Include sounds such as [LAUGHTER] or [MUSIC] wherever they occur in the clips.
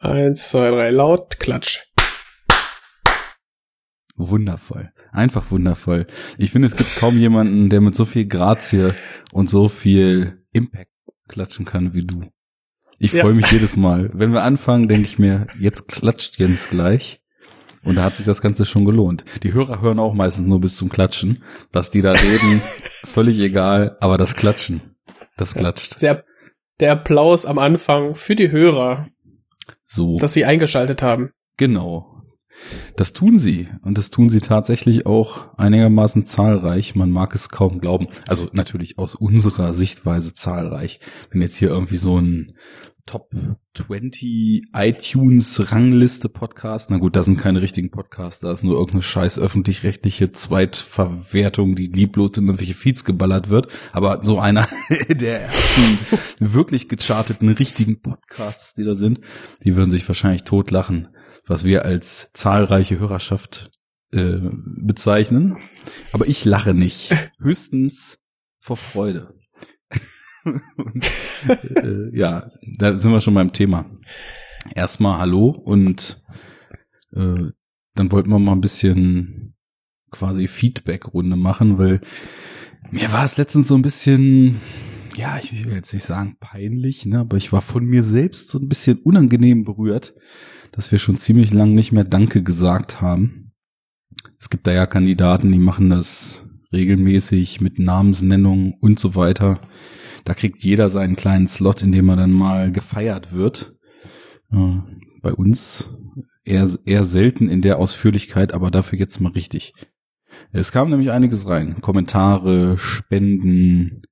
Eins, zwei, drei, laut, klatsch. Wundervoll. Einfach wundervoll. Ich finde, es gibt kaum jemanden, der mit so viel Grazie und so viel Impact klatschen kann wie du. Ich freue ja. mich jedes Mal. Wenn wir anfangen, denke ich mir, jetzt klatscht Jens gleich. Und da hat sich das Ganze schon gelohnt. Die Hörer hören auch meistens nur bis zum Klatschen. Was die da reden, [LAUGHS] völlig egal, aber das Klatschen, das klatscht. Der, der Applaus am Anfang für die Hörer. So. Dass sie eingeschaltet haben. Genau. Das tun sie und das tun sie tatsächlich auch einigermaßen zahlreich. Man mag es kaum glauben. Also natürlich aus unserer Sichtweise zahlreich. Wenn jetzt hier irgendwie so ein Top 20 iTunes Rangliste Podcast, na gut, da sind keine richtigen Podcasts, da ist nur irgendeine scheiß öffentlich-rechtliche Zweitverwertung, die lieblos in irgendwelche Feeds geballert wird. Aber so einer [LAUGHS] der ersten wirklich gecharteten richtigen Podcasts, die da sind, die würden sich wahrscheinlich totlachen was wir als zahlreiche Hörerschaft äh, bezeichnen. Aber ich lache nicht. Höchstens vor Freude. Und, äh, ja, da sind wir schon beim Thema. Erstmal Hallo und äh, dann wollten wir mal ein bisschen quasi Feedback-Runde machen, weil mir war es letztens so ein bisschen, ja, ich will jetzt nicht sagen peinlich, ne, aber ich war von mir selbst so ein bisschen unangenehm berührt, dass wir schon ziemlich lang nicht mehr Danke gesagt haben. Es gibt da ja Kandidaten, die machen das regelmäßig mit Namensnennung und so weiter. Da kriegt jeder seinen kleinen Slot, in dem er dann mal gefeiert wird. bei uns eher, eher selten in der Ausführlichkeit, aber dafür jetzt mal richtig. Es kam nämlich einiges rein. Kommentare, Spenden,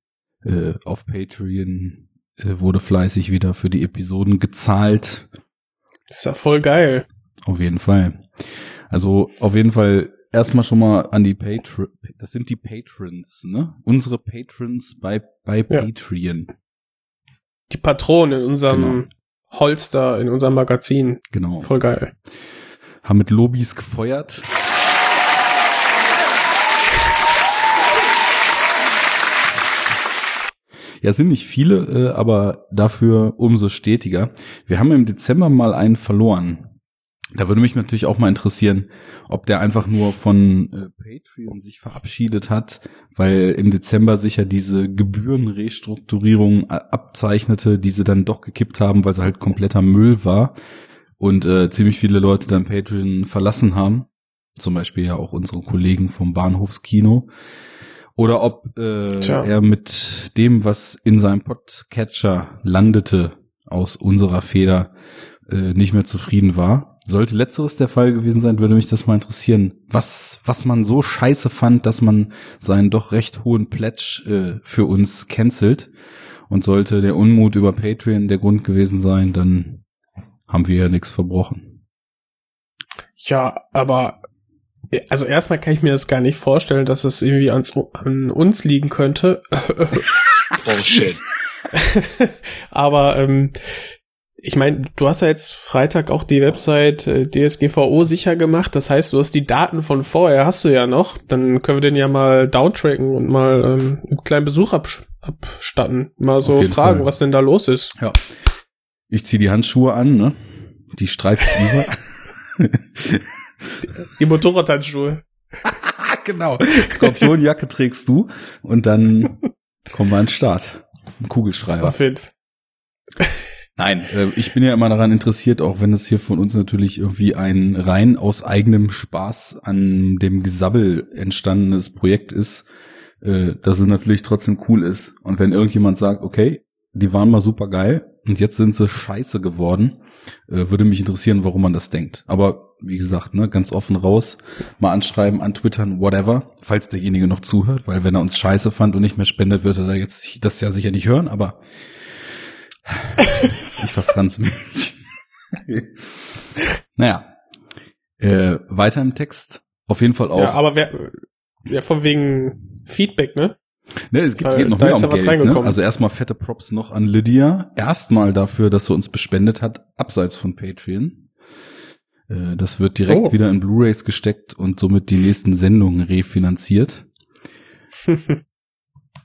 äh, auf Patreon äh, wurde fleißig wieder für die Episoden gezahlt. Das ist ja voll geil. Auf jeden Fall. Also auf jeden Fall erstmal schon mal an die Patreon. Das sind die Patrons, ne? Unsere Patrons bei, bei ja. Patreon. Die Patronen in unserem genau. Holster, in unserem Magazin. Genau. Voll geil. Haben mit Lobis gefeuert. Ja, sind nicht viele, äh, aber dafür umso stetiger. Wir haben im Dezember mal einen verloren. Da würde mich natürlich auch mal interessieren, ob der einfach nur von äh, Patreon sich verabschiedet hat, weil im Dezember sich ja diese Gebührenrestrukturierung äh, abzeichnete, die sie dann doch gekippt haben, weil sie halt kompletter Müll war und äh, ziemlich viele Leute dann Patreon verlassen haben. Zum Beispiel ja auch unsere Kollegen vom Bahnhofskino oder ob äh, er mit dem, was in seinem Podcatcher landete, aus unserer Feder äh, nicht mehr zufrieden war. Sollte letzteres der Fall gewesen sein, würde mich das mal interessieren, was, was man so scheiße fand, dass man seinen doch recht hohen Pledge äh, für uns cancelt. Und sollte der Unmut über Patreon der Grund gewesen sein, dann haben wir ja nichts verbrochen. Ja, aber also erstmal kann ich mir das gar nicht vorstellen, dass es irgendwie ans, an uns liegen könnte. [LAUGHS] Bullshit. [LAUGHS] Aber ähm, ich meine, du hast ja jetzt Freitag auch die Website äh, DSGVO sicher gemacht. Das heißt, du hast die Daten von vorher, hast du ja noch. Dann können wir den ja mal downtracken und mal ähm, einen kleinen Besuch abs abstatten. Mal so fragen, Fall. was denn da los ist. Ja. Ich zieh die Handschuhe an, ne? Die streife ich über. [LAUGHS] [LAUGHS] Die Motorradhandschuhe. [LAUGHS] genau. Skorpionjacke trägst du und dann kommen wir an den Start. Ein Kugelschreiber. Auf jeden Fall. Nein, äh, ich bin ja immer daran interessiert, auch wenn es hier von uns natürlich irgendwie ein rein aus eigenem Spaß an dem Gesabbel entstandenes Projekt ist, äh, dass es natürlich trotzdem cool ist. Und wenn irgendjemand sagt, okay, die waren mal super geil und jetzt sind sie scheiße geworden, äh, würde mich interessieren, warum man das denkt. Aber wie gesagt, ne, ganz offen raus, mal anschreiben, antwittern, whatever, falls derjenige noch zuhört, weil wenn er uns scheiße fand und nicht mehr spendet, würde er jetzt das ja sicher nicht hören, aber ich verfranz mich. naja, äh, weiter im Text, auf jeden Fall auch. Ja, aber wer, ja, von wegen Feedback, ne? Ne, es gibt, geht noch mehr um Geld. Ne? Also erstmal fette Props noch an Lydia. Erstmal dafür, dass sie uns bespendet hat, abseits von Patreon. Äh, das wird direkt oh. wieder in Blu-rays gesteckt und somit die nächsten Sendungen refinanziert. [LAUGHS]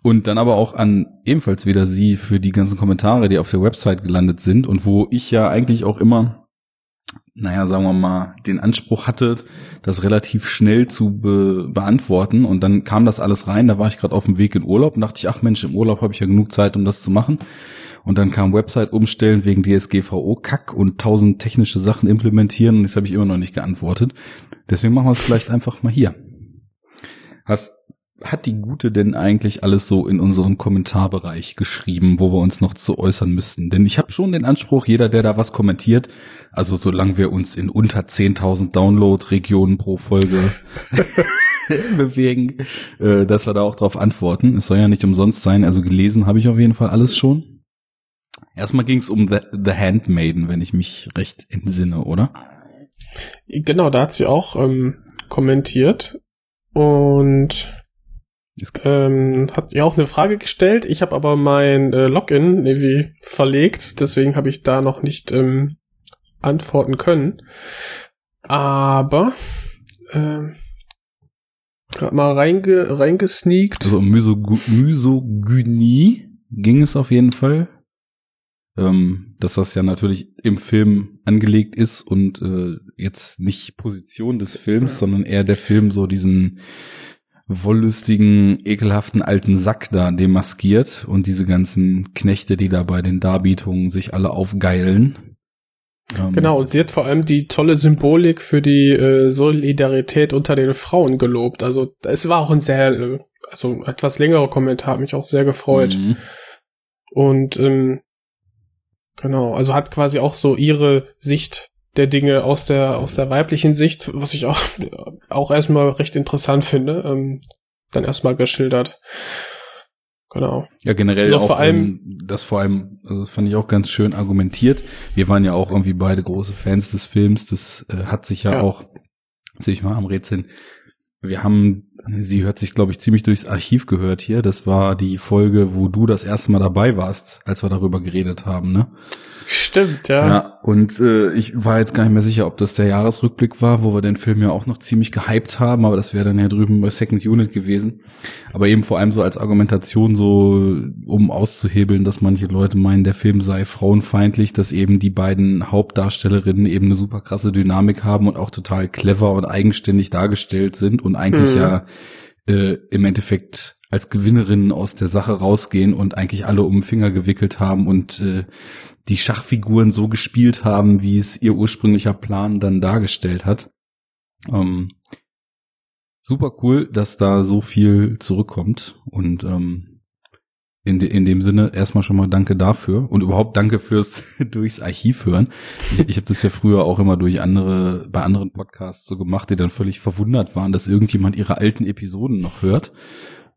und dann aber auch an ebenfalls wieder sie für die ganzen Kommentare, die auf der Website gelandet sind und wo ich ja eigentlich auch immer naja, sagen wir mal, den Anspruch hatte, das relativ schnell zu be beantworten. Und dann kam das alles rein, da war ich gerade auf dem Weg in Urlaub und dachte ich, ach Mensch, im Urlaub habe ich ja genug Zeit, um das zu machen. Und dann kam Website umstellen wegen DSGVO Kack und tausend technische Sachen implementieren und das habe ich immer noch nicht geantwortet. Deswegen machen wir es vielleicht einfach mal hier. Hast hat die Gute denn eigentlich alles so in unseren Kommentarbereich geschrieben, wo wir uns noch zu äußern müssten? Denn ich habe schon den Anspruch, jeder, der da was kommentiert, also solange wir uns in unter 10.000 Download-Regionen pro Folge [LAUGHS] bewegen, äh, dass wir da auch drauf antworten. Es soll ja nicht umsonst sein, also gelesen habe ich auf jeden Fall alles schon. Erstmal ging es um The, The Handmaiden, wenn ich mich recht entsinne, oder? Genau, da hat sie auch ähm, kommentiert und ähm, hat ja auch eine Frage gestellt. Ich habe aber mein äh, Login irgendwie verlegt, deswegen habe ich da noch nicht ähm, antworten können. Aber ähm, gerade mal reinge reingesneakt. Also um Misogy Misogynie ging es auf jeden Fall. Ähm, dass das ja natürlich im Film angelegt ist und äh, jetzt nicht Position des Films, sondern eher der Film so diesen wollüstigen, ekelhaften alten Sack da demaskiert und diese ganzen Knechte, die da bei den Darbietungen sich alle aufgeilen. Ähm, genau, und sie hat vor allem die tolle Symbolik für die äh, Solidarität unter den Frauen gelobt. Also es war auch ein sehr, äh, also etwas längerer Kommentar, hat mich auch sehr gefreut. Mhm. Und ähm, genau, also hat quasi auch so ihre Sicht der Dinge aus der, aus der weiblichen Sicht, was ich auch, auch erstmal recht interessant finde, ähm, dann erstmal geschildert. Genau. Ja, generell also auch, vor allem, ähm, das vor allem, also das fand ich auch ganz schön argumentiert. Wir waren ja auch irgendwie beide große Fans des Films. Das äh, hat sich ja, ja. auch, sehe ich mal am Rätseln. Wir haben, sie hört sich, glaube ich, ziemlich durchs Archiv gehört hier. Das war die Folge, wo du das erste Mal dabei warst, als wir darüber geredet haben, ne? Stimmt, ja. Ja, und äh, ich war jetzt gar nicht mehr sicher, ob das der Jahresrückblick war, wo wir den Film ja auch noch ziemlich gehypt haben, aber das wäre dann ja drüben bei Second Unit gewesen. Aber eben vor allem so als Argumentation so, um auszuhebeln, dass manche Leute meinen, der Film sei frauenfeindlich, dass eben die beiden Hauptdarstellerinnen eben eine super krasse Dynamik haben und auch total clever und eigenständig dargestellt sind und eigentlich mhm. ja äh, im Endeffekt als Gewinnerinnen aus der Sache rausgehen und eigentlich alle um den Finger gewickelt haben und äh, die Schachfiguren so gespielt haben, wie es ihr ursprünglicher Plan dann dargestellt hat. Ähm, super cool, dass da so viel zurückkommt und ähm, in, de, in dem Sinne erstmal schon mal danke dafür und überhaupt danke fürs [LAUGHS] durchs Archiv hören. Ich, ich habe das ja früher auch immer durch andere bei anderen Podcasts so gemacht, die dann völlig verwundert waren, dass irgendjemand ihre alten Episoden noch hört.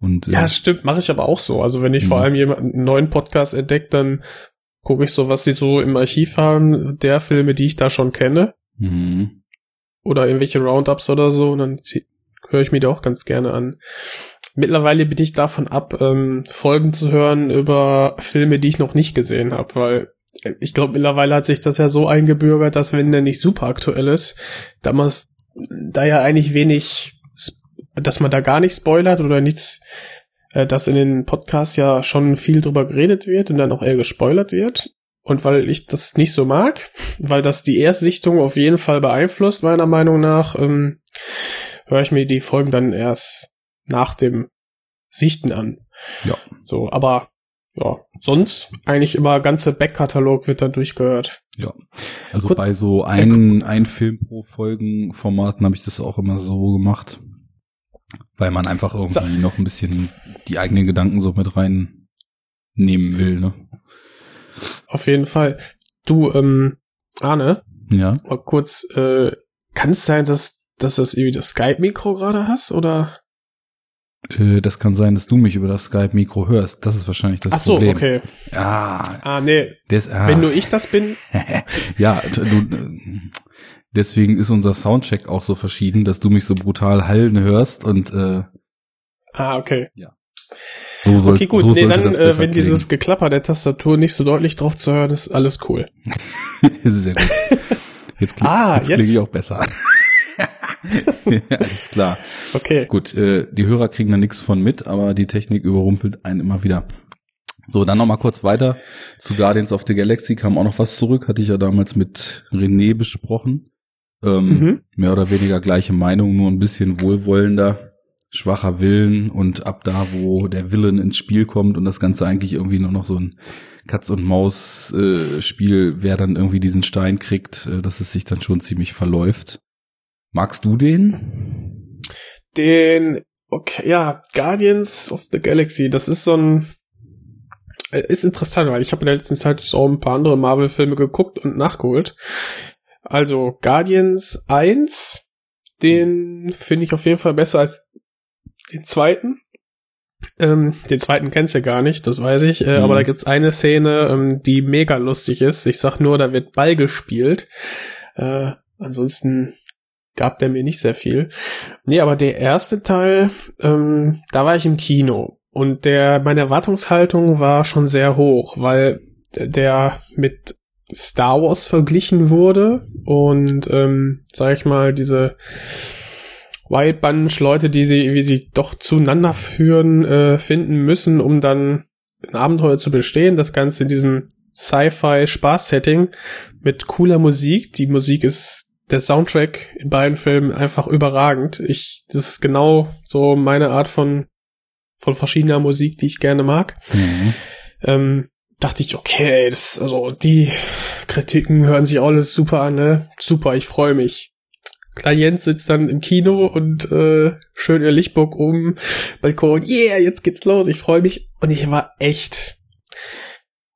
Und, äh, ja, stimmt, mache ich aber auch so. Also wenn ich vor mhm. allem jemanden einen neuen Podcast entdeckt, dann gucke ich so, was sie so im Archiv haben, der Filme, die ich da schon kenne. Mhm. Oder irgendwelche Roundups oder so, und dann höre ich mir die auch ganz gerne an. Mittlerweile bin ich davon ab, ähm, Folgen zu hören über Filme, die ich noch nicht gesehen habe, weil äh, ich glaube, mittlerweile hat sich das ja so eingebürgert, dass wenn der nicht super aktuell ist, damals da ja eigentlich wenig, dass man da gar nicht spoilert oder nichts äh, dass in den Podcasts ja schon viel drüber geredet wird und dann auch eher gespoilert wird. Und weil ich das nicht so mag, weil das die Erstsichtung auf jeden Fall beeinflusst, meiner Meinung nach, ähm, höre ich mir die Folgen dann erst nach dem Sichten an. Ja. So, aber ja, sonst eigentlich immer ganze Backkatalog wird dann durchgehört. Ja. Also Gut. bei so ein, ein Film pro Folgen Formaten habe ich das auch immer so gemacht. Weil man einfach irgendwie so. noch ein bisschen die eigenen Gedanken so mit reinnehmen will, ne? Auf jeden Fall. Du, ähm, Arne, ja. mal kurz, äh, kann es sein, dass, dass das irgendwie das Skype-Mikro gerade hast, oder? Äh, das kann sein, dass du mich über das Skype-Mikro hörst. Das ist wahrscheinlich das Ach so, Problem. okay. Ah. Ah, nee. Das, ah. Wenn nur ich das bin. [LAUGHS] ja, du, äh, Deswegen ist unser Soundcheck auch so verschieden, dass du mich so brutal hallen hörst und äh, Ah, okay. Ja. So soll, okay, gut. So nee, dann, äh, wenn klingen. dieses Geklapper der Tastatur nicht so deutlich drauf zu hören ist, alles cool. [LAUGHS] Sehr gut. [LAUGHS] Jetzt, kling, ah, jetzt, jetzt. klinge ich auch besser. [LAUGHS] alles klar. Okay. Gut, äh, die Hörer kriegen da nichts von mit, aber die Technik überrumpelt einen immer wieder. So, dann noch mal kurz weiter. Zu Guardians of the Galaxy kam auch noch was zurück, hatte ich ja damals mit René besprochen. Ähm, mhm. Mehr oder weniger gleiche Meinung, nur ein bisschen wohlwollender, schwacher Willen und ab da, wo der Willen ins Spiel kommt und das Ganze eigentlich irgendwie nur noch so ein Katz und Maus äh, wer dann irgendwie diesen Stein kriegt, äh, dass es sich dann schon ziemlich verläuft. Magst du den? Den, okay, ja, Guardians of the Galaxy, das ist so ein, äh, ist interessant, weil ich habe in der letzten Zeit auch ein paar andere Marvel-Filme geguckt und nachgeholt. Also Guardians 1, den finde ich auf jeden Fall besser als den zweiten. Ähm, den zweiten kennst du gar nicht, das weiß ich. Äh, mhm. Aber da gibt's eine Szene, ähm, die mega lustig ist. Ich sag nur, da wird Ball gespielt. Äh, ansonsten gab der mir nicht sehr viel. Nee, aber der erste Teil, ähm, da war ich im Kino. Und der, meine Erwartungshaltung war schon sehr hoch, weil der mit Star Wars verglichen wurde und ähm, sag ich mal diese Wild Bunch Leute, die sie wie sie doch zueinander führen äh, finden müssen, um dann ein Abenteuer zu bestehen. Das Ganze in diesem Sci-Fi Spaß-Setting mit cooler Musik. Die Musik ist der Soundtrack in beiden Filmen einfach überragend. Ich das ist genau so meine Art von von verschiedener Musik, die ich gerne mag. Mhm. Ähm, dachte ich, okay, das, also die Kritiken hören sich alles super an, ne? Super, ich freue mich. Klein Jens sitzt dann im Kino und äh, schön ihr Lichtbock um, Balkon, yeah, jetzt geht's los, ich freue mich. Und ich war echt,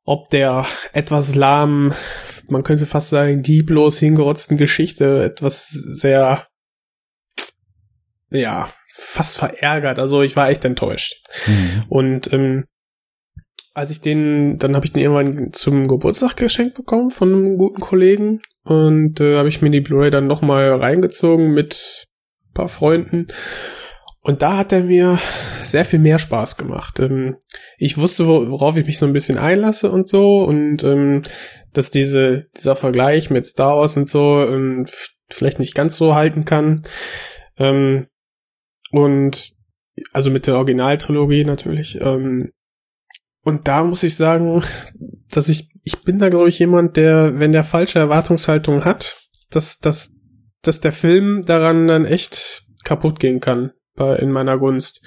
ob der etwas lahm, man könnte fast sagen, lieblos hingerotzten Geschichte, etwas sehr, ja, fast verärgert. Also ich war echt enttäuscht. Mhm. Und ähm, als ich den, dann habe ich den irgendwann zum Geburtstag geschenkt bekommen von einem guten Kollegen und äh, habe ich mir die Blu-ray dann nochmal reingezogen mit ein paar Freunden. Und da hat er mir sehr viel mehr Spaß gemacht. Ähm, ich wusste, worauf ich mich so ein bisschen einlasse und so und ähm, dass diese, dieser Vergleich mit Star Wars und so ähm, vielleicht nicht ganz so halten kann. Und also mit der Originaltrilogie natürlich. Und da muss ich sagen, dass ich, ich bin da, glaube ich, jemand, der, wenn der falsche Erwartungshaltung hat, dass, dass, dass der Film daran dann echt kaputt gehen kann in meiner Gunst.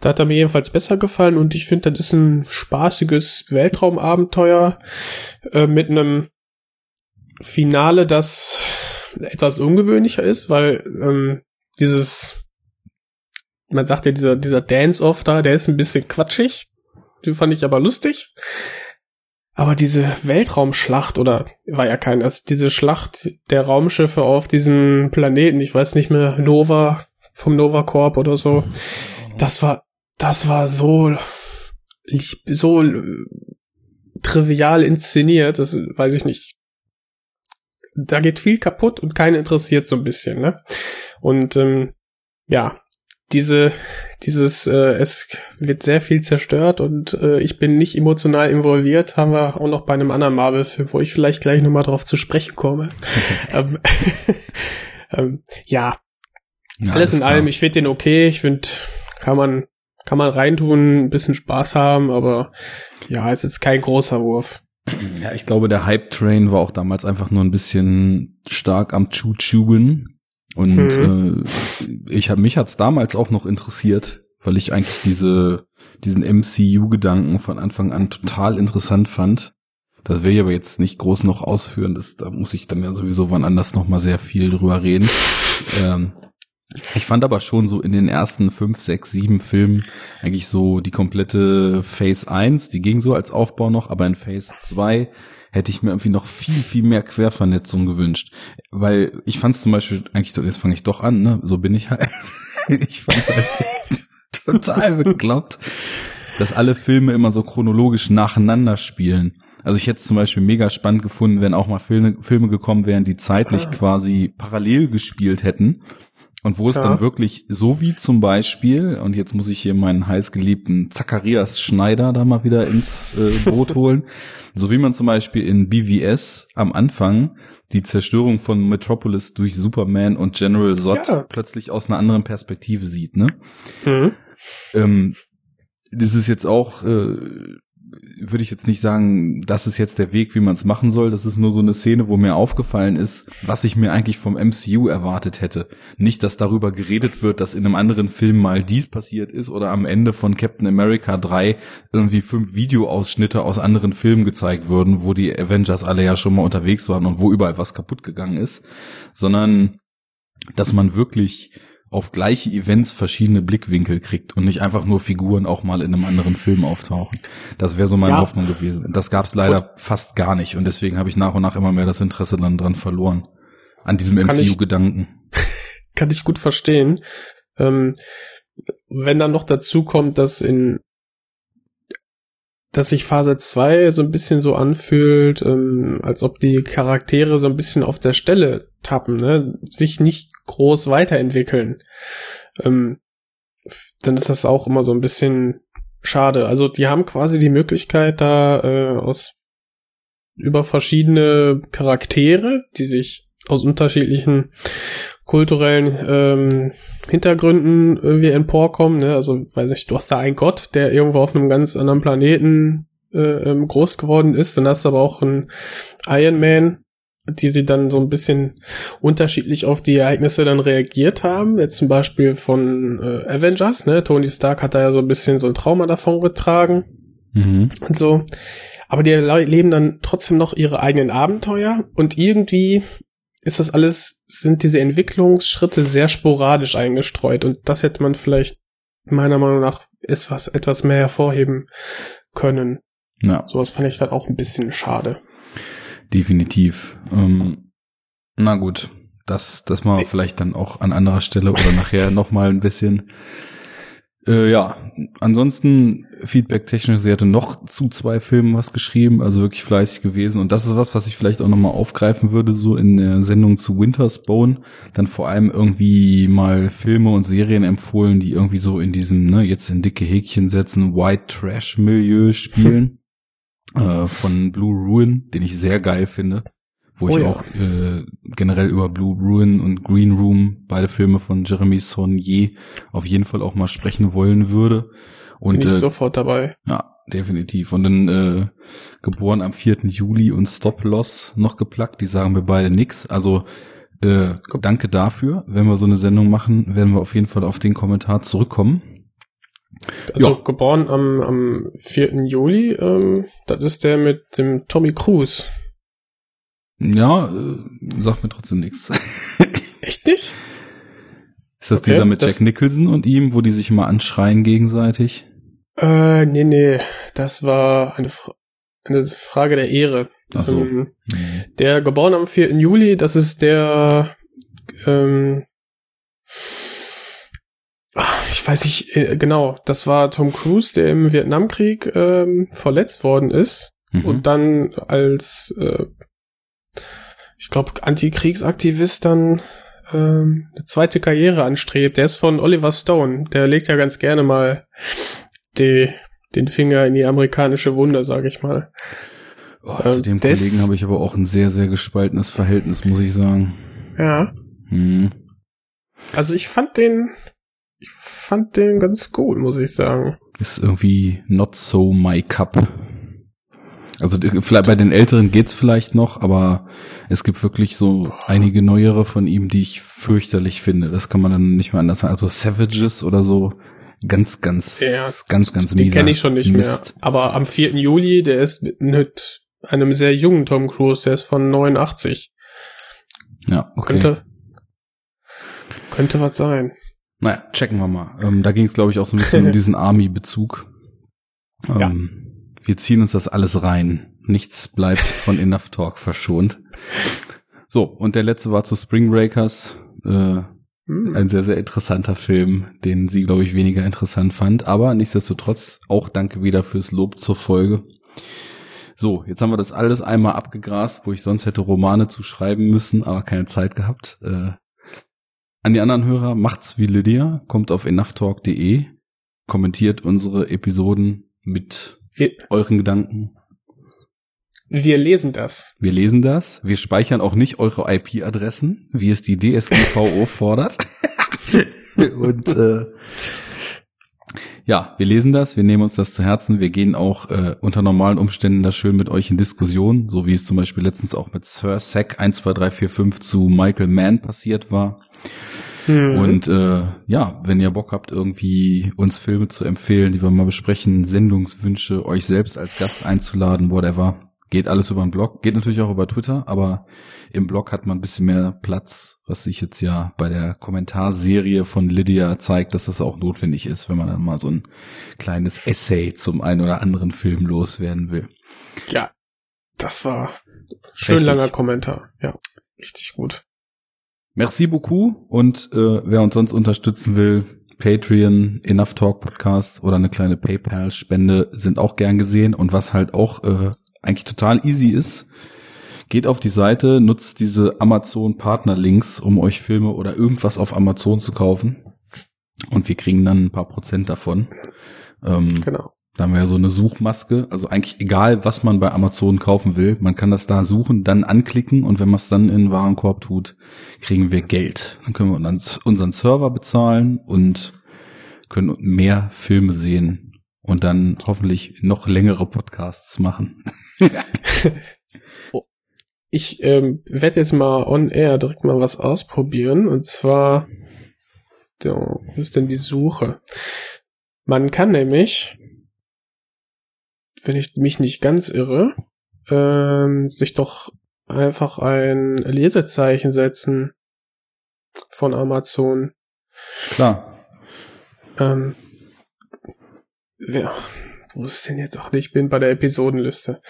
Da hat er mir jedenfalls besser gefallen und ich finde, das ist ein spaßiges Weltraumabenteuer äh, mit einem Finale, das etwas ungewöhnlicher ist, weil ähm, dieses, man sagt ja, dieser, dieser Dance-Off da, der ist ein bisschen quatschig. Die fand ich aber lustig. Aber diese Weltraumschlacht, oder war ja keine, also diese Schlacht der Raumschiffe auf diesem Planeten, ich weiß nicht mehr, Nova, vom Nova Corp oder so, das war, das war so, so trivial inszeniert, das weiß ich nicht. Da geht viel kaputt und keinen interessiert so ein bisschen, ne? Und ähm, ja, diese, dieses, äh, es wird sehr viel zerstört und äh, ich bin nicht emotional involviert, haben wir auch noch bei einem anderen Marvel-Film, wo ich vielleicht gleich nochmal drauf zu sprechen komme. [LAUGHS] ähm, [LAUGHS] ähm, ja. Ja, alles in allem, ich finde den okay, ich finde, kann man, kann man reintun, ein bisschen Spaß haben, aber ja, ist jetzt kein großer Wurf. [CLEARS THROAT] Ja, ich glaube, der Hype-Train war auch damals einfach nur ein bisschen stark am Choo-Chooen und mhm. äh, ich hab, mich hat's damals auch noch interessiert, weil ich eigentlich diese, diesen MCU-Gedanken von Anfang an total interessant fand. Das will ich aber jetzt nicht groß noch ausführen. Das, da muss ich dann ja sowieso wann anders noch mal sehr viel drüber reden. ähm, ich fand aber schon so in den ersten fünf, sechs, sieben Filmen eigentlich so die komplette Phase 1, die ging so als Aufbau noch, aber in Phase 2 hätte ich mir irgendwie noch viel, viel mehr Quervernetzung gewünscht. Weil ich fand es zum Beispiel, eigentlich, jetzt fange ich doch an, ne? So bin ich halt. [LAUGHS] ich fand es halt [LAUGHS] total bekloppt, dass alle Filme immer so chronologisch nacheinander spielen. Also ich hätte es zum Beispiel mega spannend gefunden, wenn auch mal Filme, Filme gekommen wären, die zeitlich ah. quasi parallel gespielt hätten. Und wo es ja. dann wirklich, so wie zum Beispiel, und jetzt muss ich hier meinen heißgeliebten Zacharias Schneider da mal wieder ins äh, Boot [LAUGHS] holen, so wie man zum Beispiel in BVS am Anfang die Zerstörung von Metropolis durch Superman und General Zod ja. plötzlich aus einer anderen Perspektive sieht, ne? Mhm. Ähm, das ist jetzt auch äh, würde ich jetzt nicht sagen, das ist jetzt der Weg, wie man es machen soll. Das ist nur so eine Szene, wo mir aufgefallen ist, was ich mir eigentlich vom MCU erwartet hätte. Nicht, dass darüber geredet wird, dass in einem anderen Film mal dies passiert ist oder am Ende von Captain America 3 irgendwie fünf Videoausschnitte aus anderen Filmen gezeigt würden, wo die Avengers alle ja schon mal unterwegs waren und wo überall was kaputt gegangen ist, sondern dass man wirklich auf gleiche Events verschiedene Blickwinkel kriegt und nicht einfach nur Figuren auch mal in einem anderen Film auftauchen. Das wäre so meine ja. Hoffnung gewesen. Das gab es leider und fast gar nicht und deswegen habe ich nach und nach immer mehr das Interesse dann dran verloren an diesem MCU-Gedanken. [LAUGHS] Kann ich gut verstehen. Ähm, wenn dann noch dazu kommt, dass in dass sich Phase 2 so ein bisschen so anfühlt, ähm, als ob die Charaktere so ein bisschen auf der Stelle tappen, ne? sich nicht groß weiterentwickeln. Ähm, dann ist das auch immer so ein bisschen schade. Also die haben quasi die Möglichkeit, da äh, aus über verschiedene Charaktere, die sich aus unterschiedlichen kulturellen ähm, Hintergründen irgendwie emporkommen. Ne? Also, weiß ich, du hast da einen Gott, der irgendwo auf einem ganz anderen Planeten äh, ähm, groß geworden ist. Dann hast du aber auch einen Iron Man, die sie dann so ein bisschen unterschiedlich auf die Ereignisse dann reagiert haben. Jetzt zum Beispiel von äh, Avengers, ne? Tony Stark hat da ja so ein bisschen so ein Trauma davon getragen mhm. und so. Aber die leben dann trotzdem noch ihre eigenen Abenteuer und irgendwie ist das alles, sind diese Entwicklungsschritte sehr sporadisch eingestreut und das hätte man vielleicht meiner Meinung nach etwas, etwas mehr hervorheben können. Ja. Sowas fand ich dann auch ein bisschen schade. Definitiv. Ähm, na gut, das, das mal vielleicht dann auch an anderer Stelle oder nachher nochmal ein bisschen äh, ja, ansonsten Feedback-technisch, sie hatte noch zu zwei Filmen was geschrieben, also wirklich fleißig gewesen. Und das ist was, was ich vielleicht auch nochmal aufgreifen würde, so in der Sendung zu Winter's Bone. Dann vor allem irgendwie mal Filme und Serien empfohlen, die irgendwie so in diesem, ne, jetzt in dicke Häkchen setzen, White Trash-Milieu spielen. [LAUGHS] äh, von Blue Ruin, den ich sehr geil finde wo oh ich ja. auch äh, generell über Blue Ruin und Green Room, beide Filme von Jeremy Saunier, auf jeden Fall auch mal sprechen wollen würde. Und Bin ich äh, sofort dabei. Ja, definitiv. Und dann äh, geboren am 4. Juli und Stop Loss noch geplackt, die sagen mir beide nix. Also äh, danke dafür. Wenn wir so eine Sendung machen, werden wir auf jeden Fall auf den Kommentar zurückkommen. Also ja. geboren am, am 4. Juli, ähm, das ist der mit dem Tommy Cruise. Ja, äh, sagt mir trotzdem nichts. [LAUGHS] Echt nicht? Ist das okay, dieser mit Jack Nicholson und ihm, wo die sich immer anschreien gegenseitig? Äh, nee, nee. Das war eine, Fra eine Frage der Ehre. Ach so. Ähm, mhm. Der geboren am 4. Juli, das ist der, ähm, ich weiß nicht äh, genau, das war Tom Cruise, der im Vietnamkrieg ähm, verletzt worden ist mhm. und dann als äh, ich glaube, Antikriegsaktivist dann ähm, eine zweite Karriere anstrebt. Der ist von Oliver Stone. Der legt ja ganz gerne mal die, den Finger in die amerikanische Wunde, sag ich mal. Oh, zu ähm, dem Kollegen habe ich aber auch ein sehr, sehr gespaltenes Verhältnis, muss ich sagen. Ja. Hm. Also ich fand den, ich fand den ganz gut, muss ich sagen. Ist irgendwie not so my cup. Also vielleicht bei den Älteren geht's vielleicht noch, aber es gibt wirklich so einige neuere von ihm, die ich fürchterlich finde. Das kann man dann nicht mehr anders sagen. Also Savages oder so, ganz, ganz, ja, ganz, ganz Den kenne ich schon nicht Mist. mehr. Aber am 4. Juli, der ist mit, mit einem sehr jungen Tom Cruise, der ist von 89. Ja, okay. Könnte, könnte was sein. Naja, checken wir mal. Ähm, da ging es, glaube ich, auch so ein bisschen um [LAUGHS] diesen Army-Bezug. Ähm, ja. Wir ziehen uns das alles rein. Nichts bleibt von Enough Talk verschont. So, und der letzte war zu Spring Breakers. Äh, hm. Ein sehr, sehr interessanter Film, den sie, glaube ich, weniger interessant fand. Aber nichtsdestotrotz auch danke wieder fürs Lob zur Folge. So, jetzt haben wir das alles einmal abgegrast, wo ich sonst hätte Romane zu schreiben müssen, aber keine Zeit gehabt. Äh, an die anderen Hörer, macht's wie Lydia, kommt auf enoughtalk.de, kommentiert unsere Episoden mit wir, euren Gedanken. Wir lesen das. Wir lesen das. Wir speichern auch nicht eure IP-Adressen, wie es die DSGVO [LAUGHS] fordert. [LAUGHS] Und äh, ja, wir lesen das, wir nehmen uns das zu Herzen, wir gehen auch äh, unter normalen Umständen da schön mit euch in Diskussion, so wie es zum Beispiel letztens auch mit Sir Sack 12345 zu Michael Mann passiert war. Mhm. Und äh, ja, wenn ihr Bock habt, irgendwie uns Filme zu empfehlen, die wir mal besprechen, Sendungswünsche, euch selbst als Gast einzuladen, whatever, Geht alles über den Blog, geht natürlich auch über Twitter, aber im Blog hat man ein bisschen mehr Platz, was sich jetzt ja bei der Kommentarserie von Lydia zeigt, dass das auch notwendig ist, wenn man dann mal so ein kleines Essay zum einen oder anderen Film loswerden will. Ja, das war schön richtig. langer Kommentar. Ja, richtig gut. Merci beaucoup und äh, wer uns sonst unterstützen will, Patreon, Enough Talk Podcast oder eine kleine PayPal-Spende sind auch gern gesehen und was halt auch äh, eigentlich total easy ist. Geht auf die Seite, nutzt diese Amazon Partner Links, um euch Filme oder irgendwas auf Amazon zu kaufen. Und wir kriegen dann ein paar Prozent davon. Ähm, genau. Da haben wir ja so eine Suchmaske. Also eigentlich egal, was man bei Amazon kaufen will. Man kann das da suchen, dann anklicken und wenn man es dann in den Warenkorb tut, kriegen wir Geld. Dann können wir uns unseren Server bezahlen und können mehr Filme sehen und dann hoffentlich noch längere Podcasts machen. [LAUGHS] Ich ähm, werde jetzt mal on air direkt mal was ausprobieren und zwar wo ist denn die Suche? Man kann nämlich, wenn ich mich nicht ganz irre, ähm, sich doch einfach ein Lesezeichen setzen von Amazon. Klar. Ähm, ja, wo ist denn jetzt? Ach, ich bin bei der Episodenliste.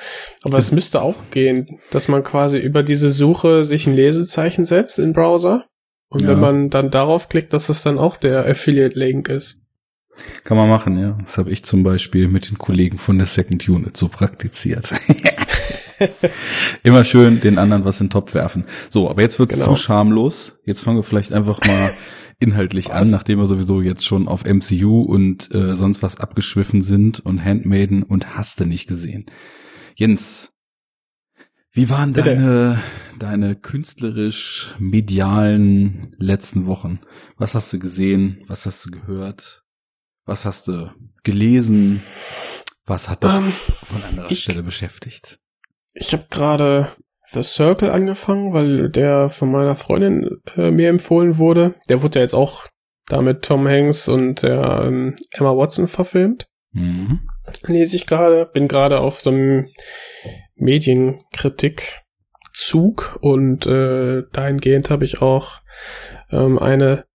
Aber es müsste auch gehen, dass man quasi über diese Suche sich ein Lesezeichen setzt im Browser. Und ja. wenn man dann darauf klickt, dass es dann auch der Affiliate-Link ist. Kann man machen, ja. Das habe ich zum Beispiel mit den Kollegen von der Second Unit so praktiziert. [LAUGHS] Immer schön den anderen was in den Topf werfen. So, aber jetzt wird's genau. zu schamlos. Jetzt fangen wir vielleicht einfach mal [LAUGHS] inhaltlich was? an, nachdem wir sowieso jetzt schon auf MCU und äh, sonst was abgeschwiffen sind und Handmaiden und hast du nicht gesehen. Jens, wie waren Bitte. deine, deine künstlerisch medialen letzten Wochen? Was hast du gesehen? Was hast du gehört? Was hast du gelesen? Was hat dich um, ähm, von anderer ich, Stelle beschäftigt? Ich habe gerade The Circle angefangen, weil der von meiner Freundin äh, mir empfohlen wurde. Der wurde ja jetzt auch damit Tom Hanks und der ähm, Emma Watson verfilmt. Mhm. Lese ich gerade, bin gerade auf so einem Medienkritikzug und äh, dahingehend habe ich auch ähm, eine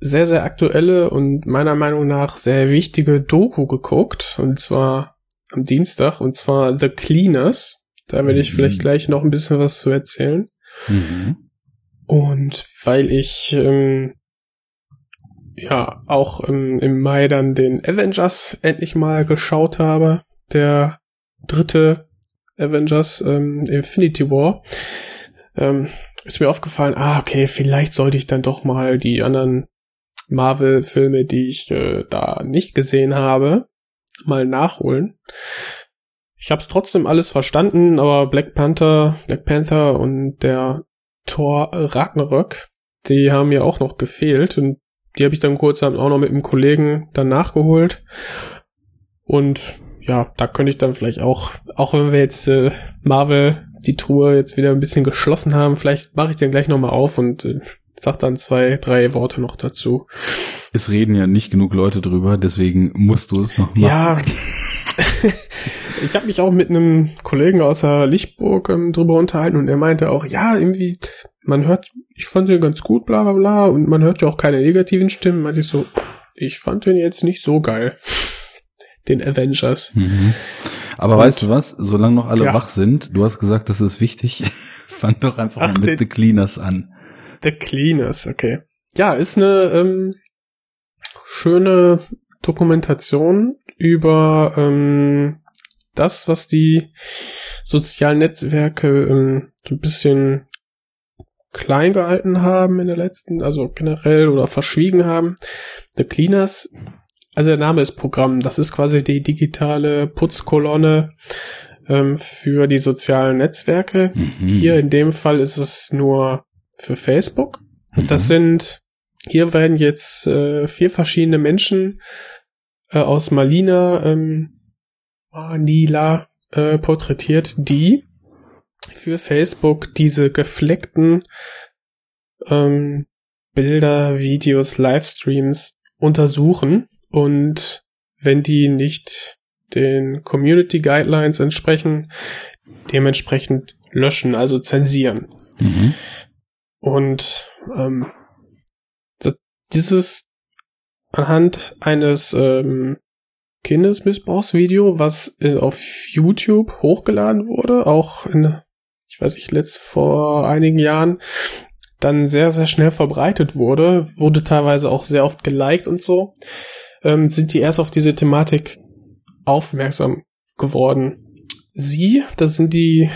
sehr, sehr aktuelle und meiner Meinung nach sehr wichtige Doku geguckt. Und zwar am Dienstag, und zwar The Cleaners. Da werde ich vielleicht mhm. gleich noch ein bisschen was zu erzählen. Mhm. Und weil ich ähm, ja auch ähm, im Mai dann den Avengers endlich mal geschaut habe, der dritte Avengers ähm, Infinity War, ähm, ist mir aufgefallen, ah, okay, vielleicht sollte ich dann doch mal die anderen Marvel-Filme, die ich äh, da nicht gesehen habe, mal nachholen. Ich habe es trotzdem alles verstanden, aber Black Panther, Black Panther und der Thor Ragnarök, die haben mir auch noch gefehlt und die habe ich dann kurz auch noch mit einem Kollegen dann nachgeholt. Und ja, da könnte ich dann vielleicht auch, auch wenn wir jetzt äh, Marvel die Truhe jetzt wieder ein bisschen geschlossen haben, vielleicht mache ich den gleich nochmal auf und äh, sag dann zwei, drei Worte noch dazu. Es reden ja nicht genug Leute drüber, deswegen musst du es noch machen. Ja. [LAUGHS] ich habe mich auch mit einem Kollegen aus der Lichtburg ähm, drüber unterhalten und er meinte auch, ja, irgendwie, man hört, ich fand den ganz gut, bla bla bla, und man hört ja auch keine negativen Stimmen. Meinte ich so, ich fand den jetzt nicht so geil. Den Avengers. Mhm. Aber und, weißt du was? Solange noch alle ja. wach sind, du hast gesagt, das ist wichtig, [LAUGHS] fang doch einfach Ach, mal mit den, The Cleaners an. The Cleaners, okay. Ja, ist eine ähm, schöne Dokumentation über ähm, das, was die sozialen Netzwerke ähm, so ein bisschen klein gehalten haben in der letzten, also generell oder verschwiegen haben. The Cleaners, also der Name ist Programm, das ist quasi die digitale Putzkolonne ähm, für die sozialen Netzwerke. Mhm. Hier in dem Fall ist es nur für Facebook. Und das mhm. sind, hier werden jetzt äh, vier verschiedene Menschen äh, aus Malina ähm, Manila äh, porträtiert, die für Facebook diese gefleckten ähm, Bilder, Videos, Livestreams untersuchen und wenn die nicht den Community Guidelines entsprechen, dementsprechend löschen, also zensieren. Mhm. Und ähm, das, dieses anhand eines ähm, Kindesmissbrauchsvideo, was äh, auf YouTube hochgeladen wurde, auch in, ich weiß nicht, letzt vor einigen Jahren, dann sehr, sehr schnell verbreitet wurde, wurde teilweise auch sehr oft geliked und so, ähm, sind die erst auf diese Thematik aufmerksam geworden. Sie, das sind die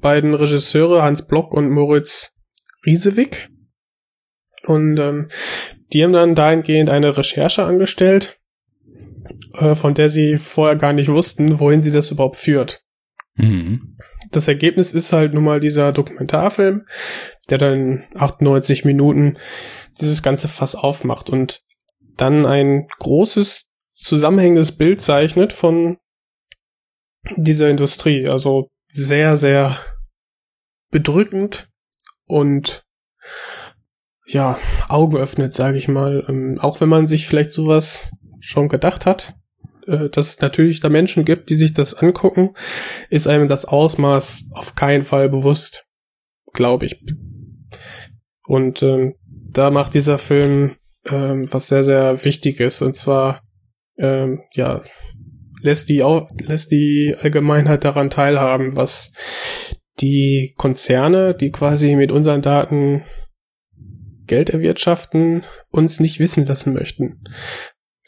beiden Regisseure Hans Block und Moritz Riesewick. Und ähm, die haben dann dahingehend eine Recherche angestellt, äh, von der sie vorher gar nicht wussten, wohin sie das überhaupt führt. Mhm. Das Ergebnis ist halt nun mal dieser Dokumentarfilm, der dann 98 Minuten dieses ganze Fass aufmacht und dann ein großes zusammenhängendes Bild zeichnet von dieser Industrie. Also sehr, sehr bedrückend und ja, Augen öffnet, sage ich mal. Ähm, auch wenn man sich vielleicht sowas schon gedacht hat, äh, dass es natürlich da Menschen gibt, die sich das angucken, ist einem das Ausmaß auf keinen Fall bewusst, glaube ich. Und ähm, da macht dieser Film ähm, was sehr, sehr wichtig ist. Und zwar, ähm, ja, lässt die, lässt die Allgemeinheit daran teilhaben, was die Konzerne, die quasi mit unseren Daten Geld erwirtschaften, uns nicht wissen lassen möchten.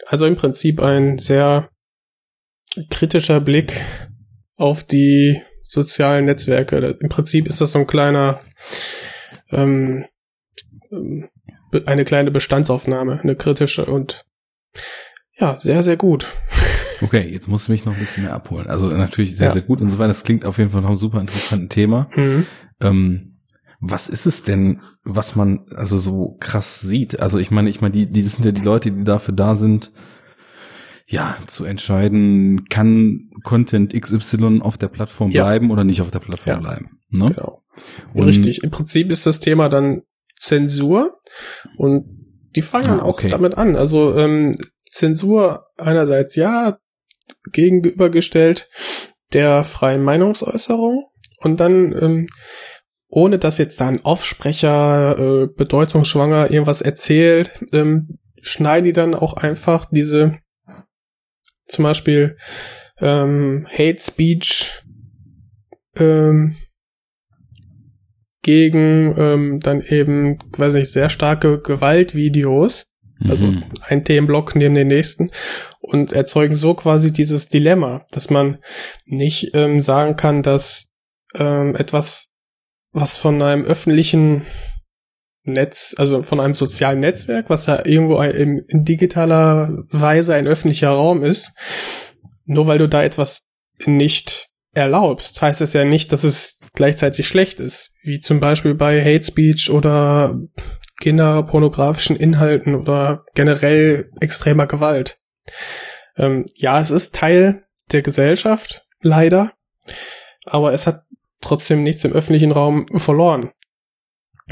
Also im Prinzip ein sehr kritischer Blick auf die sozialen Netzwerke. Im Prinzip ist das so ein kleiner ähm, ähm eine kleine Bestandsaufnahme, eine kritische und ja, sehr, sehr gut. Okay, jetzt musst du mich noch ein bisschen mehr abholen. Also natürlich sehr, ja. sehr gut und so weiter. Das klingt auf jeden Fall noch ein super interessanten Thema. Mhm. Ähm, was ist es denn, was man also so krass sieht? Also ich meine, ich meine, die, die sind ja die Leute, die dafür da sind, ja, zu entscheiden, kann Content XY auf der Plattform ja. bleiben oder nicht auf der Plattform ja. bleiben. Ne? Genau. Und Richtig. Im Prinzip ist das Thema dann Zensur und die fangen ah, okay. auch damit an. Also ähm, Zensur einerseits ja gegenübergestellt der freien Meinungsäußerung und dann ähm, ohne dass jetzt da ein Aufsprecher äh, bedeutungsschwanger irgendwas erzählt, ähm, schneiden die dann auch einfach diese zum Beispiel ähm, Hate Speech ähm, gegen ähm, dann eben, weiß nicht, sehr starke Gewaltvideos. Also mhm. ein Themenblock neben den nächsten und erzeugen so quasi dieses Dilemma, dass man nicht ähm, sagen kann, dass ähm, etwas, was von einem öffentlichen Netz, also von einem sozialen Netzwerk, was ja irgendwo in, in digitaler Weise ein öffentlicher Raum ist, nur weil du da etwas nicht erlaubst, heißt es ja nicht, dass es gleichzeitig schlecht ist. Wie zum Beispiel bei Hate Speech oder kinderpornografischen Inhalten oder generell extremer Gewalt. Ähm, ja, es ist Teil der Gesellschaft, leider, aber es hat trotzdem nichts im öffentlichen Raum verloren.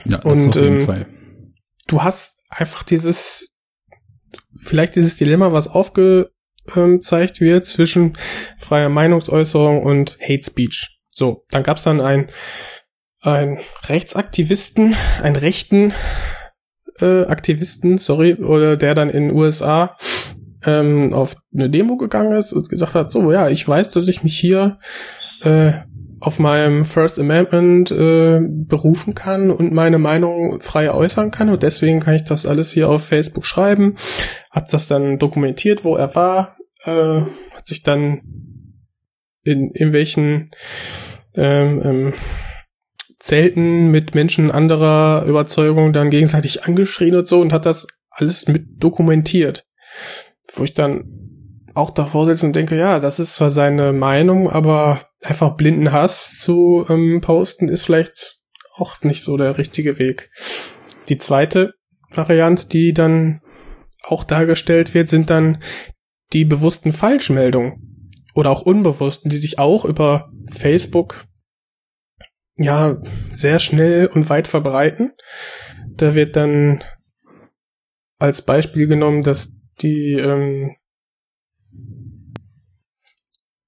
Ja, das Und, auf jeden ähm, Fall. Du hast einfach dieses, vielleicht dieses Dilemma, was aufge, gezeigt wird zwischen freier Meinungsäußerung und Hate Speech. So, dann gab's dann ein ein Rechtsaktivisten, einen rechten äh, Aktivisten, sorry, oder der dann in den USA ähm, auf eine Demo gegangen ist und gesagt hat, so ja, ich weiß, dass ich mich hier äh, auf meinem First Amendment äh, berufen kann und meine Meinung frei äußern kann und deswegen kann ich das alles hier auf Facebook schreiben. Hat das dann dokumentiert, wo er war, äh, hat sich dann in irgendwelchen ähm, ähm, Zelten mit Menschen anderer Überzeugung dann gegenseitig angeschrien und so und hat das alles mit dokumentiert. Wo ich dann auch davor sitze und denke, ja, das ist zwar seine Meinung, aber einfach blinden Hass zu ähm, posten ist vielleicht auch nicht so der richtige Weg. Die zweite Variante, die dann auch dargestellt wird, sind dann die bewussten Falschmeldungen oder auch unbewussten, die sich auch über Facebook ja sehr schnell und weit verbreiten. Da wird dann als Beispiel genommen, dass die ähm,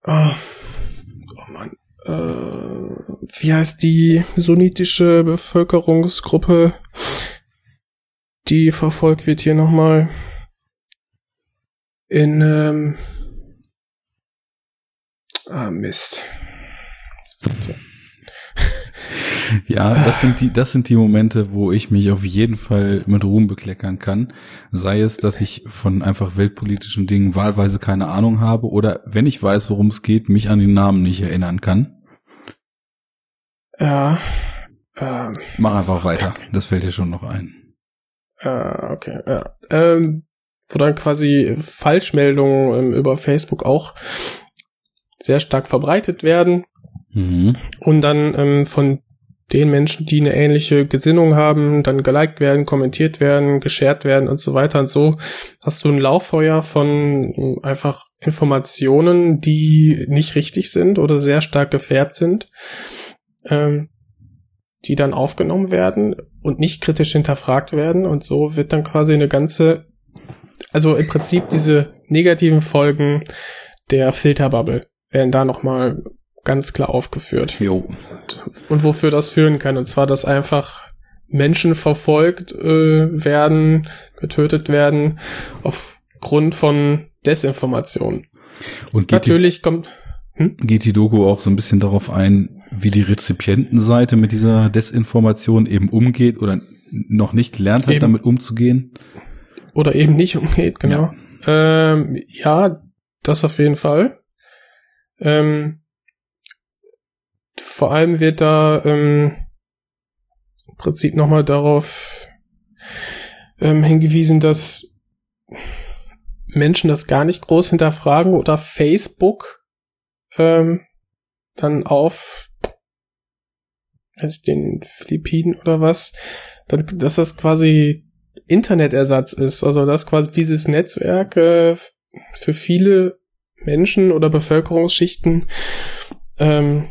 oh, oh Mann, äh, wie heißt die sunnitische Bevölkerungsgruppe, die verfolgt wird hier nochmal in ähm, ah Mist. Ja, das sind die, das sind die Momente, wo ich mich auf jeden Fall mit Ruhm bekleckern kann. Sei es, dass ich von einfach weltpolitischen Dingen wahlweise keine Ahnung habe oder wenn ich weiß, worum es geht, mich an den Namen nicht erinnern kann. Ja. Ähm, Mach einfach weiter. Das fällt dir schon noch ein. äh, okay. Ja. Ähm, wo dann quasi Falschmeldungen ähm, über Facebook auch sehr stark verbreitet werden Mhm. und dann ähm, von den Menschen, die eine ähnliche Gesinnung haben, dann geliked werden, kommentiert werden, geshared werden und so weiter und so, hast du ein Lauffeuer von ähm, einfach Informationen, die nicht richtig sind oder sehr stark gefärbt sind, ähm, die dann aufgenommen werden und nicht kritisch hinterfragt werden und so wird dann quasi eine ganze, also im Prinzip diese negativen Folgen der Filterbubble werden da nochmal ganz klar aufgeführt Jo. und wofür das führen kann. Und zwar, dass einfach Menschen verfolgt äh, werden, getötet werden, aufgrund von Desinformation. Und geht die, Natürlich kommt. Hm? geht die Doku auch so ein bisschen darauf ein, wie die Rezipientenseite mit dieser Desinformation eben umgeht oder noch nicht gelernt hat, Eben. damit umzugehen? Oder eben nicht umgeht, genau. Ja, ähm, ja das auf jeden Fall. Ähm, vor allem wird da ähm, im Prinzip nochmal darauf ähm, hingewiesen, dass Menschen das gar nicht groß hinterfragen oder Facebook ähm, dann auf also den Philippinen oder was, dass, das quasi Internetersatz ist. Also dass quasi dieses Netzwerk äh, für viele Menschen oder Bevölkerungsschichten ähm,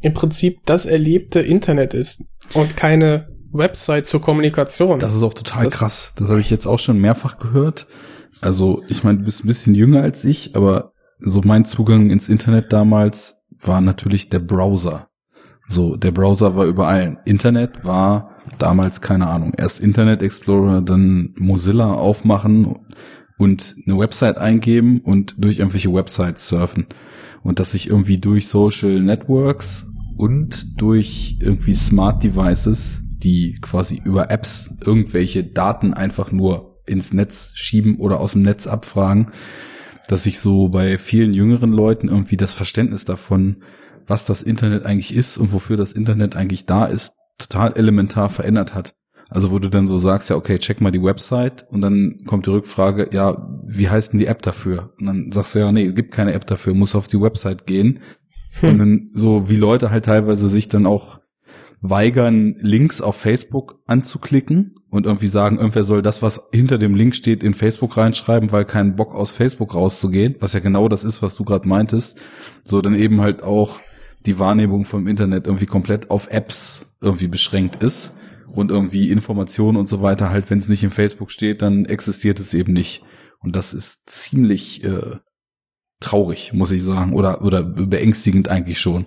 im Prinzip das erlebte Internet ist und keine Website zur Kommunikation. Das ist auch total Das- krass. Das habe ich jetzt auch schon mehrfach gehört. Also, ich meine, du bist ein bisschen jünger als ich, aber so mein Zugang ins Internet damals war natürlich der Browser. So, der Browser war überall. Internet war damals, keine Ahnung, erst Internet Explorer, dann Mozilla aufmachen und eine Website eingeben und durch irgendwelche Websites surfen. Und dass sich irgendwie durch Social Networks und durch irgendwie Smart Devices, die quasi über Apps irgendwelche Daten einfach nur ins Netz schieben oder aus dem Netz abfragen, dass sich so bei vielen jüngeren Leuten irgendwie das Verständnis davon, was das Internet eigentlich ist und wofür das Internet eigentlich da ist, total elementar verändert hat. Also wo du dann so sagst, ja, okay, check mal die Website und dann kommt die Rückfrage, ja, wie heißt denn die App dafür? Und dann sagst du ja, nee, gibt keine App dafür, muss auf die Website gehen. Und dann so wie Leute halt teilweise sich dann auch weigern, Links auf Facebook anzuklicken und irgendwie sagen, irgendwer soll das, was hinter dem Link steht, in Facebook reinschreiben, weil kein Bock aus Facebook rauszugehen, was ja genau das ist, was du gerade meintest. So dann eben halt auch die Wahrnehmung vom Internet irgendwie komplett auf Apps irgendwie beschränkt ist und irgendwie Informationen und so weiter halt, wenn es nicht in Facebook steht, dann existiert es eben nicht. Und das ist ziemlich äh, traurig, muss ich sagen, oder oder beängstigend eigentlich schon,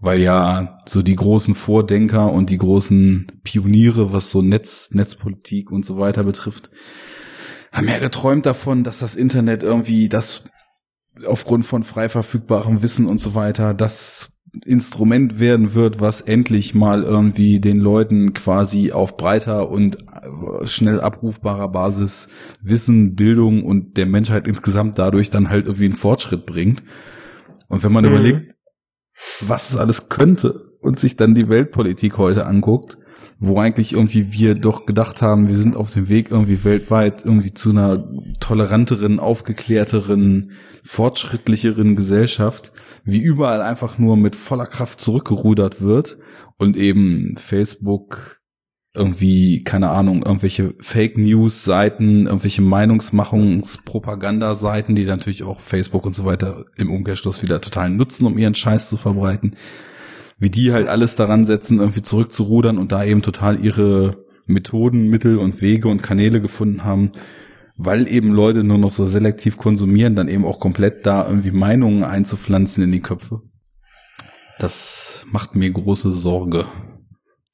weil ja so die großen Vordenker und die großen Pioniere, was so Netz Netzpolitik und so weiter betrifft, haben ja geträumt davon, dass das Internet irgendwie das aufgrund von frei verfügbarem Wissen und so weiter das Instrument werden wird, was endlich mal irgendwie den Leuten quasi auf breiter und äh, schnell abrufbarer Basis Wissen, Bildung und der Menschheit insgesamt dadurch dann halt irgendwie einen Fortschritt bringt. Und wenn man Mhm. überlegt, was es alles könnte und sich dann die Weltpolitik heute anguckt, wo eigentlich irgendwie wir doch gedacht haben, wir sind auf dem Weg irgendwie weltweit irgendwie zu einer toleranteren, aufgeklärteren, fortschrittlicheren Gesellschaft, wie überall einfach nur mit voller Kraft zurückgerudert wird und eben Facebook irgendwie, keine Ahnung, irgendwelche Fake News Seiten, irgendwelche Meinungsmachungs-Propagandaseiten, die natürlich auch Facebook und so weiter im Umkehrschluss wieder total nutzen, um ihren Scheiß zu verbreiten. Wie die halt alles daran setzen, irgendwie zurückzurudern und da eben total ihre Methoden, Mittel und Wege und Kanäle gefunden haben, weil eben Leute nur noch so selektiv konsumieren, dann eben auch komplett da irgendwie Meinungen einzupflanzen in die Köpfe. Das macht mir große Sorge.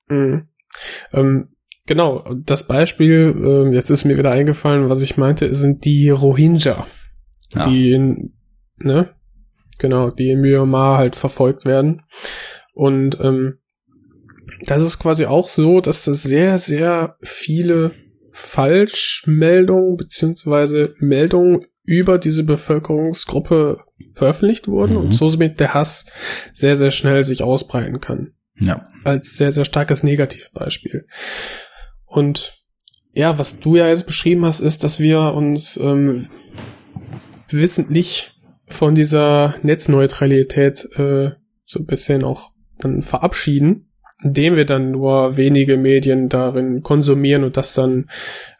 Mhm. Ähm, genau, das Beispiel, äh, jetzt ist mir wieder eingefallen, was ich meinte, sind die Rohingya, ja. die in, ne, genau, die in Myanmar halt verfolgt werden. Und ähm, das ist quasi auch so, dass es sehr, sehr viele Falschmeldungen beziehungsweise Meldungen über diese Bevölkerungsgruppe veröffentlicht wurden mhm. und so somit der Hass sehr, sehr schnell sich ausbreiten kann. Ja. Als sehr, sehr starkes Negativbeispiel. Und ja, was du ja jetzt beschrieben hast, ist, dass wir uns ähm, wissentlich von dieser Netzneutralität äh, so ein bisschen auch dann verabschieden, indem wir dann nur wenige Medien darin konsumieren und das dann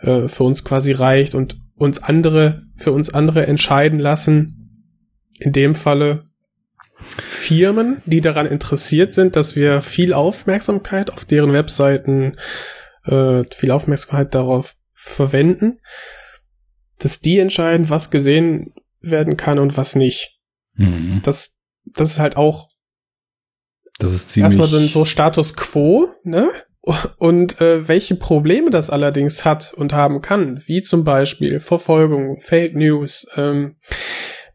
äh, für uns quasi reicht und uns andere, für uns andere entscheiden lassen. In dem Falle Firmen, die daran interessiert sind, dass wir viel Aufmerksamkeit auf deren Webseiten, äh, viel Aufmerksamkeit darauf verwenden, dass die entscheiden, was gesehen werden kann und was nicht. Mhm. Das, das ist halt auch das ist ziemlich erstmal so, so Status Quo, ne? Und äh, welche Probleme das allerdings hat und haben kann, wie zum Beispiel Verfolgung, Fake News, ähm,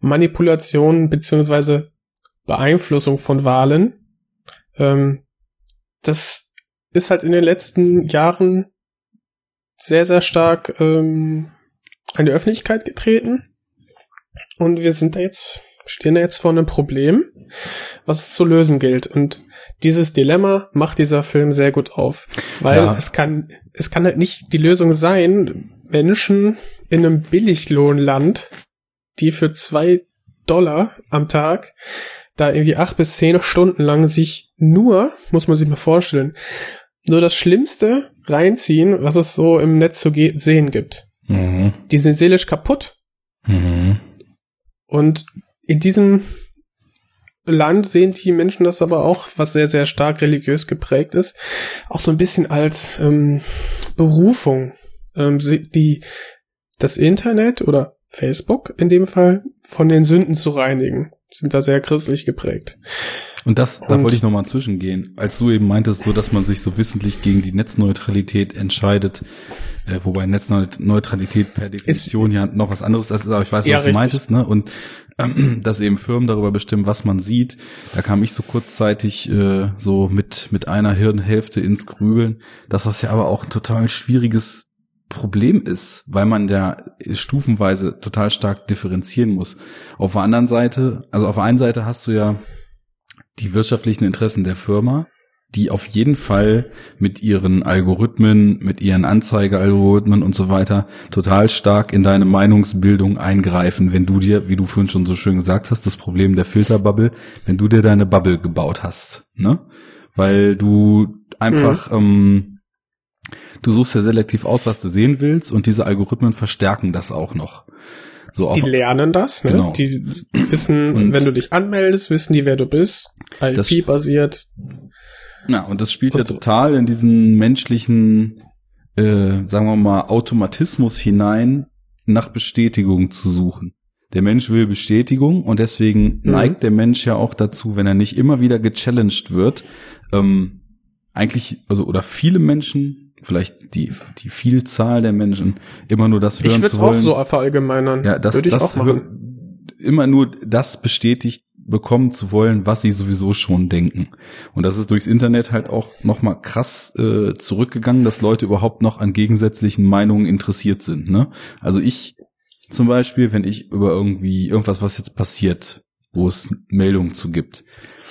Manipulation beziehungsweise Beeinflussung von Wahlen. Ähm, das ist halt in den letzten Jahren sehr, sehr stark ähm, an die Öffentlichkeit getreten. Und wir sind da jetzt, stehen da jetzt vor einem Problem, was es zu lösen gilt. Und dieses Dilemma macht dieser Film sehr gut auf. Weil ja. es kann, es kann halt nicht die Lösung sein, Menschen in einem Billiglohnland, die für zwei Dollar am Tag da irgendwie acht bis zehn Stunden lang sich nur, muss man sich mal vorstellen, nur das Schlimmste reinziehen, was es so im Netz zu sehen gibt. Mhm. Die sind seelisch kaputt. Mhm. Und in diesem Land sehen die Menschen das aber auch, was sehr, sehr stark religiös geprägt ist, auch so ein bisschen als ähm, Berufung. Ähm, die, das Internet oder Facebook in dem Fall von den Sünden zu reinigen sind da sehr christlich geprägt. Und das, und, da wollte ich nochmal zwischengehen, als du eben meintest, so dass man sich so wissentlich gegen die Netzneutralität entscheidet, äh, wobei Netzneutralität per Definition ja noch was anderes ist, aber ich weiß, was ja, du richtig. meintest, ne? Und [CLEARS THROAT] dass eben Firmen darüber bestimmen, was man sieht. Da kam ich so kurzzeitig äh, so mit mit einer Hirnhälfte ins Grübeln, dass das ja aber auch ein total schwieriges Problem ist, weil man da stufenweise total stark differenzieren muss. Auf der anderen Seite, also auf der einen Seite hast du ja die wirtschaftlichen Interessen der Firma, die auf jeden Fall mit ihren Algorithmen, mit ihren Anzeigealgorithmen und so weiter total stark in deine Meinungsbildung eingreifen, wenn du dir, wie du vorhin schon so schön gesagt hast, das Problem der Filterbubble, wenn du dir deine Bubble gebaut hast, ne? Weil du einfach mhm. ähm, du suchst ja selektiv aus, was du sehen willst und diese Algorithmen verstärken das auch noch. So die lernen das, ne? Genau. Die wissen, und wenn du dich anmeldest, wissen die, wer du bist. IP-basiert. Na, und das spielt und ja so. total in diesen menschlichen, äh, sagen wir mal, Automatismus hinein, nach Bestätigung zu suchen. Der Mensch will Bestätigung und deswegen mhm. neigt der Mensch ja auch dazu, wenn er nicht immer wieder gechallenged wird, ähm, eigentlich, also oder viele Menschen vielleicht die, die Vielzahl der Menschen immer nur das hören ich zu wollen. Ich würde auch so verallgemeinern. Ja, das, Würde ich das auch immer nur das bestätigt bekommen zu wollen, was sie sowieso schon denken. Und das ist durchs Internet halt auch nochmal krass äh, zurückgegangen, dass Leute überhaupt noch an gegensätzlichen Meinungen interessiert sind. Ne? Also ich zum Beispiel, wenn ich über irgendwie irgendwas, was jetzt passiert, wo es Meldungen zu gibt,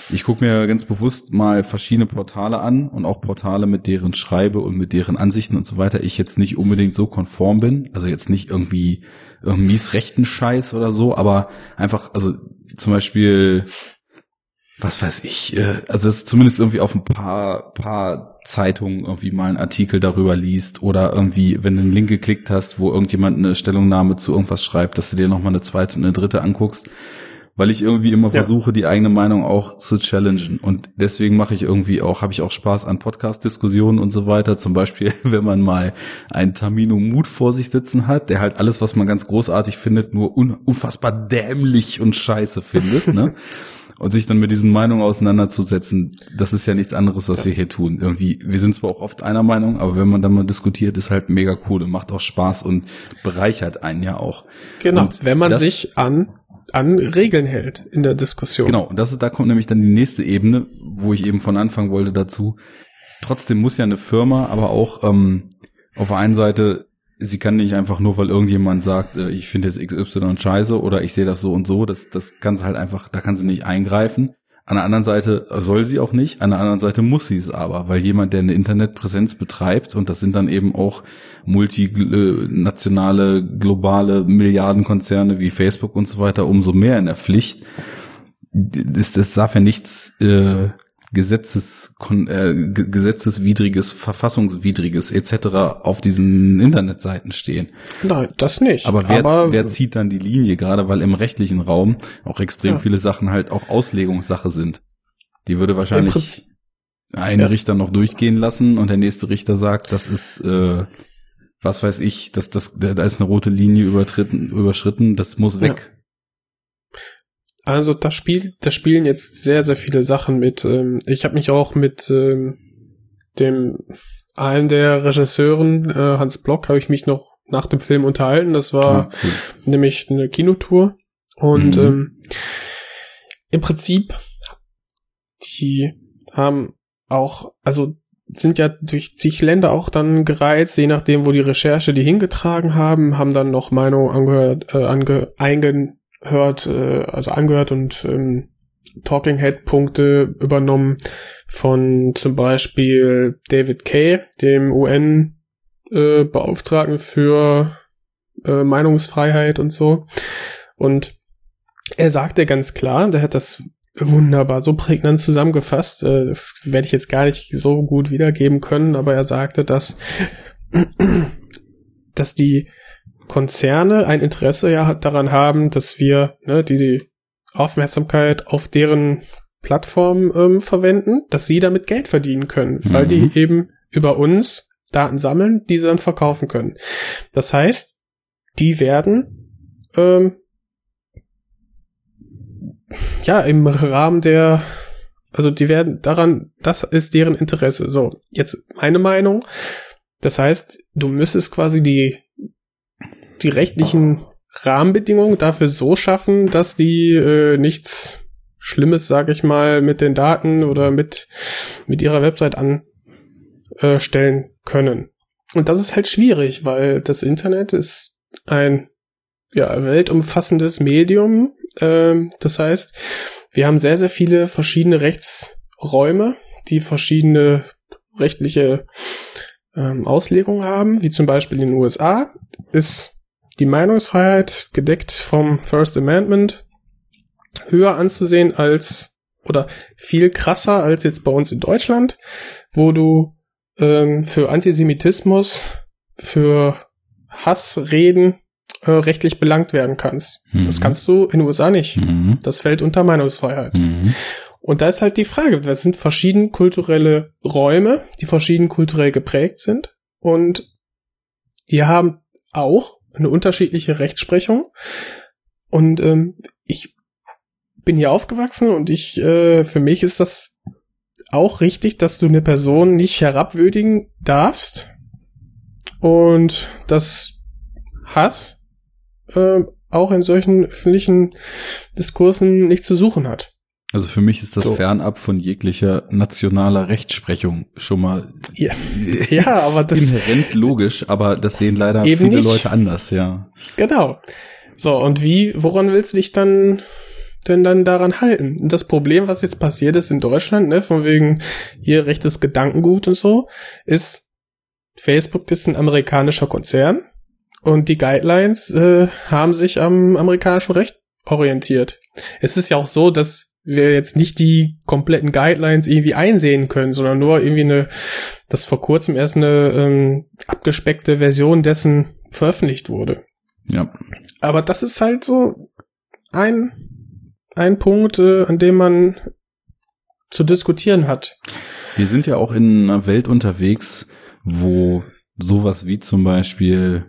ich gucke mir ganz bewusst mal verschiedene Portale an und auch Portale, mit deren Schreibe und mit deren Ansichten und so weiter ich jetzt nicht unbedingt so konform bin. Also jetzt nicht irgendwie mies rechten Scheiß oder so, aber einfach, also zum Beispiel was weiß ich, äh, also es zumindest irgendwie auf ein paar, paar Zeitungen irgendwie mal einen Artikel darüber liest oder irgendwie, wenn du einen Link geklickt hast, wo irgendjemand eine Stellungnahme zu irgendwas schreibt, dass du dir nochmal eine zweite und eine dritte anguckst, weil ich irgendwie immer ja. versuche, die eigene Meinung auch zu challengen. Und deswegen mache ich irgendwie auch, habe ich auch Spaß an Podcast-Diskussionen und so weiter. Zum Beispiel, [LAUGHS] wenn man mal einen Tamino Mut vor sich sitzen hat, der halt alles, was man ganz großartig findet, nur un unfassbar dämlich und scheiße findet, ne? [LAUGHS] und sich dann mit diesen Meinungen auseinanderzusetzen, das ist ja nichts anderes, was ja. wir hier tun. Irgendwie, wir sind zwar auch oft einer Meinung, aber wenn man dann mal diskutiert, ist halt mega cool und macht auch Spaß und bereichert einen ja auch. Genau, und wenn man sich an an Regeln hält in der Diskussion. Genau, und das ist, da kommt nämlich dann die nächste Ebene, wo ich eben von Anfang wollte dazu. Trotzdem muss ja eine Firma aber auch ähm, auf der einen Seite sie kann nicht einfach nur, weil irgendjemand sagt, äh, ich finde jetzt XY scheiße oder ich sehe das so und so, das, das kann sie halt einfach, da kann sie nicht eingreifen. An der anderen Seite soll sie auch nicht, an der anderen Seite muss sie es aber, weil jemand, der eine Internetpräsenz betreibt, und das sind dann eben auch multinationale, globale Milliardenkonzerne wie Facebook und so weiter, umso mehr in der Pflicht. Das, das darf ja nichts äh, Gesetzes, äh, gesetzeswidriges, verfassungswidriges etc. auf diesen Internetseiten stehen. Nein, das nicht. Aber wer, Aber wer zieht dann die Linie, gerade weil im rechtlichen Raum auch extrem ja. viele Sachen halt auch Auslegungssache sind. Die würde wahrscheinlich ein ja. Richter noch durchgehen lassen und der nächste Richter sagt, das ist, äh, was weiß ich, dass das, da ist eine rote Linie übertritten, überschritten, das muss weg. Ja. Also da spielt, da spielen jetzt sehr, sehr viele Sachen mit. Ähm, ich habe mich auch mit ähm, dem einen der Regisseuren, äh, Hans Block, habe ich mich noch nach dem Film unterhalten. Das war ah, cool. nämlich eine Kinotour. Und mhm. ähm, im Prinzip, die haben auch, also sind ja durch zig Länder auch dann gereizt, je nachdem, wo die Recherche die hingetragen haben, haben dann noch Meinung angehört, äh, ange, einge, hört, äh, also angehört und ähm, Talking Head Punkte übernommen von zum Beispiel David Kay, dem UN äh, Beauftragten für äh, Meinungsfreiheit und so. Und er sagte ganz klar, der hat das wunderbar so prägnant zusammengefasst, äh, das werde ich jetzt gar nicht so gut wiedergeben können, aber er sagte, dass [CLEARS THROAT] dass die Konzerne ein Interesse ja daran haben, dass wir ne, die, die Aufmerksamkeit auf deren Plattform ähm, verwenden, dass sie damit Geld verdienen können, weil mhm. die eben über uns Daten sammeln, die sie dann verkaufen können. Das heißt, die werden ähm, ja im Rahmen der also die werden daran, das ist deren Interesse. So, jetzt meine Meinung. Das heißt, du müsstest quasi die die rechtlichen Rahmenbedingungen dafür so schaffen, dass die äh, nichts Schlimmes, sag ich mal, mit den Daten oder mit, mit ihrer Website anstellen können. Und das ist halt schwierig, weil das Internet ist ein ja, weltumfassendes Medium. Ähm, das heißt, wir haben sehr, sehr viele verschiedene Rechtsräume, die verschiedene rechtliche ähm, Auslegungen haben, wie zum Beispiel in den USA ist die Meinungsfreiheit gedeckt vom First Amendment höher anzusehen als oder viel krasser als jetzt bei uns in Deutschland, wo du ähm, für Antisemitismus, für Hassreden äh, rechtlich belangt werden kannst. Mhm. Das kannst du in den USA nicht. Mhm. Das fällt unter Meinungsfreiheit. Mhm. Und da ist halt die Frage, das sind verschiedene kulturelle Räume, die verschieden kulturell geprägt sind und die haben auch eine unterschiedliche Rechtsprechung. Und ähm, ich bin hier aufgewachsen und ich, äh, für mich ist das auch richtig, dass du eine Person nicht herabwürdigen darfst und dass Hass äh, auch in solchen öffentlichen Diskursen nichts zu suchen hat. Also für mich ist das so. fernab von jeglicher nationaler Rechtsprechung schon mal ja, ja aber das inhärent logisch, aber das sehen leider viele nicht. Leute anders, ja. Genau. So, und wie, woran willst du dich dann denn dann daran halten? Und das Problem, was jetzt passiert ist in Deutschland, ne, von wegen hier rechtes Gedankengut und so, ist, Facebook ist ein amerikanischer Konzern und die Guidelines äh, haben sich am amerikanischen Recht orientiert. Es ist ja auch so, dass wir jetzt nicht die kompletten Guidelines irgendwie einsehen können, sondern nur irgendwie eine, dass vor kurzem erst eine ähm, abgespeckte Version dessen veröffentlicht wurde. Ja. Aber das ist halt so ein, ein Punkt, äh, an dem man zu diskutieren hat. Wir sind ja auch in einer Welt unterwegs, wo sowas wie zum Beispiel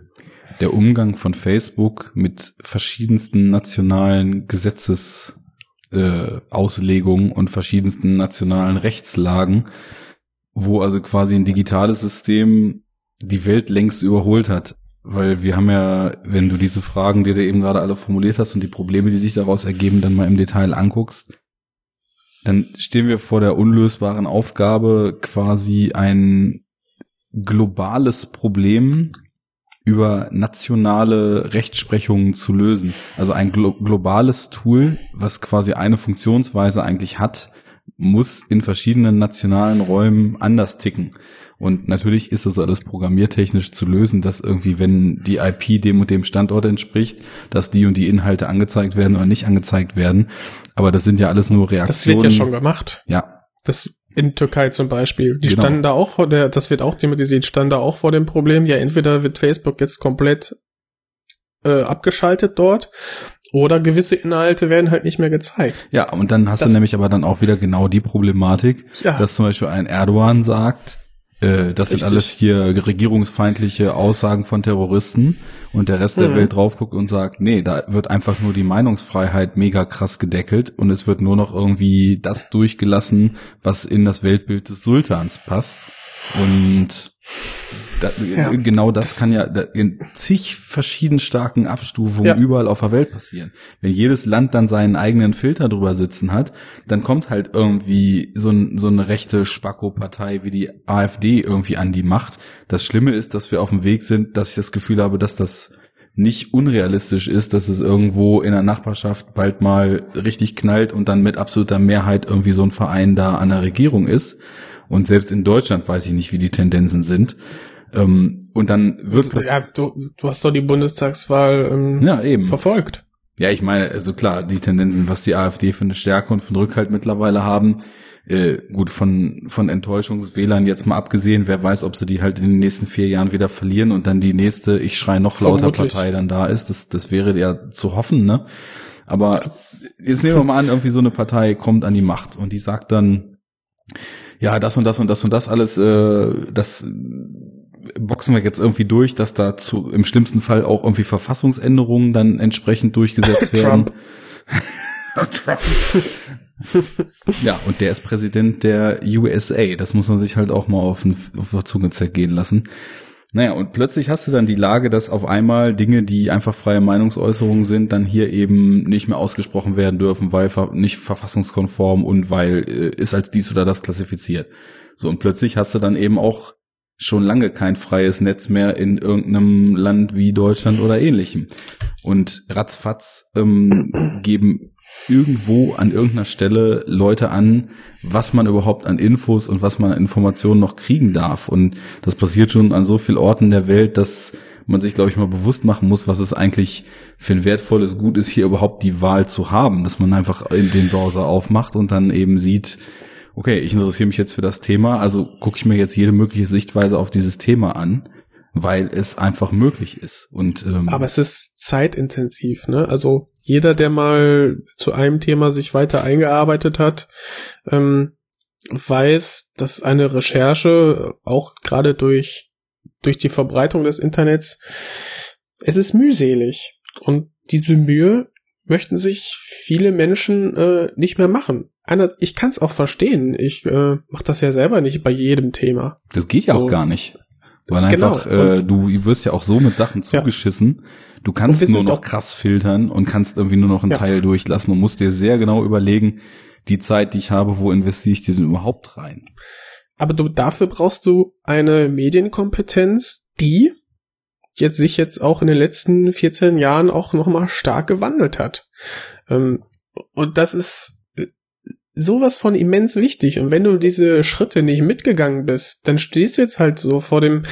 der Umgang von Facebook mit verschiedensten nationalen Gesetzesauslegungen äh, und verschiedensten nationalen Rechtslagen, wo also quasi ein digitales System die Welt längst überholt hat. Weil wir haben ja, wenn du diese Fragen, die du eben gerade alle formuliert hast und die Probleme, die sich daraus ergeben, dann mal im Detail anguckst, dann stehen wir vor der unlösbaren Aufgabe, quasi ein globales Problem über nationale Rechtsprechungen zu lösen. Also ein glo globales Tool, was quasi eine Funktionsweise eigentlich hat, muss in verschiedenen nationalen Räumen anders ticken. Und natürlich ist das alles programmiertechnisch zu lösen, dass irgendwie, wenn die IP dem und dem Standort entspricht, dass die und die Inhalte angezeigt werden oder nicht angezeigt werden. Aber das sind ja alles nur Reaktionen. Das wird ja schon gemacht. Ja. Das in Türkei zum Beispiel. Die genau. standen da auch vor der, das wird auch thematisiert, standen da auch vor dem Problem, ja, entweder wird Facebook jetzt komplett äh, abgeschaltet dort oder gewisse Inhalte werden halt nicht mehr gezeigt. Ja, und dann hast das, du nämlich aber dann auch wieder genau die Problematik, ja. dass zum Beispiel ein Erdogan sagt, äh, das Richtig. sind alles hier regierungsfeindliche Aussagen von Terroristen und der Rest mhm. der Welt drauf guckt und sagt, nee, da wird einfach nur die Meinungsfreiheit mega krass gedeckelt und es wird nur noch irgendwie das durchgelassen, was in das Weltbild des Sultans passt. Und da, ja. Genau das, das, kann ja in zig verschieden starken Abstufungen ja. überall auf der Welt passieren. Wenn jedes Land dann seinen eigenen Filter drüber sitzen hat, dann kommt halt irgendwie so, ein, so eine rechte Spacko-Partei wie die AfD irgendwie an die Macht. Das Schlimme ist, dass wir auf dem Weg sind, dass ich das Gefühl habe, dass das nicht unrealistisch ist, dass es irgendwo in der Nachbarschaft bald mal richtig knallt und dann mit absoluter Mehrheit irgendwie so ein Verein da an der Regierung ist. Und selbst in Deutschland weiß ich nicht, wie die Tendenzen sind. Ähm, und dann wird ja, du, du hast doch die Bundestagswahl ähm, ja, eben. verfolgt. Ja, ich meine, also klar, die Tendenzen, was die AfD für eine Stärke und für einen Rückhalt mittlerweile haben, äh, gut, von, von Enttäuschungswählern jetzt mal abgesehen, wer weiß, ob sie die halt in den nächsten vier Jahren wieder verlieren und dann die nächste, ich schrei noch lauter Vermutlich. Partei dann da ist, das, das wäre ja zu hoffen, ne? Aber jetzt nehmen wir mal an, irgendwie so eine Partei kommt an die Macht und die sagt dann, ja, das und das und das und das alles, äh, das boxen wir jetzt irgendwie durch, dass da zu, im schlimmsten Fall auch irgendwie Verfassungsänderungen dann entsprechend durchgesetzt [LAUGHS] werden. Trump. [LAUGHS] ja, und der ist Präsident der USA. Das muss man sich halt auch mal auf, den, auf der Zunge zergehen lassen. Naja, und plötzlich hast du dann die Lage, dass auf einmal Dinge, die einfach freie Meinungsäußerungen sind, dann hier eben nicht mehr ausgesprochen werden dürfen, weil nicht verfassungskonform und weil äh, ist als dies oder das klassifiziert. So, und plötzlich hast du dann eben auch schon lange kein freies Netz mehr in irgendeinem Land wie Deutschland oder ähnlichem. Und ratzfatz ähm, geben irgendwo an irgendeiner Stelle Leute an, was man überhaupt an Infos und was man an Informationen noch kriegen darf. Und das passiert schon an so vielen Orten der Welt, dass man sich, glaube ich, mal bewusst machen muss, was es eigentlich für ein wertvolles Gut ist, hier überhaupt die Wahl zu haben, dass man einfach in den Browser aufmacht und dann eben sieht, okay, ich interessiere mich jetzt für das Thema, also gucke ich mir jetzt jede mögliche Sichtweise auf dieses Thema an, weil es einfach möglich ist. Und ähm, aber es ist zeitintensiv, ne? Also jeder, der mal zu einem Thema sich weiter eingearbeitet hat, ähm, weiß, dass eine Recherche auch gerade durch durch die Verbreitung des Internets es ist mühselig und diese Mühe möchten sich viele Menschen äh, nicht mehr machen. Anders, ich kann es auch verstehen. Ich äh, mache das ja selber nicht bei jedem Thema. Das geht ja so. auch gar nicht. Weil genau. einfach, äh, du wirst ja auch so mit Sachen zugeschissen. Ja. Du kannst nur noch krass filtern und kannst irgendwie nur noch einen ja. Teil durchlassen und musst dir sehr genau überlegen, die Zeit, die ich habe, wo investiere ich die denn überhaupt rein? Aber du, dafür brauchst du eine Medienkompetenz, die jetzt sich jetzt auch in den letzten 14 Jahren auch nochmal stark gewandelt hat. Ähm, und das ist sowas von immens wichtig. Und wenn du diese Schritte nicht mitgegangen bist, dann stehst du jetzt halt so vor dem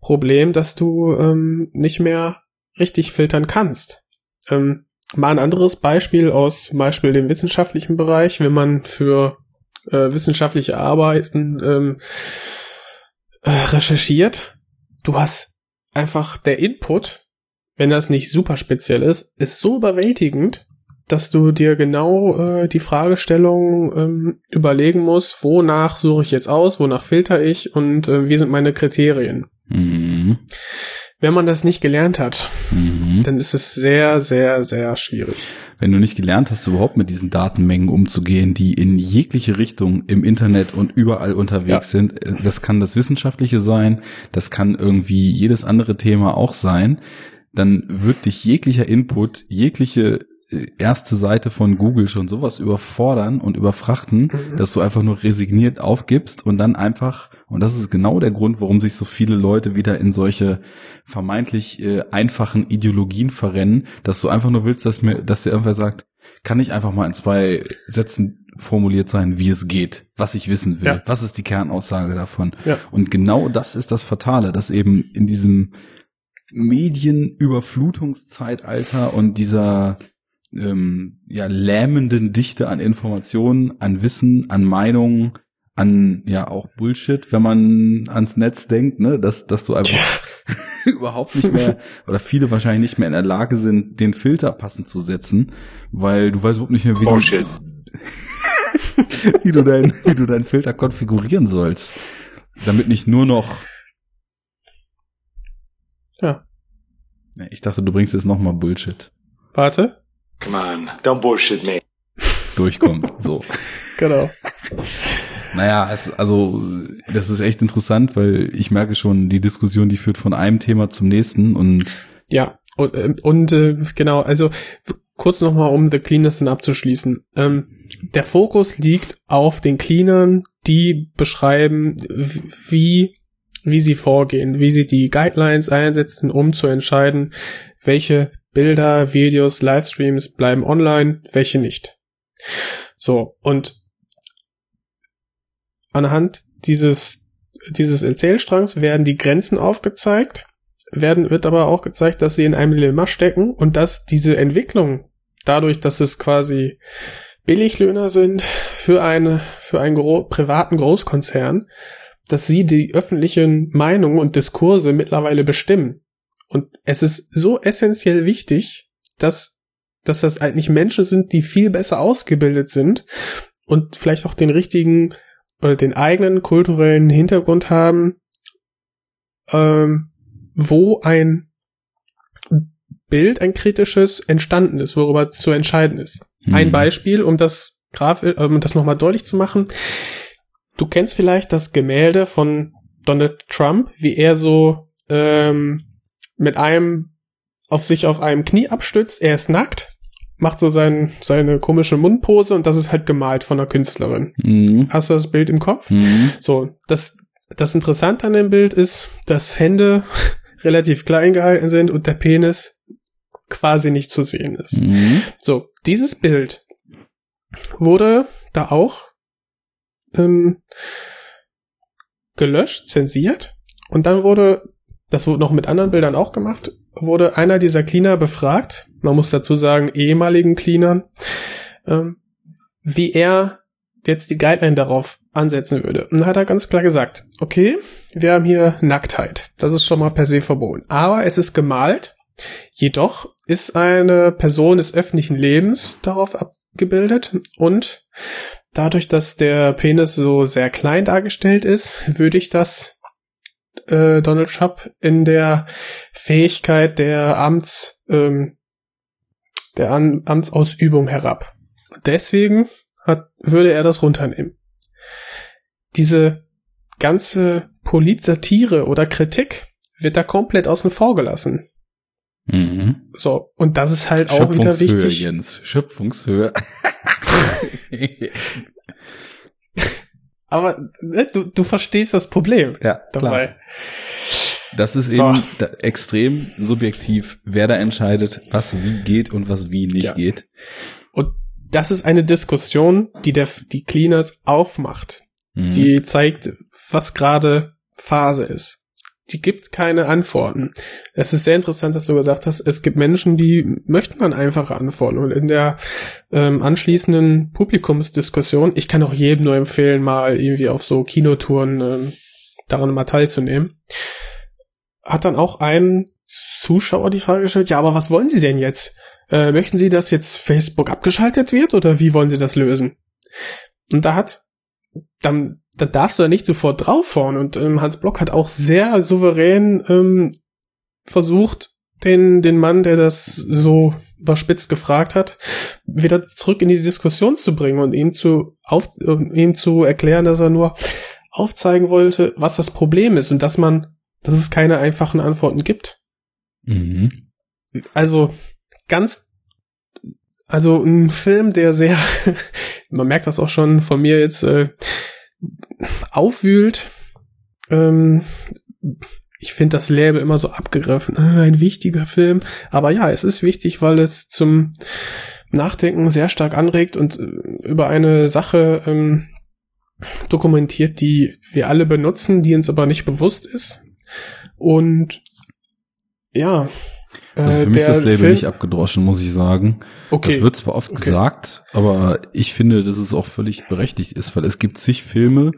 Problem, dass du ähm, nicht mehr richtig filtern kannst. Ähm, Mal ein anderes Beispiel aus zum Beispiel dem wissenschaftlichen Bereich, wenn man für äh, wissenschaftliche Arbeiten ähm, äh, recherchiert. Du hast einfach der Input, wenn das nicht super speziell ist, ist so überwältigend, dass du dir genau äh, die Fragestellung ähm, überlegen musst, wonach suche ich jetzt aus, wonach filter ich und äh, wie sind meine Kriterien. Mhm. Wenn man das nicht gelernt hat, Mhm. dann ist es sehr, sehr, sehr schwierig. Wenn du nicht gelernt hast, überhaupt mit diesen Datenmengen umzugehen, die in jegliche Richtung im Internet und überall unterwegs sind, äh, das kann das Wissenschaftliche sein, das kann irgendwie jedes andere Thema auch sein, dann wird dich jeglicher Input, jegliche erste Seite von Google schon sowas überfordern und überfrachten, Mhm. dass du einfach nur resigniert aufgibst und dann einfach, und das ist genau der Grund, warum sich so viele Leute wieder in solche vermeintlich äh, einfachen Ideologien verrennen, dass du einfach nur willst, dass mir, dass dir irgendwer sagt, kann ich einfach mal in zwei Sätzen formuliert sein, wie es geht, was ich wissen will, Ja. was ist die Kernaussage davon. Ja. Und genau das ist das Fatale, dass eben in diesem Medienüberflutungszeitalter und dieser ähm, ja, lähmenden Dichte an Informationen, an Wissen, an Meinungen, an ja auch Bullshit, wenn man ans Netz denkt, ne, dass, dass du einfach [LAUGHS] überhaupt nicht mehr oder viele wahrscheinlich nicht mehr in der Lage sind, den Filter passend zu setzen, weil du weißt überhaupt nicht mehr, wie Bullshit. du, [LAUGHS] wie du dein, wie du deinen Filter konfigurieren sollst, damit nicht nur noch Ja. Ja, Ich dachte, du bringst jetzt nochmal Bullshit Warte. Come on, don't bullshit me. durchkommt. So. [LAUGHS] Genau. Naja, es, also das ist echt interessant, weil ich merke schon, die Diskussion, die führt von einem Thema zum nächsten und Ja, und, ähm, und äh, genau, also kurz nochmal, um The Cleaners dann abzuschließen. Ähm, der Fokus liegt auf den Cleanern, die beschreiben, wie, wie sie vorgehen, wie sie die Guidelines einsetzen, um zu entscheiden, welche Bilder, Videos, Livestreams bleiben online, welche nicht. So, und anhand dieses, dieses Erzählstrangs werden die Grenzen aufgezeigt, werden, wird aber auch gezeigt, dass sie in einem Dilemma stecken und dass diese Entwicklung dadurch, dass es quasi Billiglöhner sind für eine, für einen gro privaten Großkonzern, dass sie die öffentlichen Meinungen und Diskurse mittlerweile bestimmen. Und es ist so essentiell wichtig, dass, dass das eigentlich Menschen sind, die viel besser ausgebildet sind und vielleicht auch den richtigen oder den eigenen kulturellen Hintergrund haben, ähm, wo ein Bild, ein kritisches, entstanden ist, worüber zu entscheiden ist. Ein Hm. Beispiel, um das Graf, äh, um das nochmal deutlich zu machen. Du kennst vielleicht das Gemälde von Donald Trump, wie er so ähm, mit einem auf sich auf einem Knie abstützt. Er ist nackt, macht so sein, seine komische Mundpose und das ist halt gemalt von einer Künstlerin. Mhm. Hast du das Bild im Kopf? Mhm. So, das, das Interessante an dem Bild ist, dass Hände [LAUGHS] relativ klein gehalten sind und der Penis quasi nicht zu sehen ist. Mhm. So, dieses Bild wurde da auch ähm, gelöscht, zensiert und dann wurde, das wurde noch mit anderen Bildern auch gemacht, wurde einer dieser Cleaner befragt, man muss dazu sagen, ehemaligen Cleanern, ähm, wie er jetzt die Guideline darauf ansetzen würde. Und hat er ganz klar gesagt, okay, wir haben hier Nacktheit. Das ist schon mal per se verboten. Aber es ist gemalt. Jedoch ist eine Person des öffentlichen Lebens darauf abgebildet und dadurch, dass der Penis so sehr klein dargestellt ist, würde ich das äh, Donald Trump in der Fähigkeit der Amts ähm, der An Amtsausübung herab. Und deswegen hat, würde er das runternehmen. Diese ganze Politsatire oder Kritik wird da komplett außen vor gelassen. Mhm. So, und das ist halt auch wieder Schöpfungshöhe, wichtig. Jens. Schöpfungshöhe. [LAUGHS] [LAUGHS] Aber ne, du, du verstehst das Problem ja, dabei. Das ist So. eben da, extrem subjektiv, wer da entscheidet, was wie geht und was wie nicht Ja. geht. Und das ist eine Diskussion, die der, die Cleaners aufmacht. Mhm. Die zeigt, was gerade Phase ist. Die gibt keine Antworten. Es ist sehr interessant, dass du gesagt hast, es gibt Menschen, die möchten dann einfache Antworten. Und in der ähm, anschließenden Publikumsdiskussion, ich kann auch jedem nur empfehlen, mal irgendwie auf so Kinotouren ähm, daran mal teilzunehmen, hat dann auch ein Zuschauer die Frage gestellt, ja, aber was wollen Sie denn jetzt? Äh, möchten Sie, dass jetzt Facebook abgeschaltet wird oder wie wollen Sie das lösen? Und da hat dann da darfst du da nicht sofort draufhauen. Und ähm, Hans Block hat auch sehr souverän ähm, versucht, den, den Mann, der das so überspitzt gefragt hat, wieder zurück in die Diskussion zu bringen und ihm zu, auf, ihm zu erklären, dass er nur aufzeigen wollte, was das Problem ist und dass man, dass es keine einfachen Antworten gibt. Mhm. Also ganz, also ein Film, der sehr, [LAUGHS] man merkt das auch schon von mir jetzt, äh, aufwühlt. Ähm, ich finde das Label immer so abgegriffen. Äh, ein wichtiger Film. Aber ja, es ist wichtig, weil es zum Nachdenken sehr stark anregt und äh, über eine Sache ähm, dokumentiert, die wir alle benutzen, die uns aber nicht bewusst ist. Und ja, also für mich ist das Label Film nicht abgedroschen, muss ich sagen. Okay. Das wird zwar oft okay. gesagt, aber ich finde, dass es auch völlig berechtigt ist, weil es gibt zig Filme,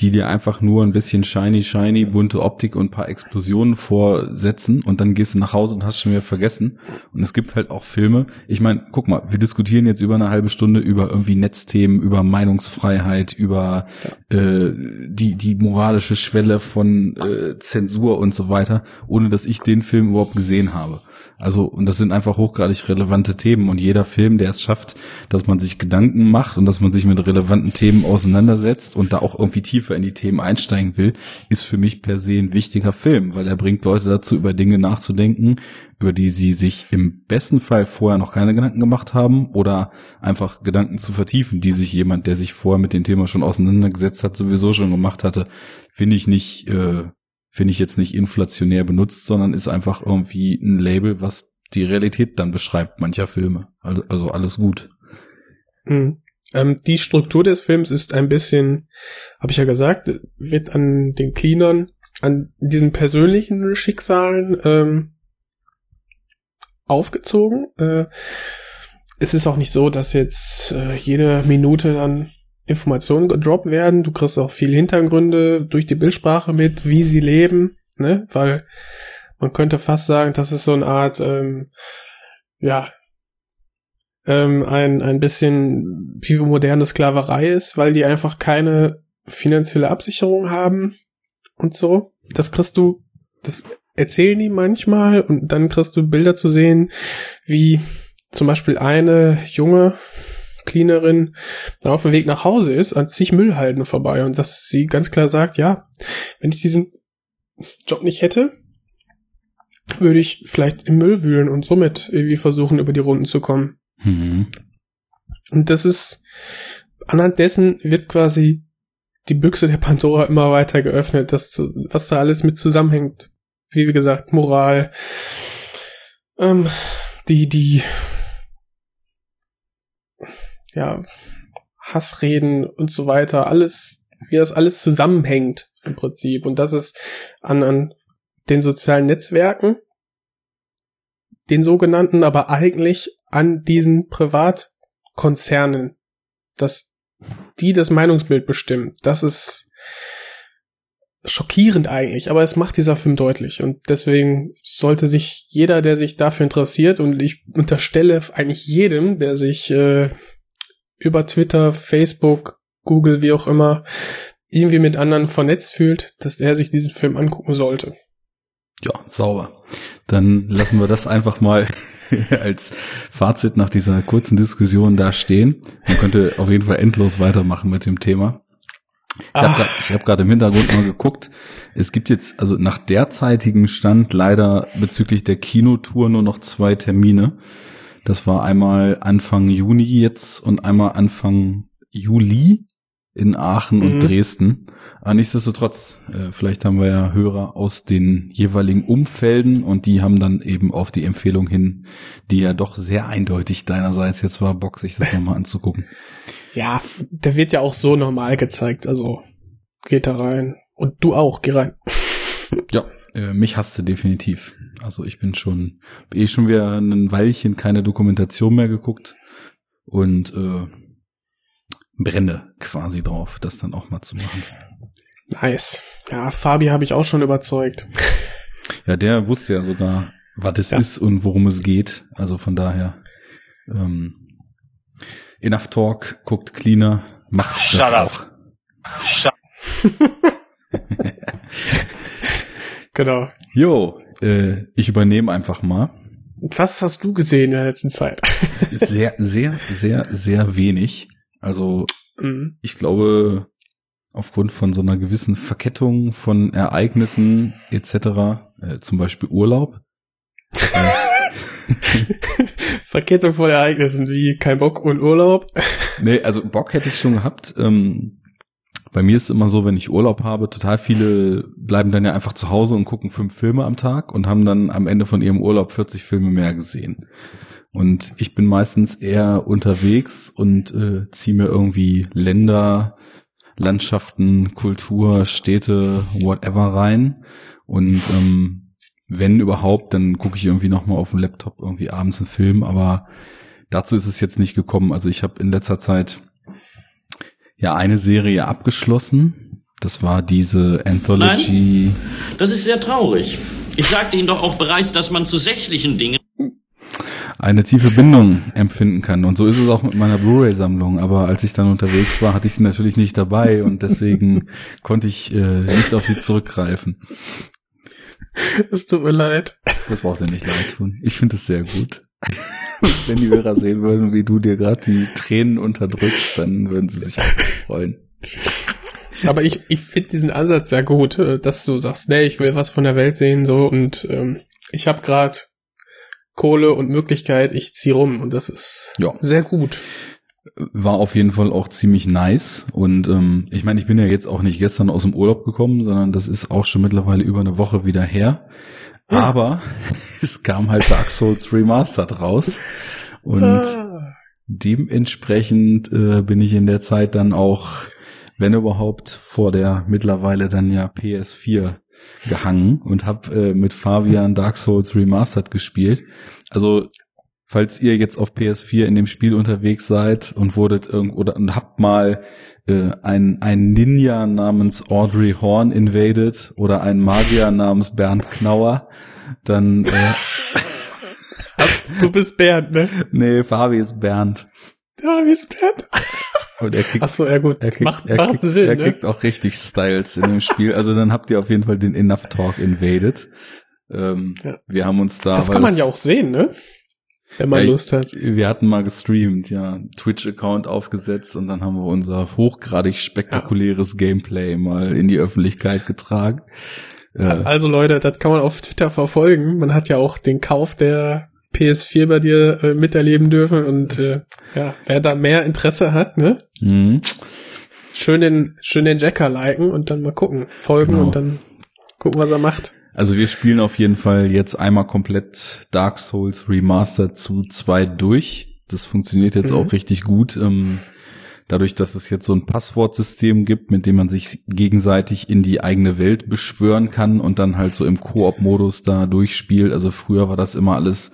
die dir einfach nur ein bisschen shiny, shiny, bunte Optik und ein paar Explosionen vorsetzen und dann gehst du nach Hause und hast schon wieder vergessen. Und es gibt halt auch Filme. Ich meine, guck mal, wir diskutieren jetzt über eine halbe Stunde über irgendwie Netzthemen, über Meinungsfreiheit, über äh, die, die moralische Schwelle von äh, Zensur und so weiter, ohne dass ich den Film überhaupt gesehen habe. Also, und das sind einfach hochgradig relevante Themen. Und jeder Film, der es schafft, dass man sich Gedanken macht und dass man sich mit relevanten Themen auseinandersetzt und da auch irgendwie tiefer in die Themen einsteigen will, ist für mich per se ein wichtiger Film, weil er bringt Leute dazu, über Dinge nachzudenken, über die sie sich im besten Fall vorher noch keine Gedanken gemacht haben oder einfach Gedanken zu vertiefen, die sich jemand, der sich vorher mit dem Thema schon auseinandergesetzt hat, sowieso schon gemacht hatte, finde ich nicht äh, finde ich jetzt nicht inflationär benutzt, sondern ist einfach irgendwie ein Label, was die Realität dann beschreibt mancher Filme. Also, also alles gut. Mhm. Ähm, die Struktur des Films ist ein bisschen, habe ich ja gesagt, wird an den Cleanern, an diesen persönlichen Schicksalen ähm, aufgezogen. Äh, es ist auch nicht so, dass jetzt äh, jede Minute dann Informationen gedroppt werden. Du kriegst auch viel Hintergründe durch die Bildsprache mit, wie sie leben, ne? Weil man könnte fast sagen, das ist so eine Art, ähm, ja, ähm, ein, ein bisschen wie moderne Sklaverei ist, weil die einfach keine finanzielle Absicherung haben und so. Das kriegst du, das erzählen die manchmal und dann kriegst du Bilder zu sehen, wie zum Beispiel eine junge Cleanerin auf dem Weg nach Hause ist, an zig Müllhalden vorbei und dass sie ganz klar sagt, ja, wenn ich diesen Job nicht hätte, würde ich vielleicht im Müll wühlen und somit irgendwie versuchen, über die Runden zu kommen. Mhm. Und das ist, anhand dessen wird quasi die Büchse der Pandora immer weiter geöffnet, das, was da alles mit zusammenhängt. Wie gesagt, Moral, ähm, die, die ja, Hassreden und so weiter, alles, wie das alles zusammenhängt im Prinzip. Und das ist an, an den sozialen Netzwerken, den sogenannten, aber eigentlich an diesen Privatkonzernen, dass die das Meinungsbild bestimmen. Das ist schockierend eigentlich, aber es macht dieser Film deutlich und deswegen sollte sich jeder, der sich dafür interessiert und ich unterstelle eigentlich jedem, der sich äh, über Twitter, Facebook, Google, wie auch immer, irgendwie mit anderen vernetzt fühlt, dass er sich diesen Film angucken sollte. Ja, sauber. Dann lassen wir das einfach mal [LAUGHS] als Fazit nach dieser kurzen Diskussion da stehen. Man könnte auf jeden Fall endlos weitermachen mit dem Thema. Ich habe hab gerade im Hintergrund mal geguckt. Es gibt jetzt also nach derzeitigem Stand leider bezüglich der Kinotour nur noch zwei Termine. Das war einmal Anfang Juni jetzt und einmal Anfang Juli in Aachen mhm. und Dresden. Aber nichtsdestotrotz, äh, vielleicht haben wir ja Hörer aus den jeweiligen Umfelden und die haben dann eben auf die Empfehlung hin, die ja doch sehr eindeutig deinerseits jetzt war, Bock, sich das nochmal anzugucken. Ja, der wird ja auch so normal gezeigt, also geht da rein. Und du auch, geh rein. Ja, Äh, mich hasste definitiv. Also ich bin schon, eh schon wieder ein Weilchen keine Dokumentation mehr geguckt und äh, brenne quasi drauf, das dann auch mal zu machen. Nice. Ja, Fabi habe ich auch schon überzeugt. Ja, der wusste ja sogar, was es Ja. ist und worum es geht. Also von daher, ähm, Enough Talk, guckt cleaner, macht Shut das up. auch. Shut [LAUGHS] [LAUGHS] Genau. Jo, äh, ich übernehme einfach mal. Was hast du gesehen in der letzten Zeit? [LAUGHS] Sehr, sehr, sehr, sehr wenig. Also Mhm. ich glaube, aufgrund von so einer gewissen Verkettung von Ereignissen etc., äh, zum Beispiel Urlaub. [LAUGHS] Verkettung von Ereignissen wie kein Bock und Urlaub. nee, also Bock hätte ich schon gehabt. Ähm, bei mir ist es immer so, wenn ich Urlaub habe, total viele bleiben dann ja einfach zu Hause und gucken fünf Filme am Tag und haben dann am Ende von ihrem Urlaub 40 Filme mehr gesehen. Und ich bin meistens eher unterwegs und äh, ziehe mir irgendwie Länder, Landschaften, Kultur, Städte, whatever rein. Und ähm, wenn überhaupt, dann gucke ich irgendwie nochmal auf dem Laptop irgendwie abends einen Film. Aber dazu ist es jetzt nicht gekommen. Also ich habe in letzter Zeit ja eine Serie abgeschlossen. Das war diese Anthology. Das ist sehr traurig. Ich sagte Ihnen doch auch bereits, dass man zu sächlichen Dingen eine tiefe Bindung empfinden kann. Und so ist es auch mit meiner Blu-ray-Sammlung. Aber als ich dann unterwegs war, hatte ich sie natürlich nicht dabei und deswegen [LAUGHS] konnte ich äh, nicht auf sie zurückgreifen. Es tut mir leid. Das braucht ihr nicht leid tun. Ich finde es sehr gut. [LAUGHS] Wenn die Hörer sehen würden, wie du dir gerade die Tränen unterdrückst, dann würden sie sich auch freuen. Aber ich, ich finde diesen Ansatz sehr gut, äh, dass du sagst, nee, ich will was von der Welt sehen, so und ähm, ich habe gerade Kohle und Möglichkeit, ich zieh rum und das ist Ja. sehr gut. War auf jeden Fall auch ziemlich nice. Und ähm, ich meine, ich bin ja jetzt auch nicht gestern aus dem Urlaub gekommen, sondern das ist auch schon mittlerweile über eine Woche wieder her. Aber [LAUGHS] es kam halt Dark Souls Remastered raus. Und Ah. dementsprechend äh, bin ich in der Zeit dann auch, wenn überhaupt, vor der mittlerweile dann ja PS4 gehangen und habe äh, mit Fabian Dark Souls Remastered gespielt. Also falls ihr jetzt auf PS4 in dem Spiel unterwegs seid und wurdet irgend oder und habt mal äh, ein ein Ninja namens Audrey Horn invaded oder ein Magier namens Bernd Knauer, dann äh, Du bist Bernd, ne? nee, Fabi ist Bernd wie ist Bernd? und er kriegt Ach so, ja gut. Er kriegt, macht er, macht kriegt, Sinn, er ne? kriegt auch richtig Styles in dem Spiel. Also dann habt ihr auf jeden Fall den Enough Talk invaded. Ähm, Ja. Wir haben uns da. Das kann man ja auch sehen, ne? Wenn man Ja, Lust hat. Wir hatten mal gestreamt, ja, Twitch-Account aufgesetzt und dann haben wir unser hochgradig spektakuläres Gameplay mal in die Öffentlichkeit getragen. Äh, Also Leute, das kann man auf Twitter verfolgen. Man hat ja auch den Kauf der PS4 bei dir äh, miterleben dürfen und äh, ja, wer da mehr Interesse hat, ne? mhm. Schön den, schön den Jacker liken und dann mal gucken, folgen Genau. und dann gucken, was er macht. Also wir spielen auf jeden Fall jetzt einmal komplett Dark Souls Remastered zu zwei durch. Das funktioniert jetzt Mhm. auch richtig gut. Ähm, dadurch, dass es jetzt so ein Passwortsystem gibt, mit dem man sich gegenseitig in die eigene Welt beschwören kann und dann halt so im Koop-Modus da durchspielt. Also früher war das immer alles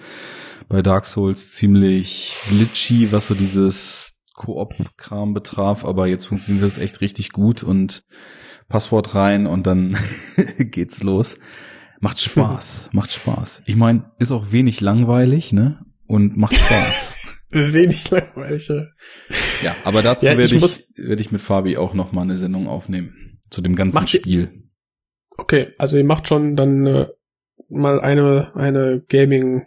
bei Dark Souls ziemlich glitchy, was so dieses Koop-Kram betraf, aber jetzt funktioniert das echt richtig gut und Passwort rein und dann [LAUGHS] geht's los. Macht Spaß, [LAUGHS] macht Spaß. Ich meine, ist auch wenig langweilig, ne? Und macht Spaß. [LAUGHS] Wenig langweilig. ja. ja, aber dazu Ja, ich werde ich, muss- werde ich mit Fabi auch noch mal eine Sendung aufnehmen zu dem ganzen Spiel. Okay, also ihr macht schon dann äh, mal eine, eine Gaming,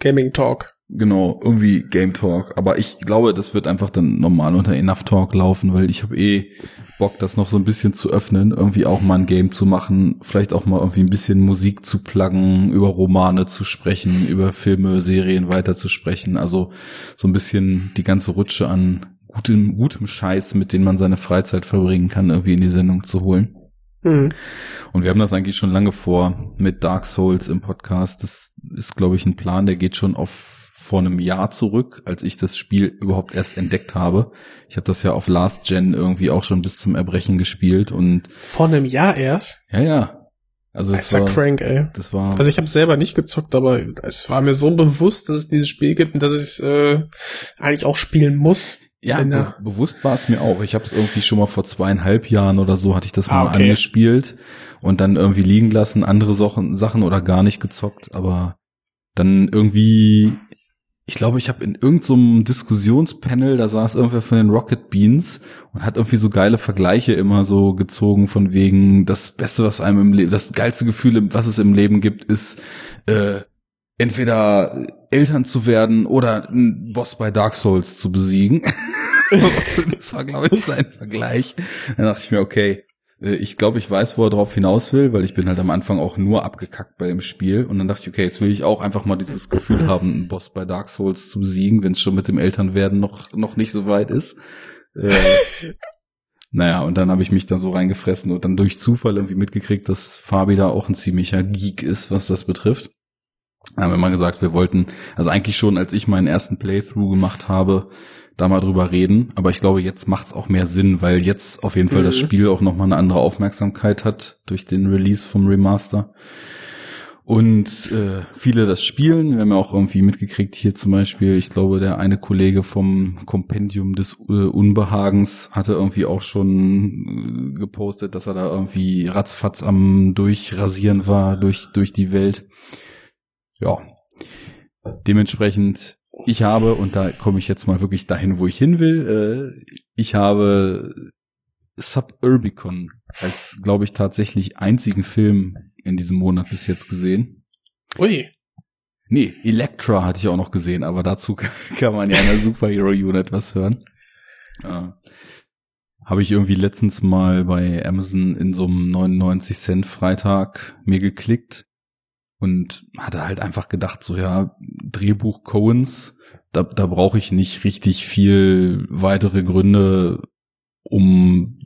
Gaming Talk. Genau, irgendwie Game Talk. Aber ich glaube, das wird einfach dann normal unter Enough Talk laufen, weil ich habe eh Bock, das noch so ein bisschen zu öffnen, irgendwie auch mal ein Game zu machen, vielleicht auch mal irgendwie ein bisschen Musik zu pluggen, über Romane zu sprechen, über Filme, Serien weiter zu sprechen. Also so ein bisschen die ganze Rutsche an gutem, gutem Scheiß, mit dem man seine Freizeit verbringen kann, irgendwie in die Sendung zu holen. Hm. Und wir haben das eigentlich schon lange vor mit Dark Souls im Podcast. Das ist, glaube ich, ein Plan, der geht schon auf vor einem Jahr zurück, als ich das Spiel überhaupt erst entdeckt habe. Ich habe das ja auf Last Gen irgendwie auch schon bis zum Erbrechen gespielt und Vor einem Jahr erst. ja, ja. Also Das war, crank, ey. das war, Also ich habe selber nicht gezockt, aber es war mir so bewusst, dass es dieses Spiel gibt und dass ich es äh, eigentlich auch spielen muss. ja, be bewusst war es mir auch. Ich habe es irgendwie schon mal vor zweieinhalb Jahren oder so hatte ich das Ah, mal okay. angespielt und dann irgendwie liegen lassen, andere Sachen, Sachen oder gar nicht gezockt, aber dann irgendwie, ich glaube, ich habe in irgendeinem Diskussionspanel, da saß irgendwer von den Rocket Beans und hat irgendwie so geile Vergleiche immer so gezogen von wegen, das Beste, was einem im Leben, das geilste Gefühl, was es im Leben gibt, ist äh, entweder Eltern zu werden oder einen Boss bei Dark Souls zu besiegen. [LAUGHS] das war, glaube ich, sein Vergleich. Dann dachte ich mir, okay, ich glaube, ich weiß, wo er drauf hinaus will, weil ich bin halt am Anfang auch nur abgekackt bei dem Spiel. Und dann dachte ich, okay, jetzt will ich auch einfach mal dieses Gefühl [LAUGHS] haben, einen Boss bei Dark Souls zu besiegen, wenn es schon mit dem Elternwerden noch, noch nicht so weit ist. Äh, [LAUGHS] naja, und dann habe ich mich da so reingefressen und dann durch Zufall irgendwie mitgekriegt, dass Fabi da auch ein ziemlicher Geek ist, was das betrifft. Dann haben wir mal gesagt, wir wollten, also eigentlich schon, als ich meinen ersten Playthrough gemacht habe, da mal drüber reden. Aber ich glaube, jetzt macht's auch mehr Sinn, weil jetzt auf jeden Fall das Mhm. Spiel auch nochmal eine andere Aufmerksamkeit hat durch den Release vom Remaster. Und äh, viele das spielen. Wir haben ja auch irgendwie mitgekriegt, hier zum Beispiel, ich glaube, der eine Kollege vom Kompendium des äh, Unbehagens hatte irgendwie auch schon äh, gepostet, dass er da irgendwie ratzfatz am Durchrasieren war durch, durch die Welt. Ja. Dementsprechend, ich habe, und da komme ich jetzt mal wirklich dahin, wo ich hin will, äh, ich habe Suburbicon als, glaube ich, tatsächlich einzigen Film in diesem Monat bis jetzt gesehen. Ui. Nee, Elektra hatte ich auch noch gesehen, aber dazu [LAUGHS] kann man ja in der Superhero Unit was hören. Äh, Habe ich irgendwie letztens mal bei Amazon in so einem 99 Cent Freitag mir geklickt und hatte halt einfach gedacht, so ja, Drehbuch Coens, da, da brauche ich nicht richtig viel weitere Gründe, um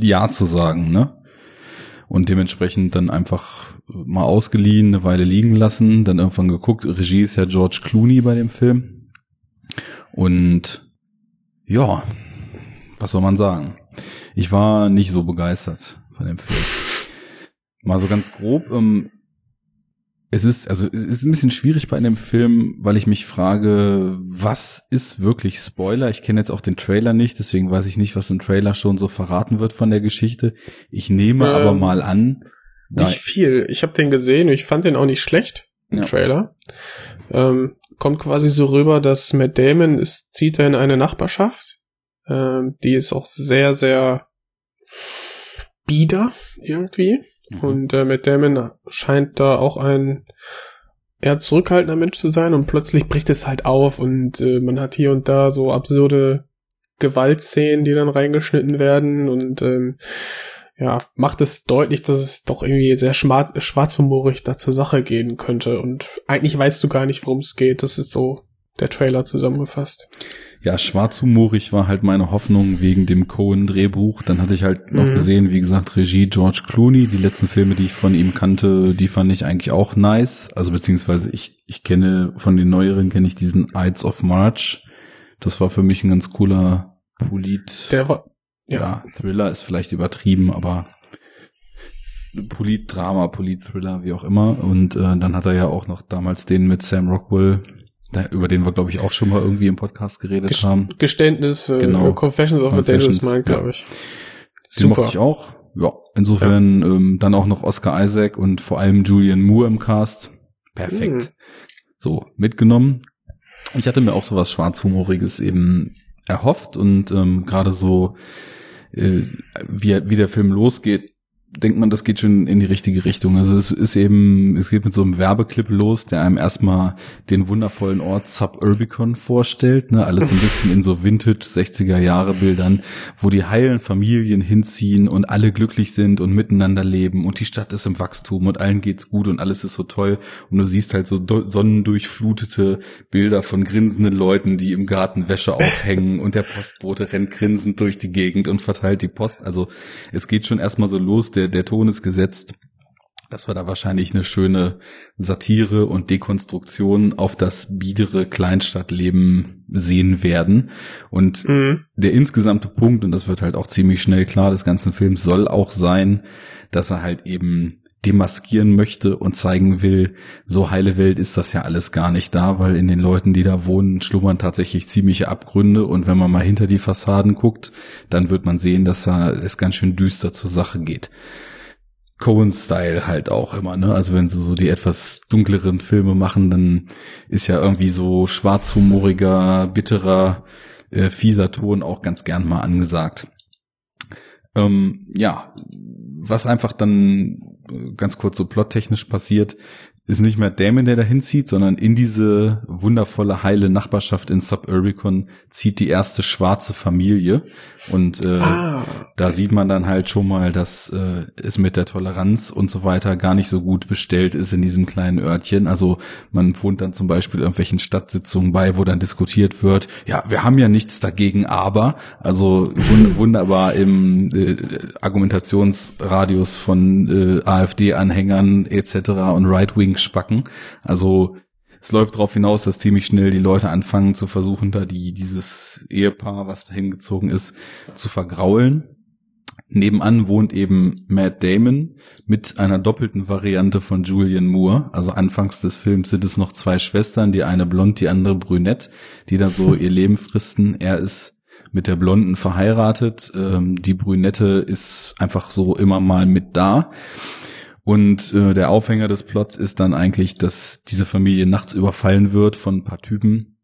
Ja zu sagen, ne? Und dementsprechend dann einfach mal ausgeliehen, eine Weile liegen lassen, dann irgendwann geguckt. Regie ist ja George Clooney bei dem Film. Und ja, was soll man sagen? Ich war nicht so begeistert von dem Film. Mal so ganz grob, ähm, es ist, also es ist ein bisschen schwierig bei einem Film, weil ich mich frage, was ist wirklich Spoiler? Ich kenne jetzt auch den Trailer nicht, deswegen weiß ich nicht, was im Trailer schon so verraten wird von der Geschichte. Ich nehme Ähm, aber mal an, Nicht viel. Ich habe den gesehen und ich fand den auch nicht schlecht, den Ja. Trailer. Ähm, kommt quasi so rüber, dass Matt Damon ist, zieht er in eine Nachbarschaft. Ähm, die ist auch sehr, sehr bieder irgendwie. Mhm. Und äh, Matt Damon scheint da auch ein eher zurückhaltender Mensch zu sein und plötzlich bricht es halt auf und äh, man hat hier und da so absurde Gewaltszenen, die dann reingeschnitten werden und ähm, ja, macht es deutlich, dass es doch irgendwie sehr schwarz, schwarzhumorig da zur Sache gehen könnte und eigentlich weißt du gar nicht, worum es geht. Das ist so der Trailer zusammengefasst. Ja, schwarzhumorig war halt meine Hoffnung wegen dem Cohen-Drehbuch. Dann hatte ich halt noch Mhm. gesehen, wie gesagt, Regie George Clooney. Die letzten Filme, die ich von ihm kannte, die fand ich eigentlich auch nice. Also beziehungsweise ich, ich kenne von den neueren kenne ich diesen Ides of March. Das war für mich ein ganz cooler Polit. Der ja. ja, Thriller ist vielleicht übertrieben, aber Polit-Drama, Polit-Thriller, wie auch immer. Und äh, dann hat er ja auch noch damals den mit Sam Rockwell, da, über den wir, glaube ich, auch schon mal irgendwie im Podcast geredet Ges- haben. Geständnis, äh, Genau. Confessions of a Confessions, Dangerous Mind, ja. glaube ich. Den mochte ich auch. Ja, insofern Ähm, dann auch noch Oscar Isaac und vor allem Julian Moore im Cast. Perfekt. Mhm. So, mitgenommen. Ich hatte mir auch so was Schwarzhumoriges eben erhofft und ähm, gerade so, äh, wie, wie der Film losgeht, denkt man, das geht schon in die richtige Richtung. Also es ist eben, es geht mit so einem Werbeclip los, der einem erstmal den wundervollen Ort Suburbicon vorstellt, ne, alles so ein bisschen in so Vintage 60er Jahre Bildern, wo die heilen Familien hinziehen und alle glücklich sind und miteinander leben und die Stadt ist im Wachstum und allen geht's gut und alles ist so toll und du siehst halt so sonnendurchflutete Bilder von grinsenden Leuten, die im Garten Wäsche aufhängen und der Postbote rennt grinsend durch die Gegend und verteilt die Post. Also es geht schon erstmal so los, der, der Ton ist gesetzt dass wir da wahrscheinlich eine schöne Satire und Dekonstruktion auf das biedere Kleinstadtleben sehen werden. Und Mhm. der insgesamte Punkt, und das wird halt auch ziemlich schnell klar, des ganzen Films soll auch sein, dass er halt eben demaskieren möchte und zeigen will, so heile Welt ist das ja alles gar nicht da, weil in den Leuten, die da wohnen, schlummern tatsächlich ziemliche Abgründe und wenn man mal hinter die Fassaden guckt, dann wird man sehen, dass da es ganz schön düster zur Sache geht. Cohen-Style halt auch immer, ne? Also wenn sie so die etwas dunkleren Filme machen, dann ist ja irgendwie so schwarzhumoriger, bitterer, äh, fieser Ton auch ganz gern mal angesagt. Ähm, ja, was einfach dann ganz kurz so plottechnisch passiert, ist nicht mehr Damon, der dahin zieht, sondern in diese wundervolle, heile Nachbarschaft in Suburbicon zieht die erste schwarze Familie. Und äh, ah, da sieht man dann halt schon mal, dass äh, es mit der Toleranz und so weiter gar nicht so gut bestellt ist in diesem kleinen Örtchen. Also man wohnt dann zum Beispiel irgendwelchen Stadtsitzungen bei, wo dann diskutiert wird, ja, wir haben ja nichts dagegen, aber, also wund [LAUGHS] wunderbar im äh, Argumentationsradius von äh, AfD-Anhängern etc. und Right-Wing Spacken. Also es läuft darauf hinaus, dass ziemlich schnell die Leute anfangen zu versuchen, da die, dieses Ehepaar, was dahin gezogen ist, zu vergraulen. Nebenan wohnt eben Matt Damon mit einer doppelten Variante von Julian Moore. Also anfangs des Films sind es noch zwei Schwestern, die eine blond, die andere brünett, die da so [LAUGHS] ihr Leben fristen. Er ist mit der Blonden verheiratet. Ähm, die Brünette ist einfach so immer mal mit da. Und äh, der Aufhänger des Plots ist dann eigentlich, dass diese Familie nachts überfallen wird von ein paar Typen,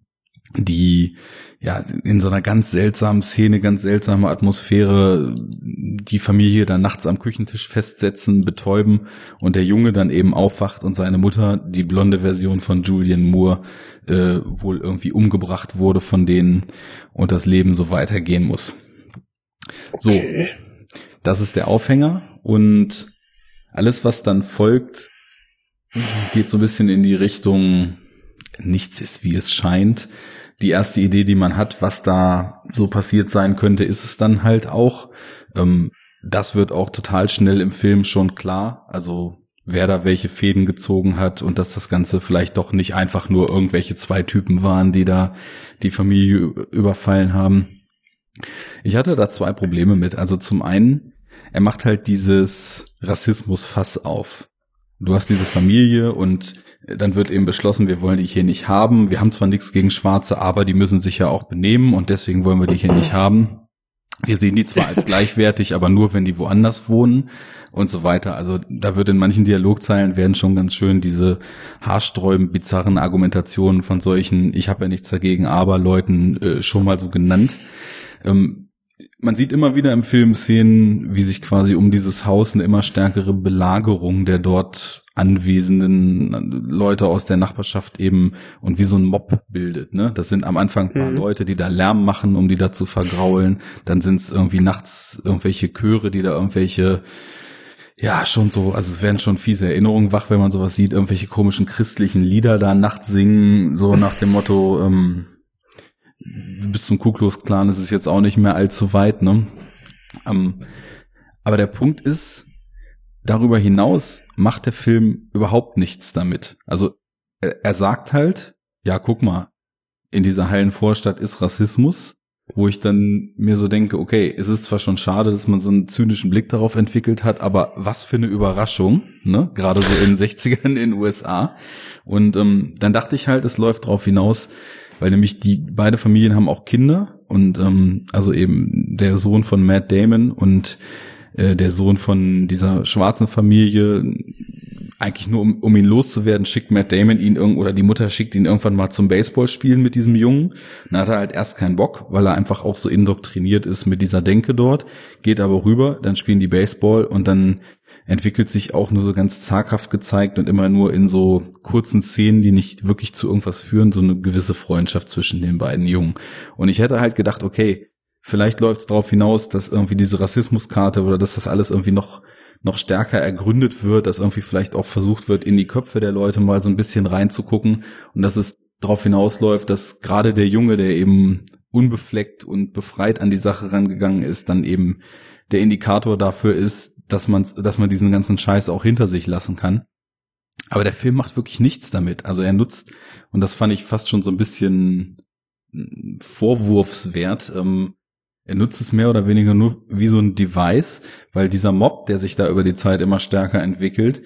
die ja in so einer ganz seltsamen Szene, ganz seltsame Atmosphäre die Familie dann nachts am Küchentisch festsetzen, betäuben und der Junge dann eben aufwacht und seine Mutter, die blonde Version von Julian Moore, äh, wohl irgendwie umgebracht wurde von denen und das Leben so weitergehen muss. Okay. So, das ist der Aufhänger und alles, was dann folgt, geht so ein bisschen in die Richtung, nichts ist wie es scheint. Die erste Idee, die man hat, was da so passiert sein könnte, ist es dann halt auch. Ähm, das wird auch total schnell im Film schon klar. Also wer da welche Fäden gezogen hat und dass das Ganze vielleicht doch nicht einfach nur irgendwelche zwei Typen waren, die da die Familie überfallen haben. Ich hatte da zwei Probleme mit. Also zum einen er macht halt dieses Rassismus-Fass auf. Du hast diese Familie und dann wird eben beschlossen, wir wollen die hier nicht haben. Wir haben zwar nichts gegen Schwarze, aber die müssen sich ja auch benehmen und deswegen wollen wir die hier nicht haben. Wir sehen die zwar als gleichwertig, aber nur, wenn die woanders wohnen und so weiter. Also da wird in manchen Dialogzeilen werden schon ganz schön diese haarsträubend bizarren Argumentationen von solchen, ich habe ja nichts dagegen, aber Leuten äh, schon mal so genannt. Ähm, man sieht immer wieder im Film Szenen, wie sich quasi um dieses Haus eine immer stärkere Belagerung der dort anwesenden Leute aus der Nachbarschaft eben und wie so ein Mob bildet. Ne? Das sind am Anfang ein paar mhm. Leute, die da Lärm machen, um die da zu vergraulen. Dann sind es irgendwie nachts irgendwelche Chöre, die da irgendwelche ja, schon so, also es werden schon fiese Erinnerungen wach, wenn man sowas sieht, irgendwelche komischen christlichen Lieder da nachts singen, so nach dem Motto, ähm, bis zum Ku Klux Klan ist es jetzt auch nicht mehr allzu weit, ne? Ähm, aber der Punkt ist, darüber hinaus macht der Film überhaupt nichts damit. Also er, er sagt halt, ja, guck mal, in dieser heilen Vorstadt ist Rassismus, wo ich dann mir so denke, okay, es ist zwar schon schade, dass man so einen zynischen Blick darauf entwickelt hat, aber was für eine Überraschung, ne? Gerade so in den [LAUGHS] 60ern in den USA. Und ähm, dann dachte ich halt, es läuft darauf hinaus, weil nämlich die beide Familien haben auch Kinder und ähm, also eben der Sohn von Matt Damon und äh, der Sohn von dieser schwarzen Familie eigentlich nur um, um ihn loszuwerden, schickt Matt Damon ihn irgend oder die Mutter schickt ihn irgendwann mal zum Baseballspielen mit diesem Jungen. Dann hat er halt erst keinen Bock, weil er einfach auch so indoktriniert ist mit dieser Denke dort, geht aber rüber, dann spielen die Baseball und dann entwickelt sich auch nur so ganz zaghaft gezeigt und immer nur in so kurzen Szenen, die nicht wirklich zu irgendwas führen, so eine gewisse Freundschaft zwischen den beiden Jungen. Und ich hätte halt gedacht, okay, vielleicht läuft es darauf hinaus, dass irgendwie diese Rassismuskarte oder dass das alles irgendwie noch noch stärker ergründet wird, dass irgendwie vielleicht auch versucht wird, in die Köpfe der Leute mal so ein bisschen reinzugucken und dass es darauf hinausläuft, dass gerade der Junge, der eben unbefleckt und befreit an die Sache rangegangen ist, dann eben der Indikator dafür ist, dass man, dass man diesen ganzen Scheiß auch hinter sich lassen kann. Aber der Film macht wirklich nichts damit. Also er nutzt, und das fand ich fast schon so ein bisschen hm, vorwurfswert, ähm, Er nutzt es mehr oder weniger nur wie so ein Device, weil dieser Mob, der sich da über die Zeit immer stärker entwickelt,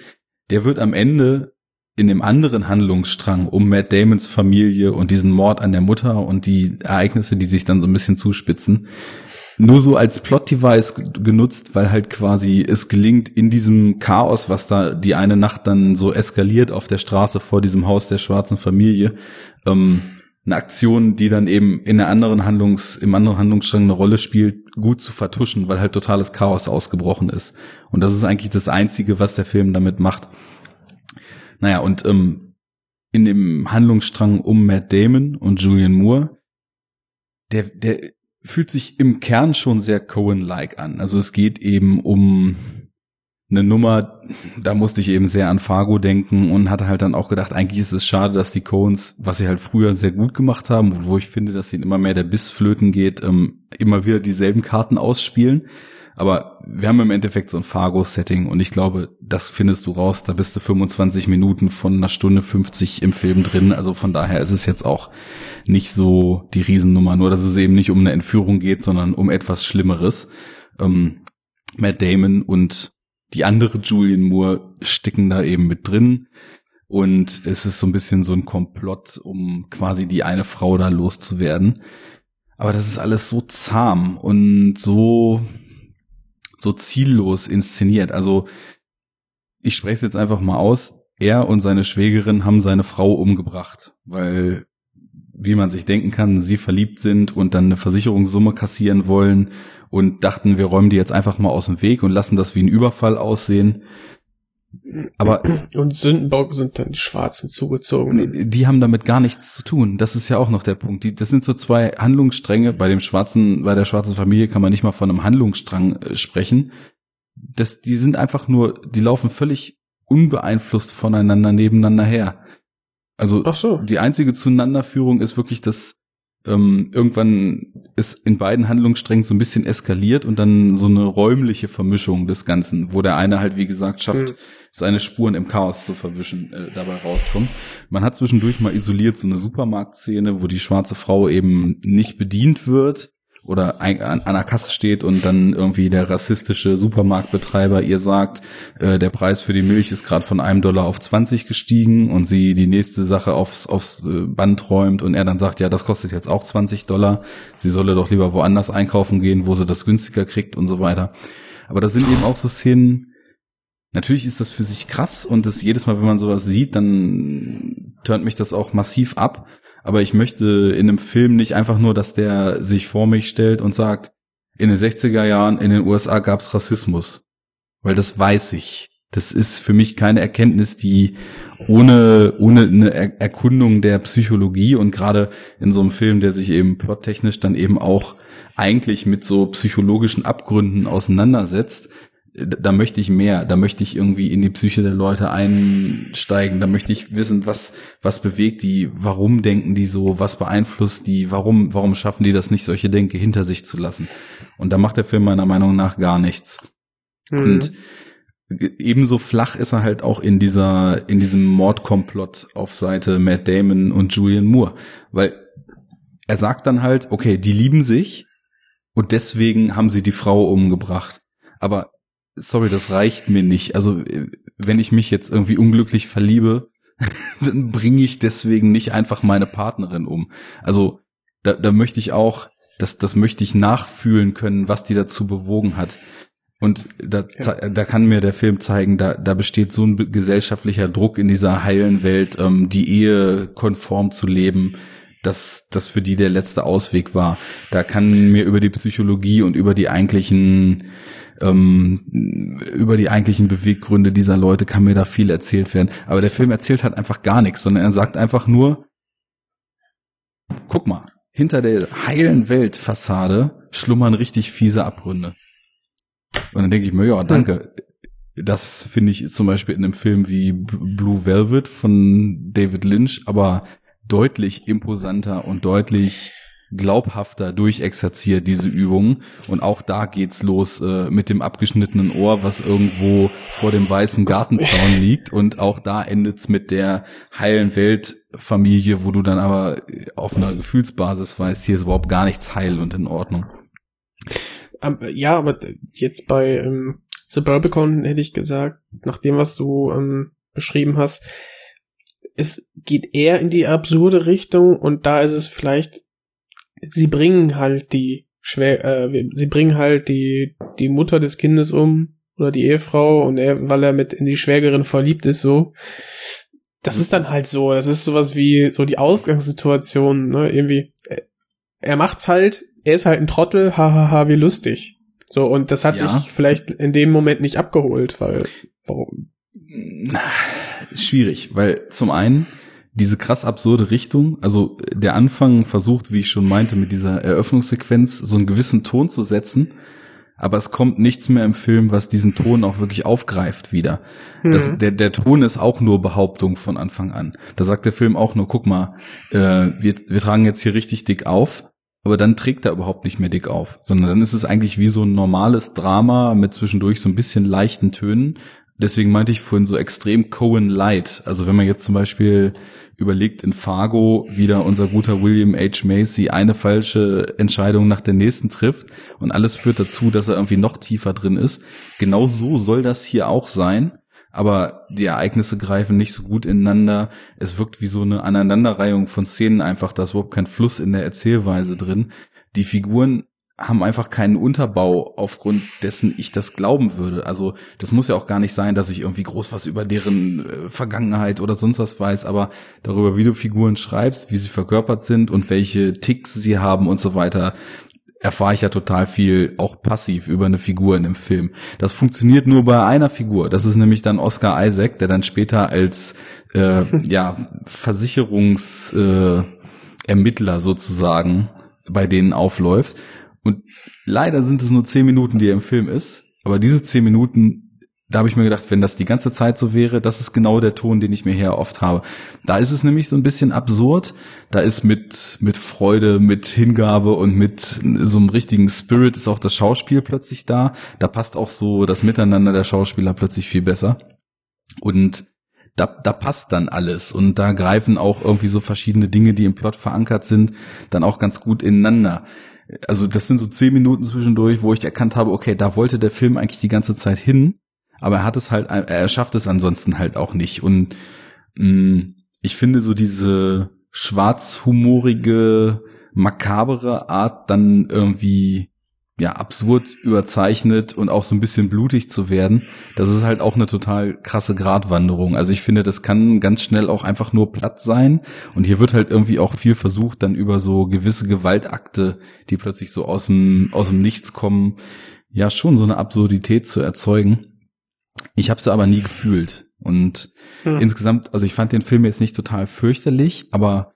der wird am Ende in dem anderen Handlungsstrang um Matt Damons Familie und diesen Mord an der Mutter und die Ereignisse, die sich dann so ein bisschen zuspitzen, nur so als Plot-Device genutzt, weil halt quasi es gelingt in diesem Chaos, was da die eine Nacht dann so eskaliert auf der Straße vor diesem Haus der schwarzen Familie, ähm, eine Aktion, die dann eben in der anderen Handlungs, im anderen Handlungsstrang eine Rolle spielt, gut zu vertuschen, weil halt totales Chaos ausgebrochen ist. Und das ist eigentlich das Einzige, was der Film damit macht. Naja, und ähm, in dem Handlungsstrang um Matt Damon und Julian Moore, der, der fühlt sich im Kern schon sehr Cohen-like an. Also es geht eben um eine Nummer, da musste ich eben sehr an Fargo denken und hatte halt dann auch gedacht, eigentlich ist es schade, dass die Coens, was sie halt früher sehr gut gemacht haben, wo ich finde, dass ihnen immer mehr der Biss flöten geht, ähm, immer wieder dieselben Karten ausspielen. Aber wir haben im Endeffekt so ein Fargo-Setting und ich glaube, das findest du raus. Da bist du 25 Minuten von einer Stunde 50 im Film drin. Also von daher ist es jetzt auch nicht so die Riesennummer. Nur, dass es eben nicht um eine Entführung geht, sondern um etwas Schlimmeres. Ähm, Matt Damon und die andere Julian Moore sticken da eben mit drin. Und es ist so ein bisschen so ein Komplott, um quasi die eine Frau da loszuwerden. Aber das ist alles so zahm und so so ziellos inszeniert. Also ich spreche es jetzt einfach mal aus. Er und seine Schwägerin haben seine Frau umgebracht, weil, wie man sich denken kann, sie verliebt sind und dann eine Versicherungssumme kassieren wollen und dachten, wir räumen die jetzt einfach mal aus dem Weg und lassen das wie ein Überfall aussehen. Aber [CLEARS THROAT] und Sündenbock sind dann die Schwarzen zugezogen. Die haben damit gar nichts zu tun. Das ist ja auch noch der Punkt. Die, das sind so zwei Handlungsstränge. Bei dem schwarzen, bei der schwarzen Familie kann man nicht mal von einem Handlungsstrang äh, sprechen. Das, die sind einfach nur, die laufen völlig unbeeinflusst voneinander nebeneinander her. Also so. die einzige Zueinanderführung ist wirklich das ähm, irgendwann ist in beiden Handlungssträngen so ein bisschen eskaliert und dann so eine räumliche Vermischung des Ganzen, wo der eine halt, wie gesagt, schafft, mhm. seine Spuren im Chaos zu verwischen, äh, dabei rauskommt. Man hat zwischendurch mal isoliert so eine Supermarktszene, wo die schwarze Frau eben nicht bedient wird, oder ein, an, an der Kasse steht und dann irgendwie der rassistische Supermarktbetreiber ihr sagt, äh, der Preis für die Milch ist gerade von einem Dollar auf 20 gestiegen und sie die nächste Sache aufs, aufs äh, Band räumt und er dann sagt, ja, das kostet jetzt auch 20 Dollar, sie solle doch lieber woanders einkaufen gehen, wo sie das günstiger kriegt und so weiter. Aber das sind eben auch so Szenen, Natürlich ist das für sich krass und das jedes Mal, wenn man sowas sieht, dann turnt mich das auch massiv ab aber ich möchte in einem Film nicht einfach nur, dass der sich vor mich stellt und sagt, in den 60er Jahren in den USA gab's Rassismus. Weil das weiß ich. Das ist für mich keine Erkenntnis, die ohne, ohne eine Erkundung der Psychologie und gerade in so einem Film, der sich eben plottechnisch dann eben auch eigentlich mit so psychologischen Abgründen auseinandersetzt, da möchte ich mehr, da möchte ich irgendwie in die Psyche der Leute einsteigen, da möchte ich wissen, was, was bewegt die, warum denken die so, was beeinflusst die, warum, warum schaffen die das nicht, solche Denke hinter sich zu lassen. Und da macht der Film meiner Meinung nach gar nichts. Mhm. Und ebenso flach ist er halt auch in dieser, in diesem Mordkomplott auf Seite Matt Damon und Julian Moore, weil er sagt dann halt, okay, die lieben sich und deswegen haben sie die Frau umgebracht. Aber sorry, das reicht mir nicht. Also wenn ich mich jetzt irgendwie unglücklich verliebe, [LAUGHS] dann bringe ich deswegen nicht einfach meine Partnerin um. Also da, da möchte ich auch, das, das möchte ich nachfühlen können, was die dazu bewogen hat. Und da, ja. da kann mir der Film zeigen, da, da besteht so ein gesellschaftlicher Druck in dieser heilen Welt, ähm, die Ehe konform zu leben, dass das für die der letzte Ausweg war. Da kann mir über die Psychologie und über die eigentlichen ähm, über die eigentlichen Beweggründe dieser Leute kann mir da viel erzählt werden. Aber der Film erzählt halt einfach gar nichts, sondern er sagt einfach nur, guck mal, hinter der heilen Weltfassade schlummern richtig fiese Abgründe. Und dann denke ich mir, ja, danke. Das finde ich zum Beispiel in einem Film wie Blue Velvet von David Lynch, aber deutlich imposanter und deutlich glaubhafter durchexerziert, diese Übung. Und auch da geht's los äh, mit dem abgeschnittenen Ohr, was irgendwo vor dem weißen Gartenzaun [LAUGHS] liegt. Und auch da endet's mit der heilen Weltfamilie, wo du dann aber auf einer Gefühlsbasis weißt, hier ist überhaupt gar nichts heil und in Ordnung. ähm, ja, aber jetzt bei ähm, Suburbicon hätte ich gesagt, nach dem, was du ähm, beschrieben hast, es geht eher in die absurde Richtung und da ist es vielleicht, sie bringen halt die schwer, äh, sie bringen halt die, die Mutter des Kindes um oder die Ehefrau und er, weil er mit in die Schwägerin verliebt ist, so. Das ist dann halt so, das ist sowas wie so die Ausgangssituation, ne, irgendwie. Er macht's halt, er ist halt ein Trottel, hahaha, wie lustig. So, und das hat Ja. sich vielleicht in dem Moment nicht abgeholt, weil, warum? Schwierig, weil zum einen diese krass absurde Richtung, also der Anfang versucht, wie ich schon meinte, mit dieser Eröffnungssequenz so einen gewissen Ton zu setzen, aber es kommt nichts mehr im Film, was diesen Ton auch wirklich aufgreift wieder. Das, Mhm. der, der Ton ist auch nur Behauptung von Anfang an. Da sagt der Film auch nur, guck mal, äh, wir, wir tragen jetzt hier richtig dick auf, aber dann trägt er überhaupt nicht mehr dick auf, sondern dann ist es eigentlich wie so ein normales Drama mit zwischendurch so ein bisschen leichten Tönen. Deswegen meinte ich vorhin so extrem Cohen Light. Also wenn man jetzt zum Beispiel überlegt in Fargo wieder unser guter William H. Macy eine falsche Entscheidung nach der nächsten trifft und alles führt dazu, dass er irgendwie noch tiefer drin ist. Genau so soll das hier auch sein. Aber die Ereignisse greifen nicht so gut ineinander. Es wirkt wie so eine Aneinanderreihung von Szenen einfach, da ist überhaupt kein Fluss in der Erzählweise drin. Die Figuren haben einfach keinen Unterbau, aufgrund dessen ich das glauben würde. Also das muss ja auch gar nicht sein, dass ich irgendwie groß was über deren äh, Vergangenheit oder sonst was weiß, aber darüber, wie du Figuren schreibst, wie sie verkörpert sind und welche Ticks sie haben und so weiter, erfahre ich ja total viel auch passiv über eine Figur in dem Film. Das funktioniert nur bei einer Figur. Das ist nämlich dann Oscar Isaac, der dann später als äh, [LAUGHS] ja Versicherungs äh, Ermittler sozusagen bei denen aufläuft. Und leider sind es nur zehn Minuten, die er im Film ist. Aber diese zehn Minuten, da habe ich mir gedacht, wenn das die ganze Zeit so wäre, das ist genau der Ton, den ich mir hier oft habe. Da ist es nämlich so ein bisschen absurd. Da ist mit, mit Freude, mit Hingabe und mit so einem richtigen Spirit ist auch das Schauspiel plötzlich da. Da passt auch so das Miteinander der Schauspieler plötzlich viel besser. Und da, da passt dann alles und da greifen auch irgendwie so verschiedene Dinge, die im Plot verankert sind, dann auch ganz gut ineinander. Also das sind so zehn Minuten zwischendurch, wo ich erkannt habe, okay, da wollte der Film eigentlich die ganze Zeit hin, aber er hat es halt, er schafft es ansonsten halt auch nicht. Und mh, ich finde so diese schwarzhumorige, makabere Art dann irgendwie ja absurd überzeichnet und auch so ein bisschen blutig zu werden, das ist halt auch eine total krasse Gratwanderung. Also ich finde, das kann ganz schnell auch einfach nur platt sein und hier wird halt irgendwie auch viel versucht, dann über so gewisse Gewaltakte, die plötzlich so aus dem aus dem Nichts kommen, ja schon so eine Absurdität zu erzeugen. Ich habe sie aber nie gefühlt und Hm. insgesamt, also ich fand den Film jetzt nicht total fürchterlich, aber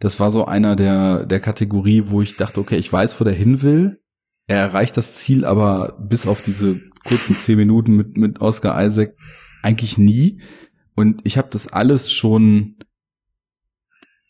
das war so einer der der Kategorie, wo ich dachte, okay, ich weiß, wo der hin will. Er erreicht das Ziel aber bis auf diese kurzen zehn Minuten mit, mit Oscar Isaac eigentlich nie. Und ich habe das alles schon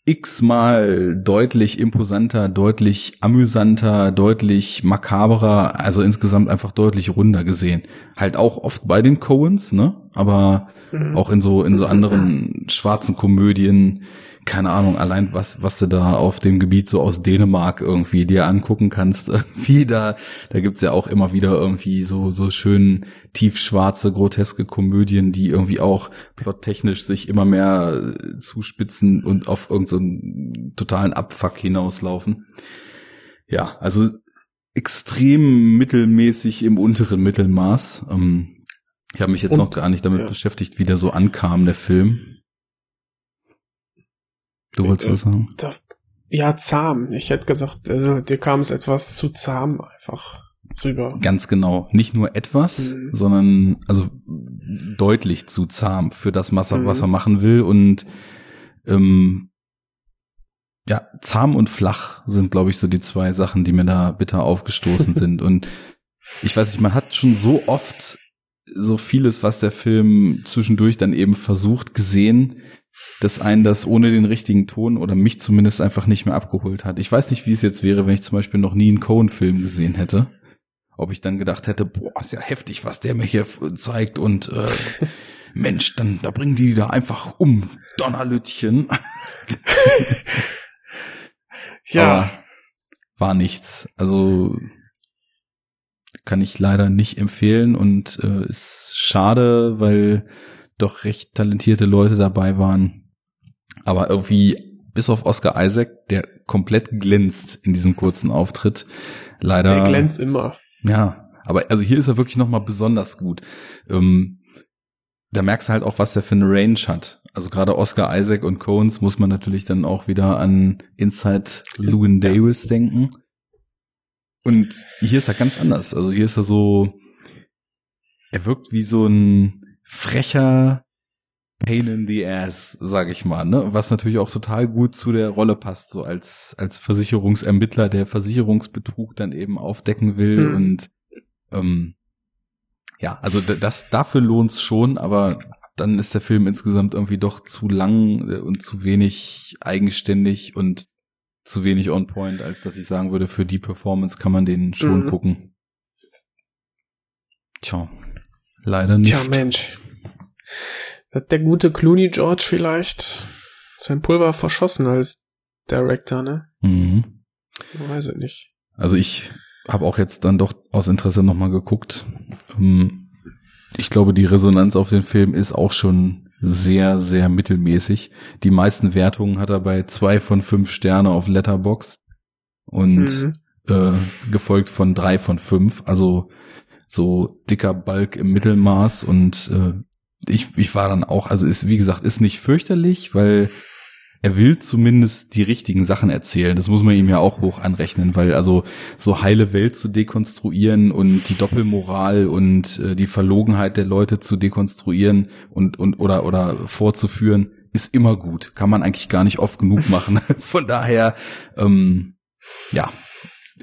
x-mal deutlich imposanter, deutlich amüsanter, deutlich makaberer, also insgesamt einfach deutlich runder gesehen. Halt auch oft bei den Coens, ne? Aber Mhm. auch in so in so anderen schwarzen Komödien, keine Ahnung, allein was was du da auf dem Gebiet so aus Dänemark irgendwie dir angucken kannst, [LAUGHS] irgendwie da da gibt's ja auch immer wieder irgendwie so so schön tiefschwarze groteske Komödien, die irgendwie auch plottechnisch sich immer mehr äh, zuspitzen und auf irgendeinen so totalen Abfuck hinauslaufen. Ja, also extrem mittelmäßig im unteren Mittelmaß. Ähm, ich habe mich jetzt Und- noch gar nicht damit ja. beschäftigt, wie der so ankam, der Film. Du wolltest Äh, was sagen? Da, ja, zahm. Ich hätte gesagt, äh, dir kam es etwas zu zahm einfach rüber. Ganz genau. Nicht nur etwas, Mhm. sondern also deutlich zu zahm für das, was er, Mhm. was er machen will. Und ähm, ja, zahm und flach sind, glaube ich, so die zwei Sachen, die mir da bitter aufgestoßen [LAUGHS] sind. Und ich weiß nicht, man hat schon so oft so vieles, was der Film zwischendurch dann eben versucht, gesehen, dass einen das ohne den richtigen Ton oder mich zumindest einfach nicht mehr abgeholt hat. Ich weiß nicht, wie es jetzt wäre, wenn ich zum Beispiel noch nie einen Cohen-Film gesehen hätte. Ob ich dann gedacht hätte, boah, ist ja heftig, was der mir hier zeigt und äh, [LAUGHS] Mensch, dann da bringen die da einfach um, Donnerlütchen. [LAUGHS] Ja, Aber war nichts. Also kann ich leider nicht empfehlen und äh, ist schade, weil doch recht talentierte Leute dabei waren. Aber irgendwie, bis auf Oscar Isaac, der komplett glänzt in diesem kurzen Auftritt, leider. Der glänzt immer. Ja, aber also hier ist er wirklich nochmal besonders gut. Ähm, da merkst du halt auch, was der für eine Range hat. Also gerade Oscar Isaac und Coens muss man natürlich dann auch wieder an Inside Lewin Davis denken. Und hier ist er ganz anders. Also hier ist er so, er wirkt wie so ein frecher Pain in the Ass, sag ich mal, ne? Was natürlich auch total gut zu der Rolle passt, so als, als Versicherungsermittler, der Versicherungsbetrug dann eben aufdecken will Hm. und ähm, ja, also das dafür lohnt's schon, aber dann ist der Film insgesamt irgendwie doch zu lang äh, und zu wenig eigenständig und zu wenig on point, als dass ich sagen würde, für die Performance kann man den schon Mhm. gucken. Tja, leider nicht. Tja, Mensch. Hat der gute Clooney George vielleicht sein Pulver verschossen als Director, ne? Mhm. Ich weiß es nicht. Also ich habe auch jetzt dann doch aus Interesse nochmal geguckt. Ähm, Ich glaube, die Resonanz auf den Film ist auch schon sehr, sehr mittelmäßig. Die meisten Wertungen hat er bei zwei von fünf Sterne auf Letterbox und Mhm. äh, gefolgt von drei von fünf. Also so dicker Balk im Mittelmaß und äh, ich, ich war dann auch, also ist, wie gesagt, ist nicht fürchterlich, weil er will zumindest die richtigen Sachen erzählen. Das muss man ihm ja auch hoch anrechnen, weil also so heile Welt zu dekonstruieren und die Doppelmoral und äh, die Verlogenheit der Leute zu dekonstruieren und, und oder, oder vorzuführen, ist immer gut. Kann man eigentlich gar nicht oft genug machen. [LAUGHS] Von daher, ähm, ja,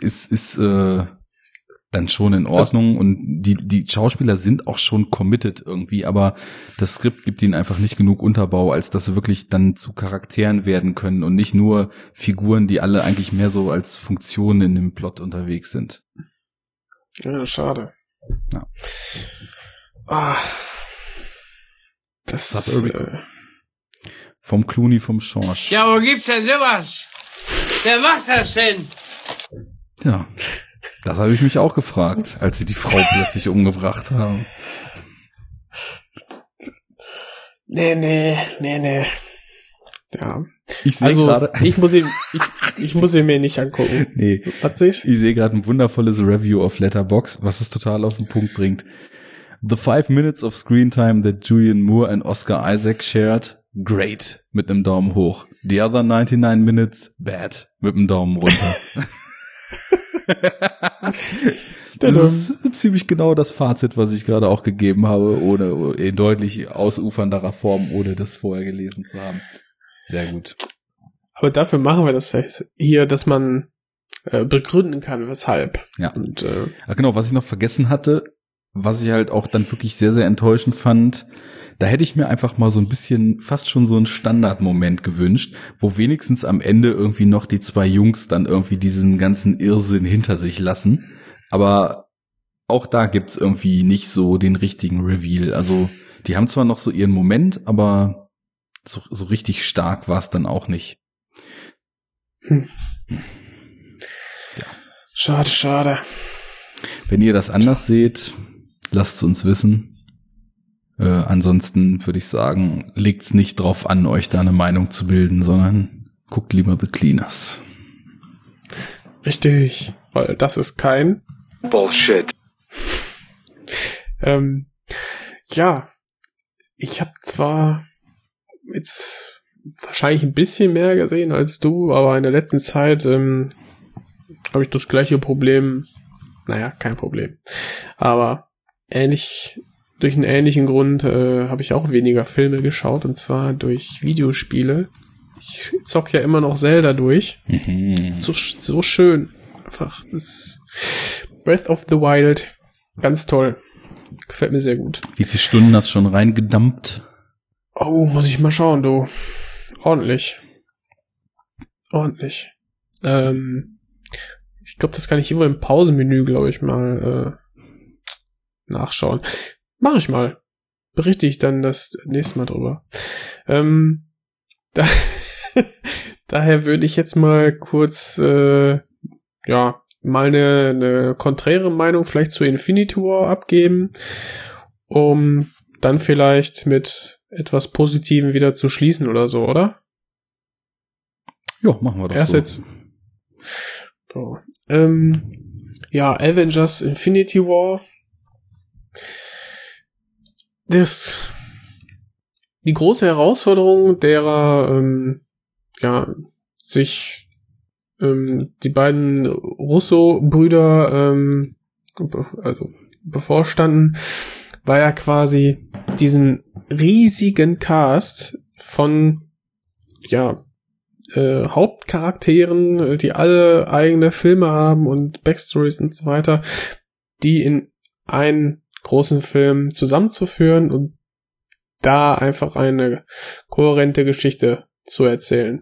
ist, ist äh, dann schon in Ordnung und die, die Schauspieler sind auch schon committed irgendwie, aber das Skript gibt ihnen einfach nicht genug Unterbau, als dass sie wirklich dann zu Charakteren werden können und nicht nur Figuren, die alle eigentlich mehr so als Funktionen in dem Plot unterwegs sind. Ja, schade. Ja. Ah. Das Suburban. äh, Vom Clooney, vom Schorsch. Ja, wo gibt's denn sowas? Wer macht das denn? Ja, das habe ich mich auch gefragt, als sie die Frau [LAUGHS] plötzlich umgebracht haben. Nee, nee, nee, nee. Ja. Ich sehe Also, gerade, ich muss ihn, ich, ich muss ihn mir nicht angucken. [LAUGHS] nee, Hat sich's? Ich sehe gerade ein wundervolles Review auf Letterbox, was es total auf den Punkt bringt. The five minutes of screen time that Julian Moore and Oscar Isaac shared, great, mit einem Daumen hoch. The other 99 minutes, bad, mit einem Daumen runter. [LAUGHS] [LAUGHS] das ist ziemlich genau das Fazit, was ich gerade auch gegeben habe, ohne in deutlich ausufernderer Form, ohne das vorher gelesen zu haben. Sehr gut. Aber dafür machen wir das hier, dass man äh, begründen kann, weshalb. Ja. Und äh, Ach genau, was ich noch vergessen hatte, was ich halt auch dann wirklich sehr, sehr enttäuschend fand, da hätte ich mir einfach mal so ein bisschen, fast schon so einen Standardmoment gewünscht, wo wenigstens am Ende irgendwie noch die zwei Jungs dann irgendwie diesen ganzen Irrsinn hinter sich lassen. Aber auch da gibt's irgendwie nicht so den richtigen Reveal. Also, die haben zwar noch so ihren Moment, aber so, so richtig stark war es dann auch nicht. schade, schade. Wenn ihr das anders seht, lasst es uns wissen. Äh, ansonsten würde ich sagen, legt's nicht drauf an, euch da eine Meinung zu bilden, sondern guckt lieber The Cleaners. Richtig. Weil das ist kein. Bullshit. Ähm, ja. Ich habe zwar jetzt wahrscheinlich ein bisschen mehr gesehen als du, aber in der letzten Zeit ähm, habe ich das gleiche Problem. Naja, kein Problem. Aber ähnlich, durch einen ähnlichen Grund äh, habe ich auch weniger Filme geschaut, und zwar durch Videospiele. Ich zock ja immer noch Zelda durch. So, sch- so schön. Einfach, das Breath of the Wild. Ganz toll. Gefällt mir sehr gut. Wie viele Stunden hast du schon reingedammt? Oh, muss ich mal schauen, du. Ordentlich. Ordentlich. Ähm, ich glaube, das kann ich irgendwo im Pausenmenü, glaube ich, mal äh, nachschauen. Mach ich mal. Berichte ich dann das nächste Mal drüber. Ähm, da, [LAUGHS] daher würde ich jetzt mal kurz, äh, ja, mal eine, eine konträre Meinung vielleicht zu Infinity War abgeben, um dann vielleicht mit etwas Positivem wieder zu schließen oder so, oder? Ja, machen wir doch Erst so. jetzt. So. Ähm, ja, Avengers Infinity War. Das, die große Herausforderung, derer, ähm, ja, sich ähm, die beiden Russo-Brüder ähm, be also bevorstanden, war ja quasi diesen riesigen Cast von ja äh, Hauptcharakteren, die alle eigene Filme haben und Backstories und so weiter, die in einen großen Film zusammenzuführen und da einfach eine kohärente Geschichte zu erzählen.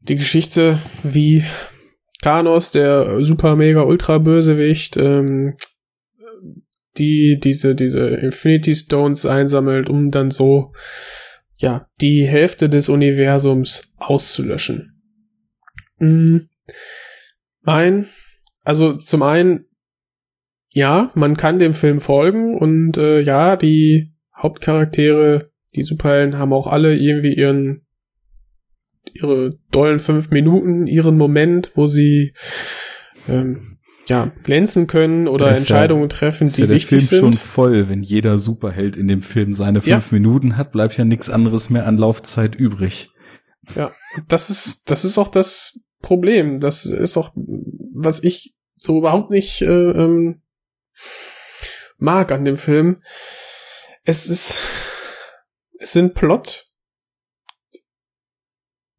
Die Geschichte, wie Thanos, der super mega ultra Bösewicht, ähm, die diese diese Infinity Stones einsammelt, um dann so ja die Hälfte des Universums auszulöschen. Mhm. Ein, also zum einen, ja, man kann dem Film folgen und äh, ja, die Hauptcharaktere, die Superhelden haben auch alle irgendwie ihren ihre dollen fünf Minuten, ihren Moment, wo sie ähm, ja glänzen können oder ist ja- Entscheidungen treffen, die ja der wichtig Film schon sind. voll, wenn jeder Superheld in dem Film seine Ja. fünf Minuten hat, bleibt ja nichts anderes mehr an Laufzeit übrig. Ja, das ist, das ist auch das Problem. Das ist auch, was ich so überhaupt nicht äh, ähm, mag an dem Film. Es ist, es sind Plot,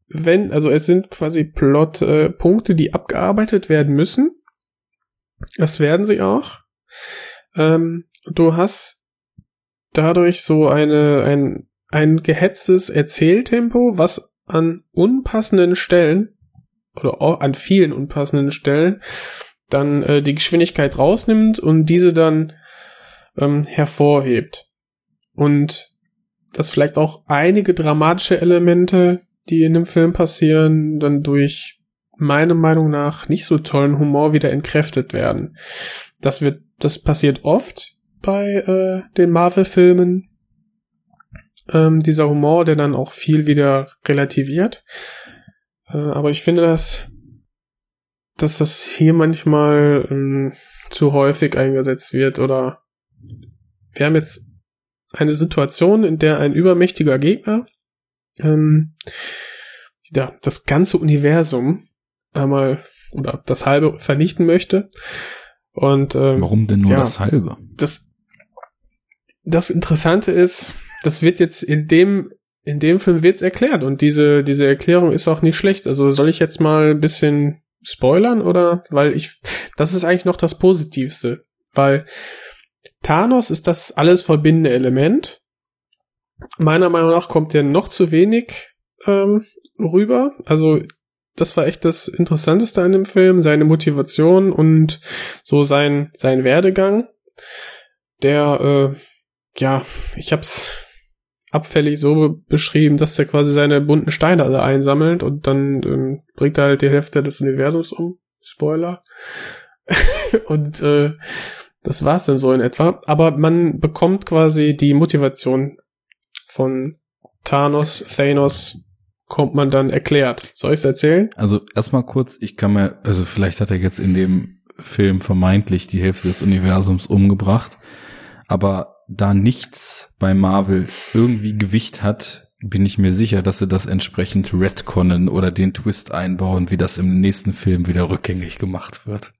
wenn, also es sind quasi Plot-Punkte, äh, die abgearbeitet werden müssen. Das werden sie auch. Ähm, du hast dadurch so eine, ein, ein gehetztes Erzähltempo, was an unpassenden Stellen oder auch an vielen unpassenden Stellen dann äh, die Geschwindigkeit rausnimmt und diese dann ähm, hervorhebt. Und dass vielleicht auch einige dramatische Elemente, die in dem Film passieren, dann durch meiner Meinung nach nicht so tollen Humor wieder entkräftet werden. Das wird, das passiert oft bei äh, den Marvel-Filmen. Ähm, dieser Humor, der dann auch viel wieder relativiert. Äh, aber ich finde, dass, dass das hier manchmal ähm, zu häufig eingesetzt wird oder wir haben jetzt eine Situation, in der ein übermächtiger Gegner ähm, ja, das ganze Universum einmal oder das halbe vernichten möchte. Und ähm, Warum denn nur ja. das halbe? das, das Interessante ist, das wird jetzt in dem, in dem Film wird's erklärt und diese, diese Erklärung ist auch nicht schlecht. Also soll ich jetzt mal ein bisschen spoilern oder, weil ich, das ist eigentlich noch das Positivste, weil Thanos ist das alles verbindende Element. Meiner Meinung nach kommt der noch zu wenig ähm, rüber. Also das war echt das Interessanteste an dem Film, seine Motivation und so sein, sein Werdegang. Der, äh, ja, ich hab's abfällig so be- beschrieben, dass der quasi seine bunten Steine alle einsammelt und dann ähm, bringt er halt die Hälfte des Universums um. Spoiler. [LAUGHS] und äh, das war's dann so in etwa. Aber man bekommt quasi die Motivation von Thanos, Thanos, kommt man dann erklärt. Soll ich's erzählen? Also erstmal kurz, ich kann mir, also vielleicht hat er jetzt in dem Film vermeintlich die Hälfte des Universums umgebracht, aber da nichts bei Marvel irgendwie Gewicht hat, bin ich mir sicher, dass sie das entsprechend retconnen oder den Twist einbauen, wie das im nächsten Film wieder rückgängig gemacht wird.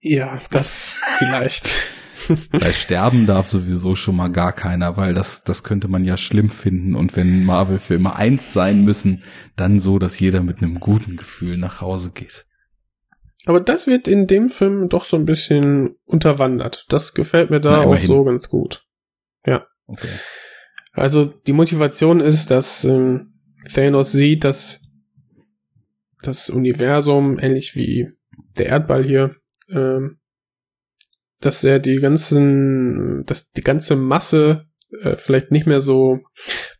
Ja, das vielleicht. [LAUGHS] Weil sterben darf sowieso schon mal gar keiner, weil das, das könnte man ja schlimm finden. Und wenn Marvel-Filme eins sein müssen, dann so, dass jeder mit einem guten Gefühl nach Hause geht. Aber das wird in dem Film doch so ein bisschen unterwandert. Das gefällt mir da Na, auch so ganz gut. Okay. Also die Motivation ist, dass ähm, Thanos sieht, dass das Universum, ähnlich wie der Erdball hier, ähm, dass er die ganzen, dass die ganze Masse äh, vielleicht nicht mehr so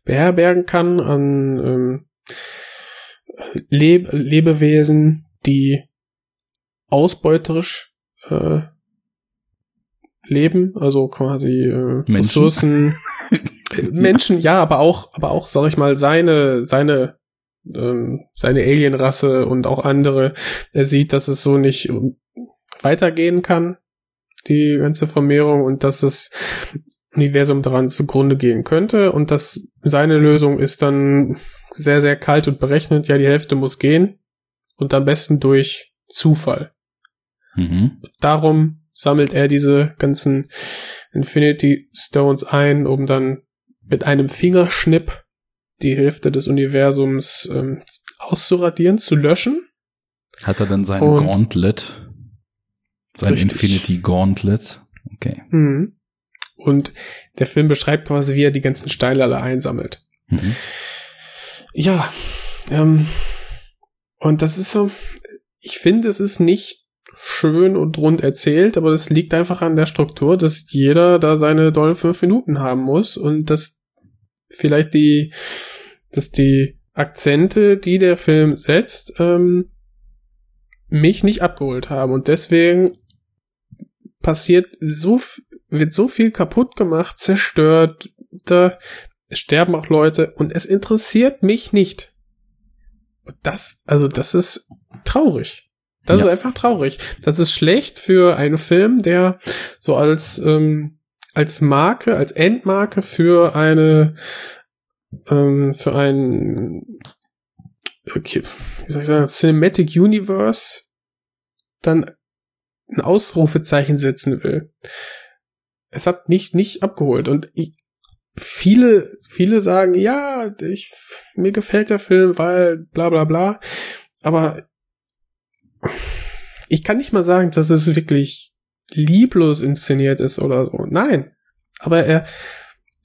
beherbergen kann an ähm, Leb Lebewesen, die ausbeuterisch äh, leben, also quasi äh, Menschen. Ressourcen, [LAUGHS] äh, Menschen, ja, aber auch, aber auch, sag ich mal, seine, seine, ähm, seine Alienrasse und auch andere. Er sieht, dass es so nicht ähm, weitergehen kann, die ganze Vermehrung und dass das Universum daran zugrunde gehen könnte und dass seine Lösung ist dann sehr, sehr kalt und berechnet, ja, die Hälfte muss gehen und am besten durch Zufall. Mhm. Darum sammelt er diese ganzen Infinity Stones ein, um dann mit einem Fingerschnipp die Hälfte des Universums ähm, auszuradieren, zu löschen. Hat er dann sein Und- Gauntlet? Sein Richtig. Infinity Gauntlet? Okay. Mhm. Und der Film beschreibt quasi, wie er die ganzen Steine alle einsammelt. Mhm. Ja, ähm, und das ist so, ich finde, es ist nicht schön und rund erzählt, aber das liegt einfach an der Struktur, dass jeder da seine dollen fünf Minuten haben muss und dass vielleicht die, dass die Akzente, die der Film setzt, ähm, mich nicht abgeholt haben und deswegen passiert so, wird so viel kaputt gemacht, zerstört, da sterben auch Leute und es interessiert mich nicht. Das, also das ist traurig. Das Ja. ist einfach traurig. Das ist schlecht für einen Film, der so als ähm, als Marke, als Endmarke für eine ähm, für ein okay, wie soll ich sagen, Cinematic Universe dann ein Ausrufezeichen setzen will. Es hat mich nicht abgeholt und ich, viele, viele sagen, ja, ich, mir gefällt der Film, weil bla bla bla. Aber ich kann nicht mal sagen, dass es wirklich lieblos inszeniert ist oder so. Nein. Aber er,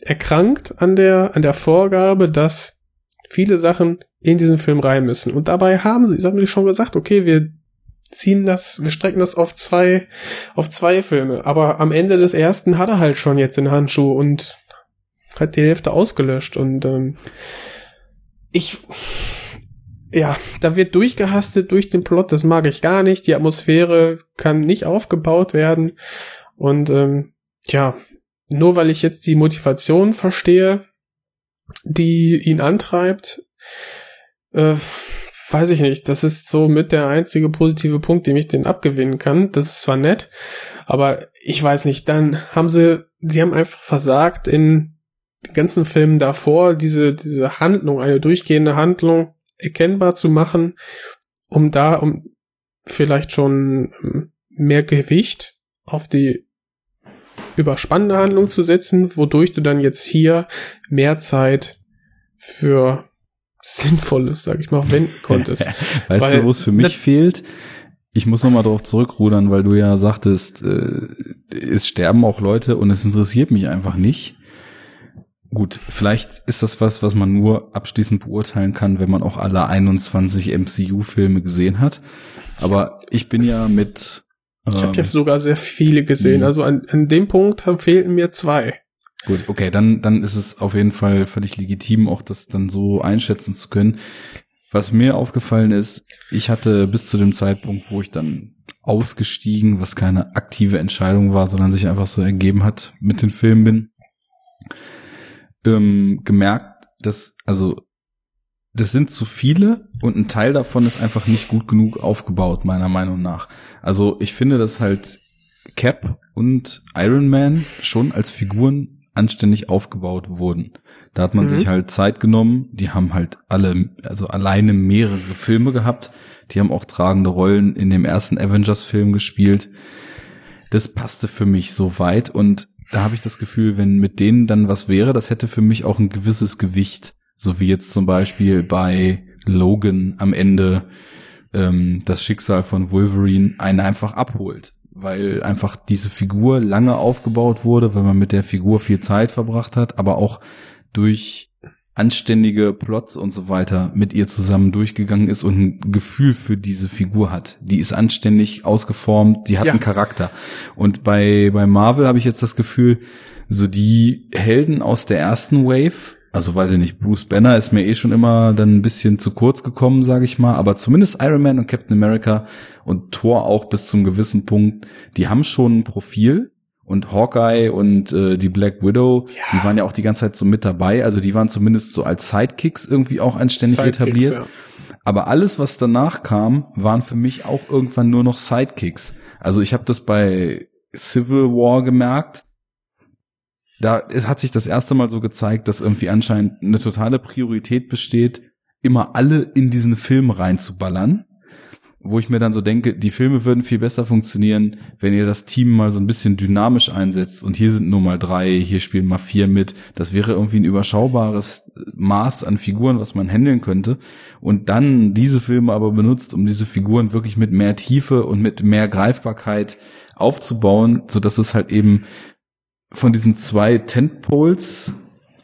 er krankt an der, an der Vorgabe, dass viele Sachen in diesen Film rein müssen. Und dabei haben sie, haben sie schon gesagt, okay, wir ziehen das, wir strecken das auf zwei, auf zwei Filme. Aber am Ende des ersten hat er halt schon jetzt den Handschuh und hat die Hälfte ausgelöscht und ähm, ich ja, da wird durchgehastet durch den Plot, das mag ich gar nicht. Die Atmosphäre kann nicht aufgebaut werden und ähm, ja, nur weil ich jetzt die Motivation verstehe, die ihn antreibt, äh, weiß ich nicht. Das ist so mit der einzige positive Punkt, dem ich den abgewinnen kann. Das ist zwar nett, aber ich weiß nicht. Dann haben sie, sie haben einfach versagt in den ganzen Filmen davor, diese, diese Handlung, eine durchgehende Handlung erkennbar zu machen, um da, um vielleicht schon ähm, mehr Gewicht auf die überspannende Handlung zu setzen, wodurch du dann jetzt hier mehr Zeit für Sinnvolles, sag ich mal, wenden [LAUGHS] konntest. Weißt Weil- du, wo es für mich fehlt? Ich muss noch mal darauf zurückrudern, weil du ja sagtest, äh, es sterben auch Leute und es interessiert mich einfach nicht. Gut, vielleicht ist das was, was man nur abschließend beurteilen kann, wenn man auch alle 21 MCU-Filme gesehen hat. Aber ich bin ja mit Ich habe ähm, ja sogar sehr viele gesehen. Mhm. Also an, an dem Punkt haben, fehlten mir zwei. Gut, okay, dann, dann ist es auf jeden Fall völlig legitim, auch das dann so einschätzen zu können. Was mir aufgefallen ist, ich hatte bis zu dem Zeitpunkt, wo ich dann ausgestiegen, was keine aktive Entscheidung war, sondern sich einfach so ergeben hat, mit den Filmen bin, ähm, gemerkt, dass, also, das sind zu viele und ein Teil davon ist einfach nicht gut genug aufgebaut, meiner Meinung nach. Also, ich finde, dass halt Cap und Iron Man schon als Figuren anständig aufgebaut wurden. Da hat man Mhm. sich halt Zeit genommen. Die haben halt alle, also alleine mehrere Filme gehabt. Die haben auch tragende Rollen in dem ersten Avengers-Film gespielt. Das passte für mich so weit und da habe ich das Gefühl, wenn mit denen dann was wäre, das hätte für mich auch ein gewisses Gewicht. So wie jetzt zum Beispiel bei Logan am Ende ähm, das Schicksal von Wolverine einen einfach abholt. Weil einfach diese Figur lange aufgebaut wurde, weil man mit der Figur viel Zeit verbracht hat, aber auch durch anständige Plots und so weiter mit ihr zusammen durchgegangen ist und ein Gefühl für diese Figur hat. Die ist anständig ausgeformt, die hat Ja. einen Charakter. Und bei, bei Marvel habe ich jetzt das Gefühl, so die Helden aus der ersten Wave Also weiß ich nicht, Bruce Banner ist mir eh schon immer dann ein bisschen zu kurz gekommen, sage ich mal, aber zumindest Iron Man und Captain America und Thor auch bis zum gewissen Punkt, die haben schon ein Profil und Hawkeye und äh, die Black Widow, die waren ja auch die ganze Zeit so mit dabei, also die waren zumindest so als Sidekicks irgendwie auch anständig Sidekicks, etabliert. ja. Aber alles, was danach kam, waren für mich auch irgendwann nur noch Sidekicks. Also ich habe das bei Civil War gemerkt. Da es hat sich das erste Mal so gezeigt, dass irgendwie anscheinend eine totale Priorität besteht, immer alle in diesen Film reinzuballern. Wo ich mir dann so denke, die Filme würden viel besser funktionieren, wenn ihr das Team mal so ein bisschen dynamisch einsetzt. Und hier sind nur mal drei, hier spielen mal vier mit. Das wäre irgendwie ein überschaubares Maß an Figuren, was man handeln könnte. Und dann diese Filme aber benutzt, um diese Figuren wirklich mit mehr Tiefe und mit mehr Greifbarkeit aufzubauen, so dass es halt eben von diesen zwei Tentpoles,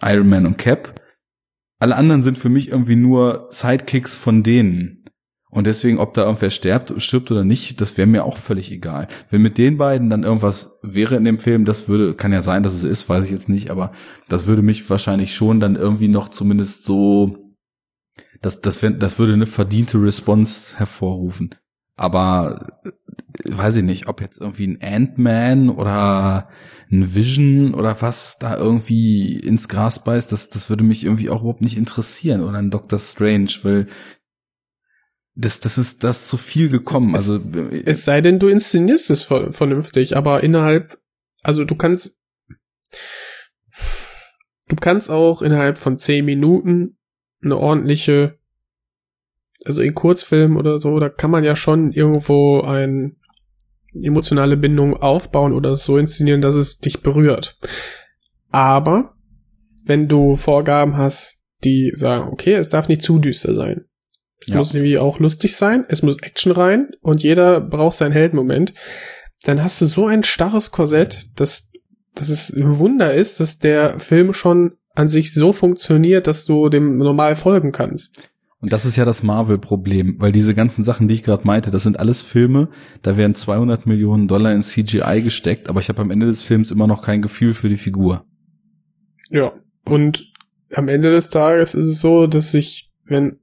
Iron Man und Cap, alle anderen sind für mich irgendwie nur Sidekicks von denen. Und deswegen, ob da irgendwer stirbt, stirbt oder nicht, das wäre mir auch völlig egal. Wenn mit den beiden dann irgendwas wäre in dem Film, das würde, kann ja sein, dass es ist, weiß ich jetzt nicht, aber das würde mich wahrscheinlich schon dann irgendwie noch zumindest so, das, das, wär, das würde eine verdiente Response hervorrufen. Aber äh, weiß ich nicht, ob jetzt irgendwie ein Ant-Man oder ein Vision oder was da irgendwie ins Gras beißt, das, das würde mich irgendwie auch überhaupt nicht interessieren. Oder ein Doctor Strange, weil das, das ist das zu viel gekommen. Es- also Es sei denn, du inszenierst es ver- vernünftig, aber innerhalb, also du kannst, du kannst auch innerhalb von zehn Minuten eine ordentliche, also in Kurzfilm oder so, da kann man ja schon irgendwo ein emotionale Bindung aufbauen oder so inszenieren, dass es dich berührt. Aber wenn du Vorgaben hast, die sagen, okay, es darf nicht zu düster sein. Es Ja. muss irgendwie auch lustig sein, es muss Action rein und jeder braucht seinen Heldenmoment. Dann hast du so ein starres Korsett, dass, dass es ein Wunder ist, dass der Film schon an sich so funktioniert, dass du dem normal folgen kannst. Und das ist ja das Marvel-Problem, weil diese ganzen Sachen, die ich gerade meinte, das sind alles Filme, da werden 200 Millionen Dollar in CGI gesteckt, aber ich habe am Ende des Films immer noch kein Gefühl für die Figur. Ja. Und am Ende des Tages ist es so, dass ich, wenn,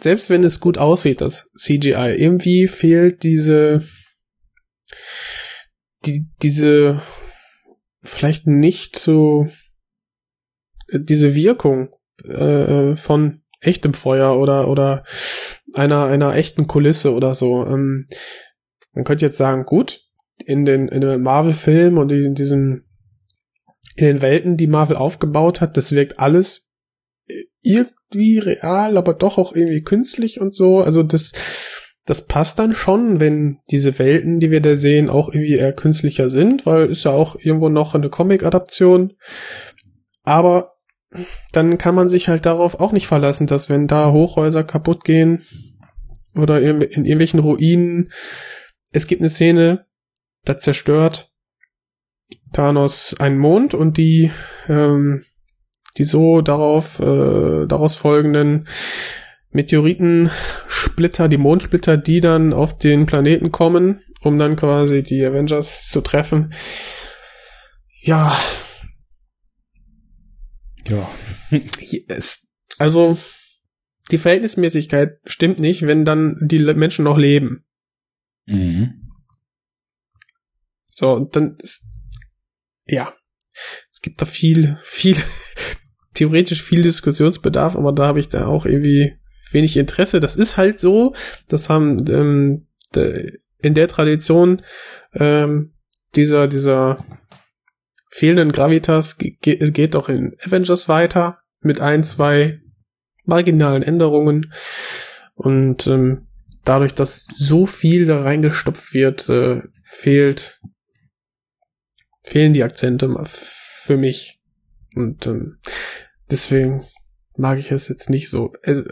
selbst wenn es gut aussieht, das CGI, irgendwie fehlt diese, die, diese, vielleicht nicht so, äh, diese Wirkung äh, von echtem Feuer oder, oder einer, einer echten Kulisse oder so. Ähm, man könnte jetzt sagen, gut, in den, in den Marvel-Filmen und in diesem, in den Welten, die Marvel aufgebaut hat, das wirkt alles irgendwie real, aber doch auch irgendwie künstlich und so. Also das, das passt dann schon, wenn diese Welten, die wir da sehen, auch irgendwie eher künstlicher sind, weil ist ja auch irgendwo noch eine Comic-Adaption. Aber dann kann man sich halt darauf auch nicht verlassen, dass wenn da Hochhäuser kaputt gehen oder in, in irgendwelchen Ruinen, es gibt eine Szene, da zerstört Thanos einen Mond und die ähm, die so darauf äh, daraus folgenden Meteoritensplitter, die Mondsplitter, die dann auf den Planeten kommen, um dann quasi die Avengers zu treffen. Ja, Ja. [LAUGHS] es, also die Verhältnismäßigkeit stimmt nicht, wenn dann die Menschen noch leben. Mhm. So, und dann ist, ja, es gibt da viel, viel, theoretisch viel Diskussionsbedarf, aber da habe ich da auch irgendwie wenig Interesse. Das ist halt so, das haben ähm, de, in der Tradition ähm, dieser, dieser fehlenden Gravitas ge geht auch in Avengers weiter mit ein, zwei marginalen Änderungen. Und ähm, dadurch, dass so viel da reingestopft wird, äh, fehlt fehlen die Akzente für mich. Und ähm, deswegen mag ich es jetzt nicht so. Also,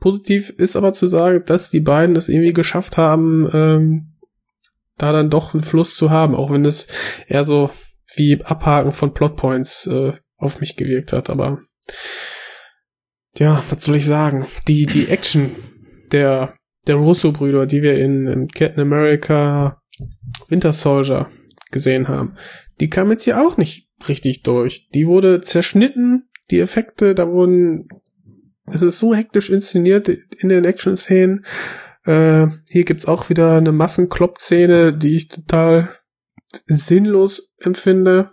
positiv ist aber zu sagen, dass die beiden es irgendwie geschafft haben, ähm, da dann doch einen Fluss zu haben, auch wenn es eher so wie Abhaken von Plotpoints äh, auf mich gewirkt hat, aber ja, was soll ich sagen? Die, die Action der, der Russo-Brüder, die wir in, in Captain America Winter Soldier gesehen haben, die kam jetzt hier auch nicht richtig durch. Die wurde zerschnitten, die Effekte, da wurden, es ist so hektisch inszeniert in den Action-Szenen. Äh, hier gibt's auch wieder eine Massenklopp-Szene, die ich total sinnlos empfinde,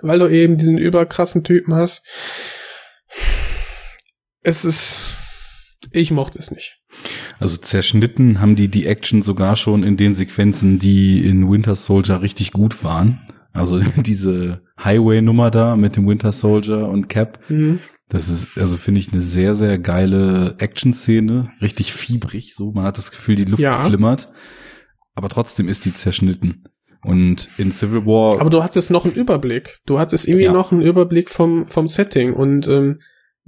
weil du eben diesen überkrassen Typen hast. Es ist, ich mochte es nicht. Also zerschnitten haben die die Action sogar schon in den Sequenzen, die in Winter Soldier richtig gut waren. Also [LAUGHS] diese Highway-Nummer da mit dem Winter Soldier und Cap. Mhm. Das ist, also finde ich eine sehr, sehr geile Action-Szene. Richtig fiebrig, so. Man hat das Gefühl, die Luft Ja. flimmert. Aber trotzdem ist die zerschnitten. Und in Civil War, Aber du hattest noch einen Überblick. Du hattest irgendwie Ja. noch einen Überblick vom, vom Setting und ähm,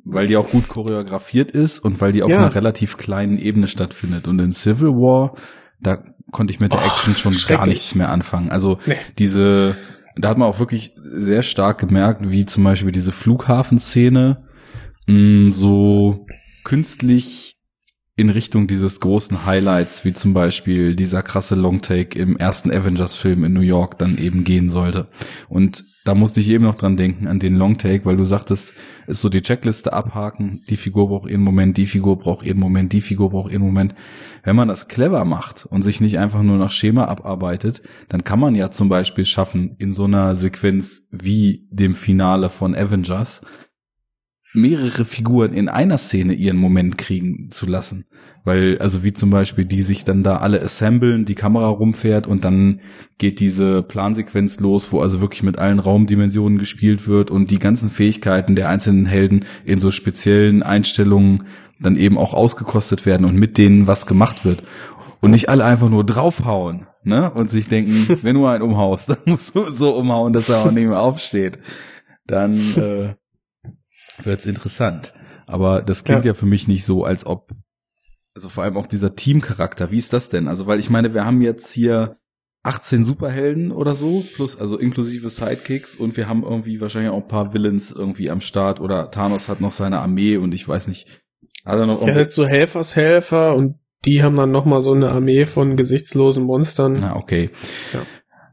weil die auch gut choreografiert ist und weil die auf Ja. einer relativ kleinen Ebene stattfindet. Und in Civil War, da konnte ich mit der Och, Action schon gar nichts mehr anfangen. Also Nee. diese, da hat man auch wirklich sehr stark gemerkt, wie zum Beispiel diese Flughafenszene mh, so künstlich in Richtung dieses großen Highlights, wie zum Beispiel dieser krasse Longtake im ersten Avengers-Film in New York dann eben gehen sollte. Und da musste ich eben noch dran denken, an den Longtake, weil du sagtest, ist so die Checkliste abhaken, die Figur braucht ihren Moment, die Figur braucht ihren Moment, die Figur braucht ihren Moment. Wenn man das clever macht und sich nicht einfach nur nach Schema abarbeitet, dann kann man ja zum Beispiel schaffen, in so einer Sequenz wie dem Finale von Avengers, mehrere Figuren in einer Szene ihren Moment kriegen zu lassen. Weil, also wie zum Beispiel, die sich dann da alle assemblen, die Kamera rumfährt und dann geht diese Plansequenz los, wo also wirklich mit allen Raumdimensionen gespielt wird und die ganzen Fähigkeiten der einzelnen Helden in so speziellen Einstellungen dann eben auch ausgekostet werden und mit denen was gemacht wird. Und nicht alle einfach nur draufhauen, ne? Und sich denken, [LAUGHS] wenn du einen umhaust, dann musst du so umhauen, dass er auch nicht mehr aufsteht. Dann äh, wird's interessant. Aber das klingt ja. Ja. für mich nicht so, als ob, also vor allem auch dieser Teamcharakter, wie ist das denn? Also, weil ich meine, wir haben jetzt hier 18 Superhelden oder so, plus, also inklusive Sidekicks und wir haben irgendwie wahrscheinlich auch ein paar Villains irgendwie am Start oder Thanos hat noch seine Armee und ich weiß nicht, er noch ja, halt so Helfershelfer und die haben dann noch mal so eine Armee von gesichtslosen Monstern. na, okay. Ja.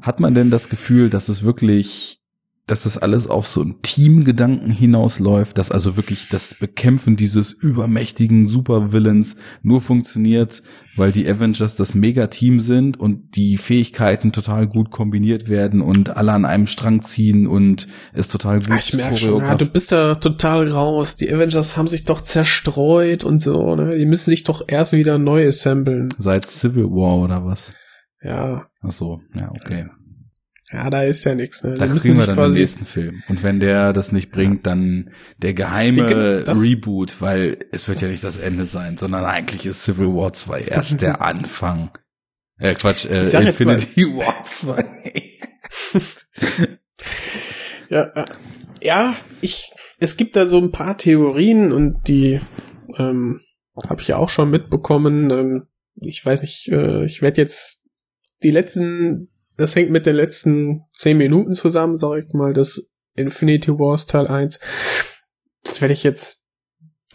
Hat man denn das Gefühl, dass es wirklich, dass das alles auf so einen Teamgedanken hinausläuft, dass also wirklich das Bekämpfen dieses übermächtigen Supervillains nur funktioniert, weil die Avengers das Megateam sind und die Fähigkeiten total gut kombiniert werden und alle an einem Strang ziehen und es total gut ich merke schon, ja, du bist da total raus. Die Avengers haben sich doch zerstreut und so, ne? Die müssen sich doch erst wieder neu assemblen. seit Civil War oder was? Ja, Ach so, ja, okay. ja, da ist ja nichts. Ne? Da kriegen wir dann den nächsten Film. Und wenn der das nicht bringt, dann der geheime das- Reboot, weil es wird ja nicht das Ende sein, sondern eigentlich ist Civil War 2 erst der [LAUGHS] Anfang. Äh, Quatsch, äh, Infinity War 2. [LAUGHS] Ja, äh, ja, ich, es gibt da so ein paar Theorien und die ähm, habe ich ja auch schon mitbekommen. Ähm, ich weiß nicht, äh, ich werde jetzt die letzten, das hängt mit den letzten zehn Minuten zusammen, sag ich mal, das Infinity Wars Teil 1. Das werde ich jetzt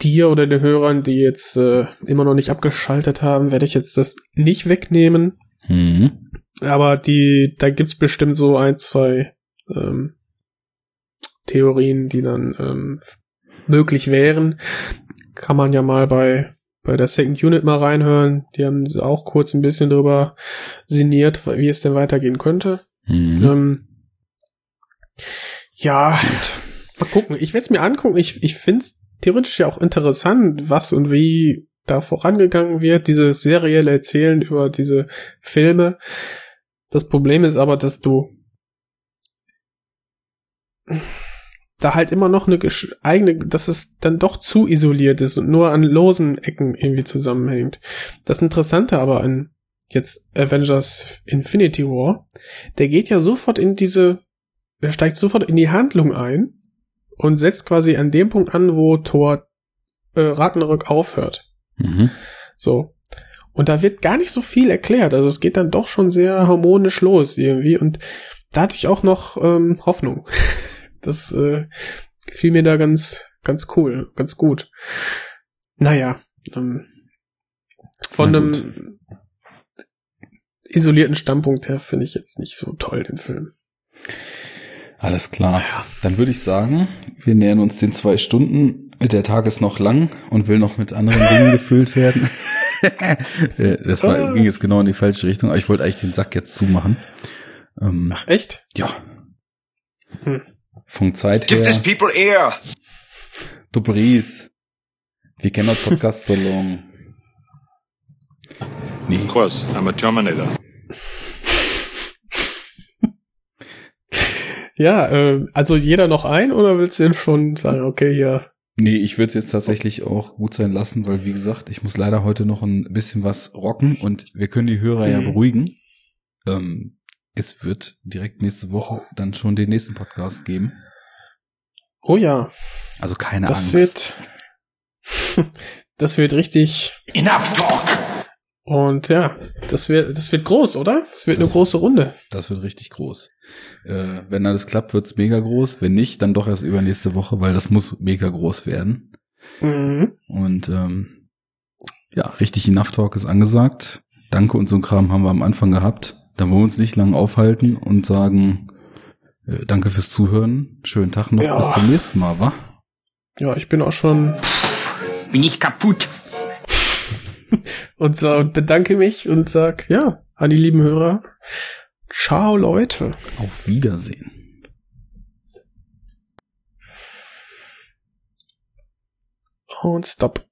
dir oder den Hörern, die jetzt äh, immer noch nicht abgeschaltet haben, werde ich jetzt das nicht wegnehmen. Mhm. Aber die, da gibt's bestimmt so ein, zwei ähm, Theorien, die dann ähm, möglich wären. Kann man ja mal bei bei der Second Unit mal reinhören. Die haben auch kurz ein bisschen drüber sinniert, wie es denn weitergehen könnte. Mhm. Ähm, ja, mal gucken. Ich werde es mir angucken. Ich, ich finde es theoretisch ja auch interessant, was und wie da vorangegangen wird, dieses serielle Erzählen über diese Filme. Das Problem ist aber, dass du da halt immer noch eine eigene, dass es dann doch zu isoliert ist und nur an losen Ecken irgendwie zusammenhängt. Das Interessante aber an jetzt Avengers Infinity War, der geht ja sofort in diese, er steigt sofort in die Handlung ein und setzt quasi an dem Punkt an, wo Thor äh, Ragnarök aufhört. Mhm. So. Und da wird gar nicht so viel erklärt. Also es geht dann doch schon sehr harmonisch los irgendwie. Und da hatte ich auch noch ähm, Hoffnung. [LAUGHS] Das äh, gefiel mir da ganz, ganz cool, ganz gut. Naja, ähm, von Na einem isolierten Standpunkt her finde ich jetzt nicht so toll den Film. Alles klar. Dann würde ich sagen, wir nähern uns den zwei Stunden. Der Tag ist noch lang und will noch mit anderen Dingen [LAUGHS] gefüllt werden. Äh, das war, ging jetzt genau in die falsche Richtung, aber ich wollte eigentlich den Sack jetzt zumachen. Ähm, Ach, echt? ja. Hm. Von Zeit Give her. these people air. Du Bries. Wir kennen das Podcast so long. Nee, Of course, I'm a Terminator. Ja, äh, also jeder noch ein oder willst du denn schon sagen, okay, ja. nee, ich würde es jetzt tatsächlich auch gut sein lassen, weil wie gesagt, ich muss leider heute noch ein bisschen was rocken und wir können die Hörer ja Mhm. beruhigen. Ähm, es wird direkt nächste Woche dann schon den nächsten Podcast geben. Oh ja, Also keine das Angst. wird, [LAUGHS] das wird richtig Enough talk. und ja, das wird, das wird groß, oder? Das wird eine Das- große Runde. Das wird richtig groß. Äh, wenn alles klappt, wird's mega groß. Wenn nicht, dann doch erst übernächste Woche, weil das muss mega groß werden. Mhm. Und ähm, ja, richtig Enough Talk ist angesagt. Danke und so ein Kram haben wir am Anfang gehabt. Dann wollen wir uns nicht lange aufhalten und sagen, äh, danke fürs Zuhören. Schönen Tag noch. Ja. Bis zum nächsten Mal, wa? Ja, ich bin auch schon Bin ich kaputt? [LAUGHS] und, und bedanke mich und sag, ja, an die lieben Hörer. Ciao, Leute. Auf Wiedersehen. Und stopp.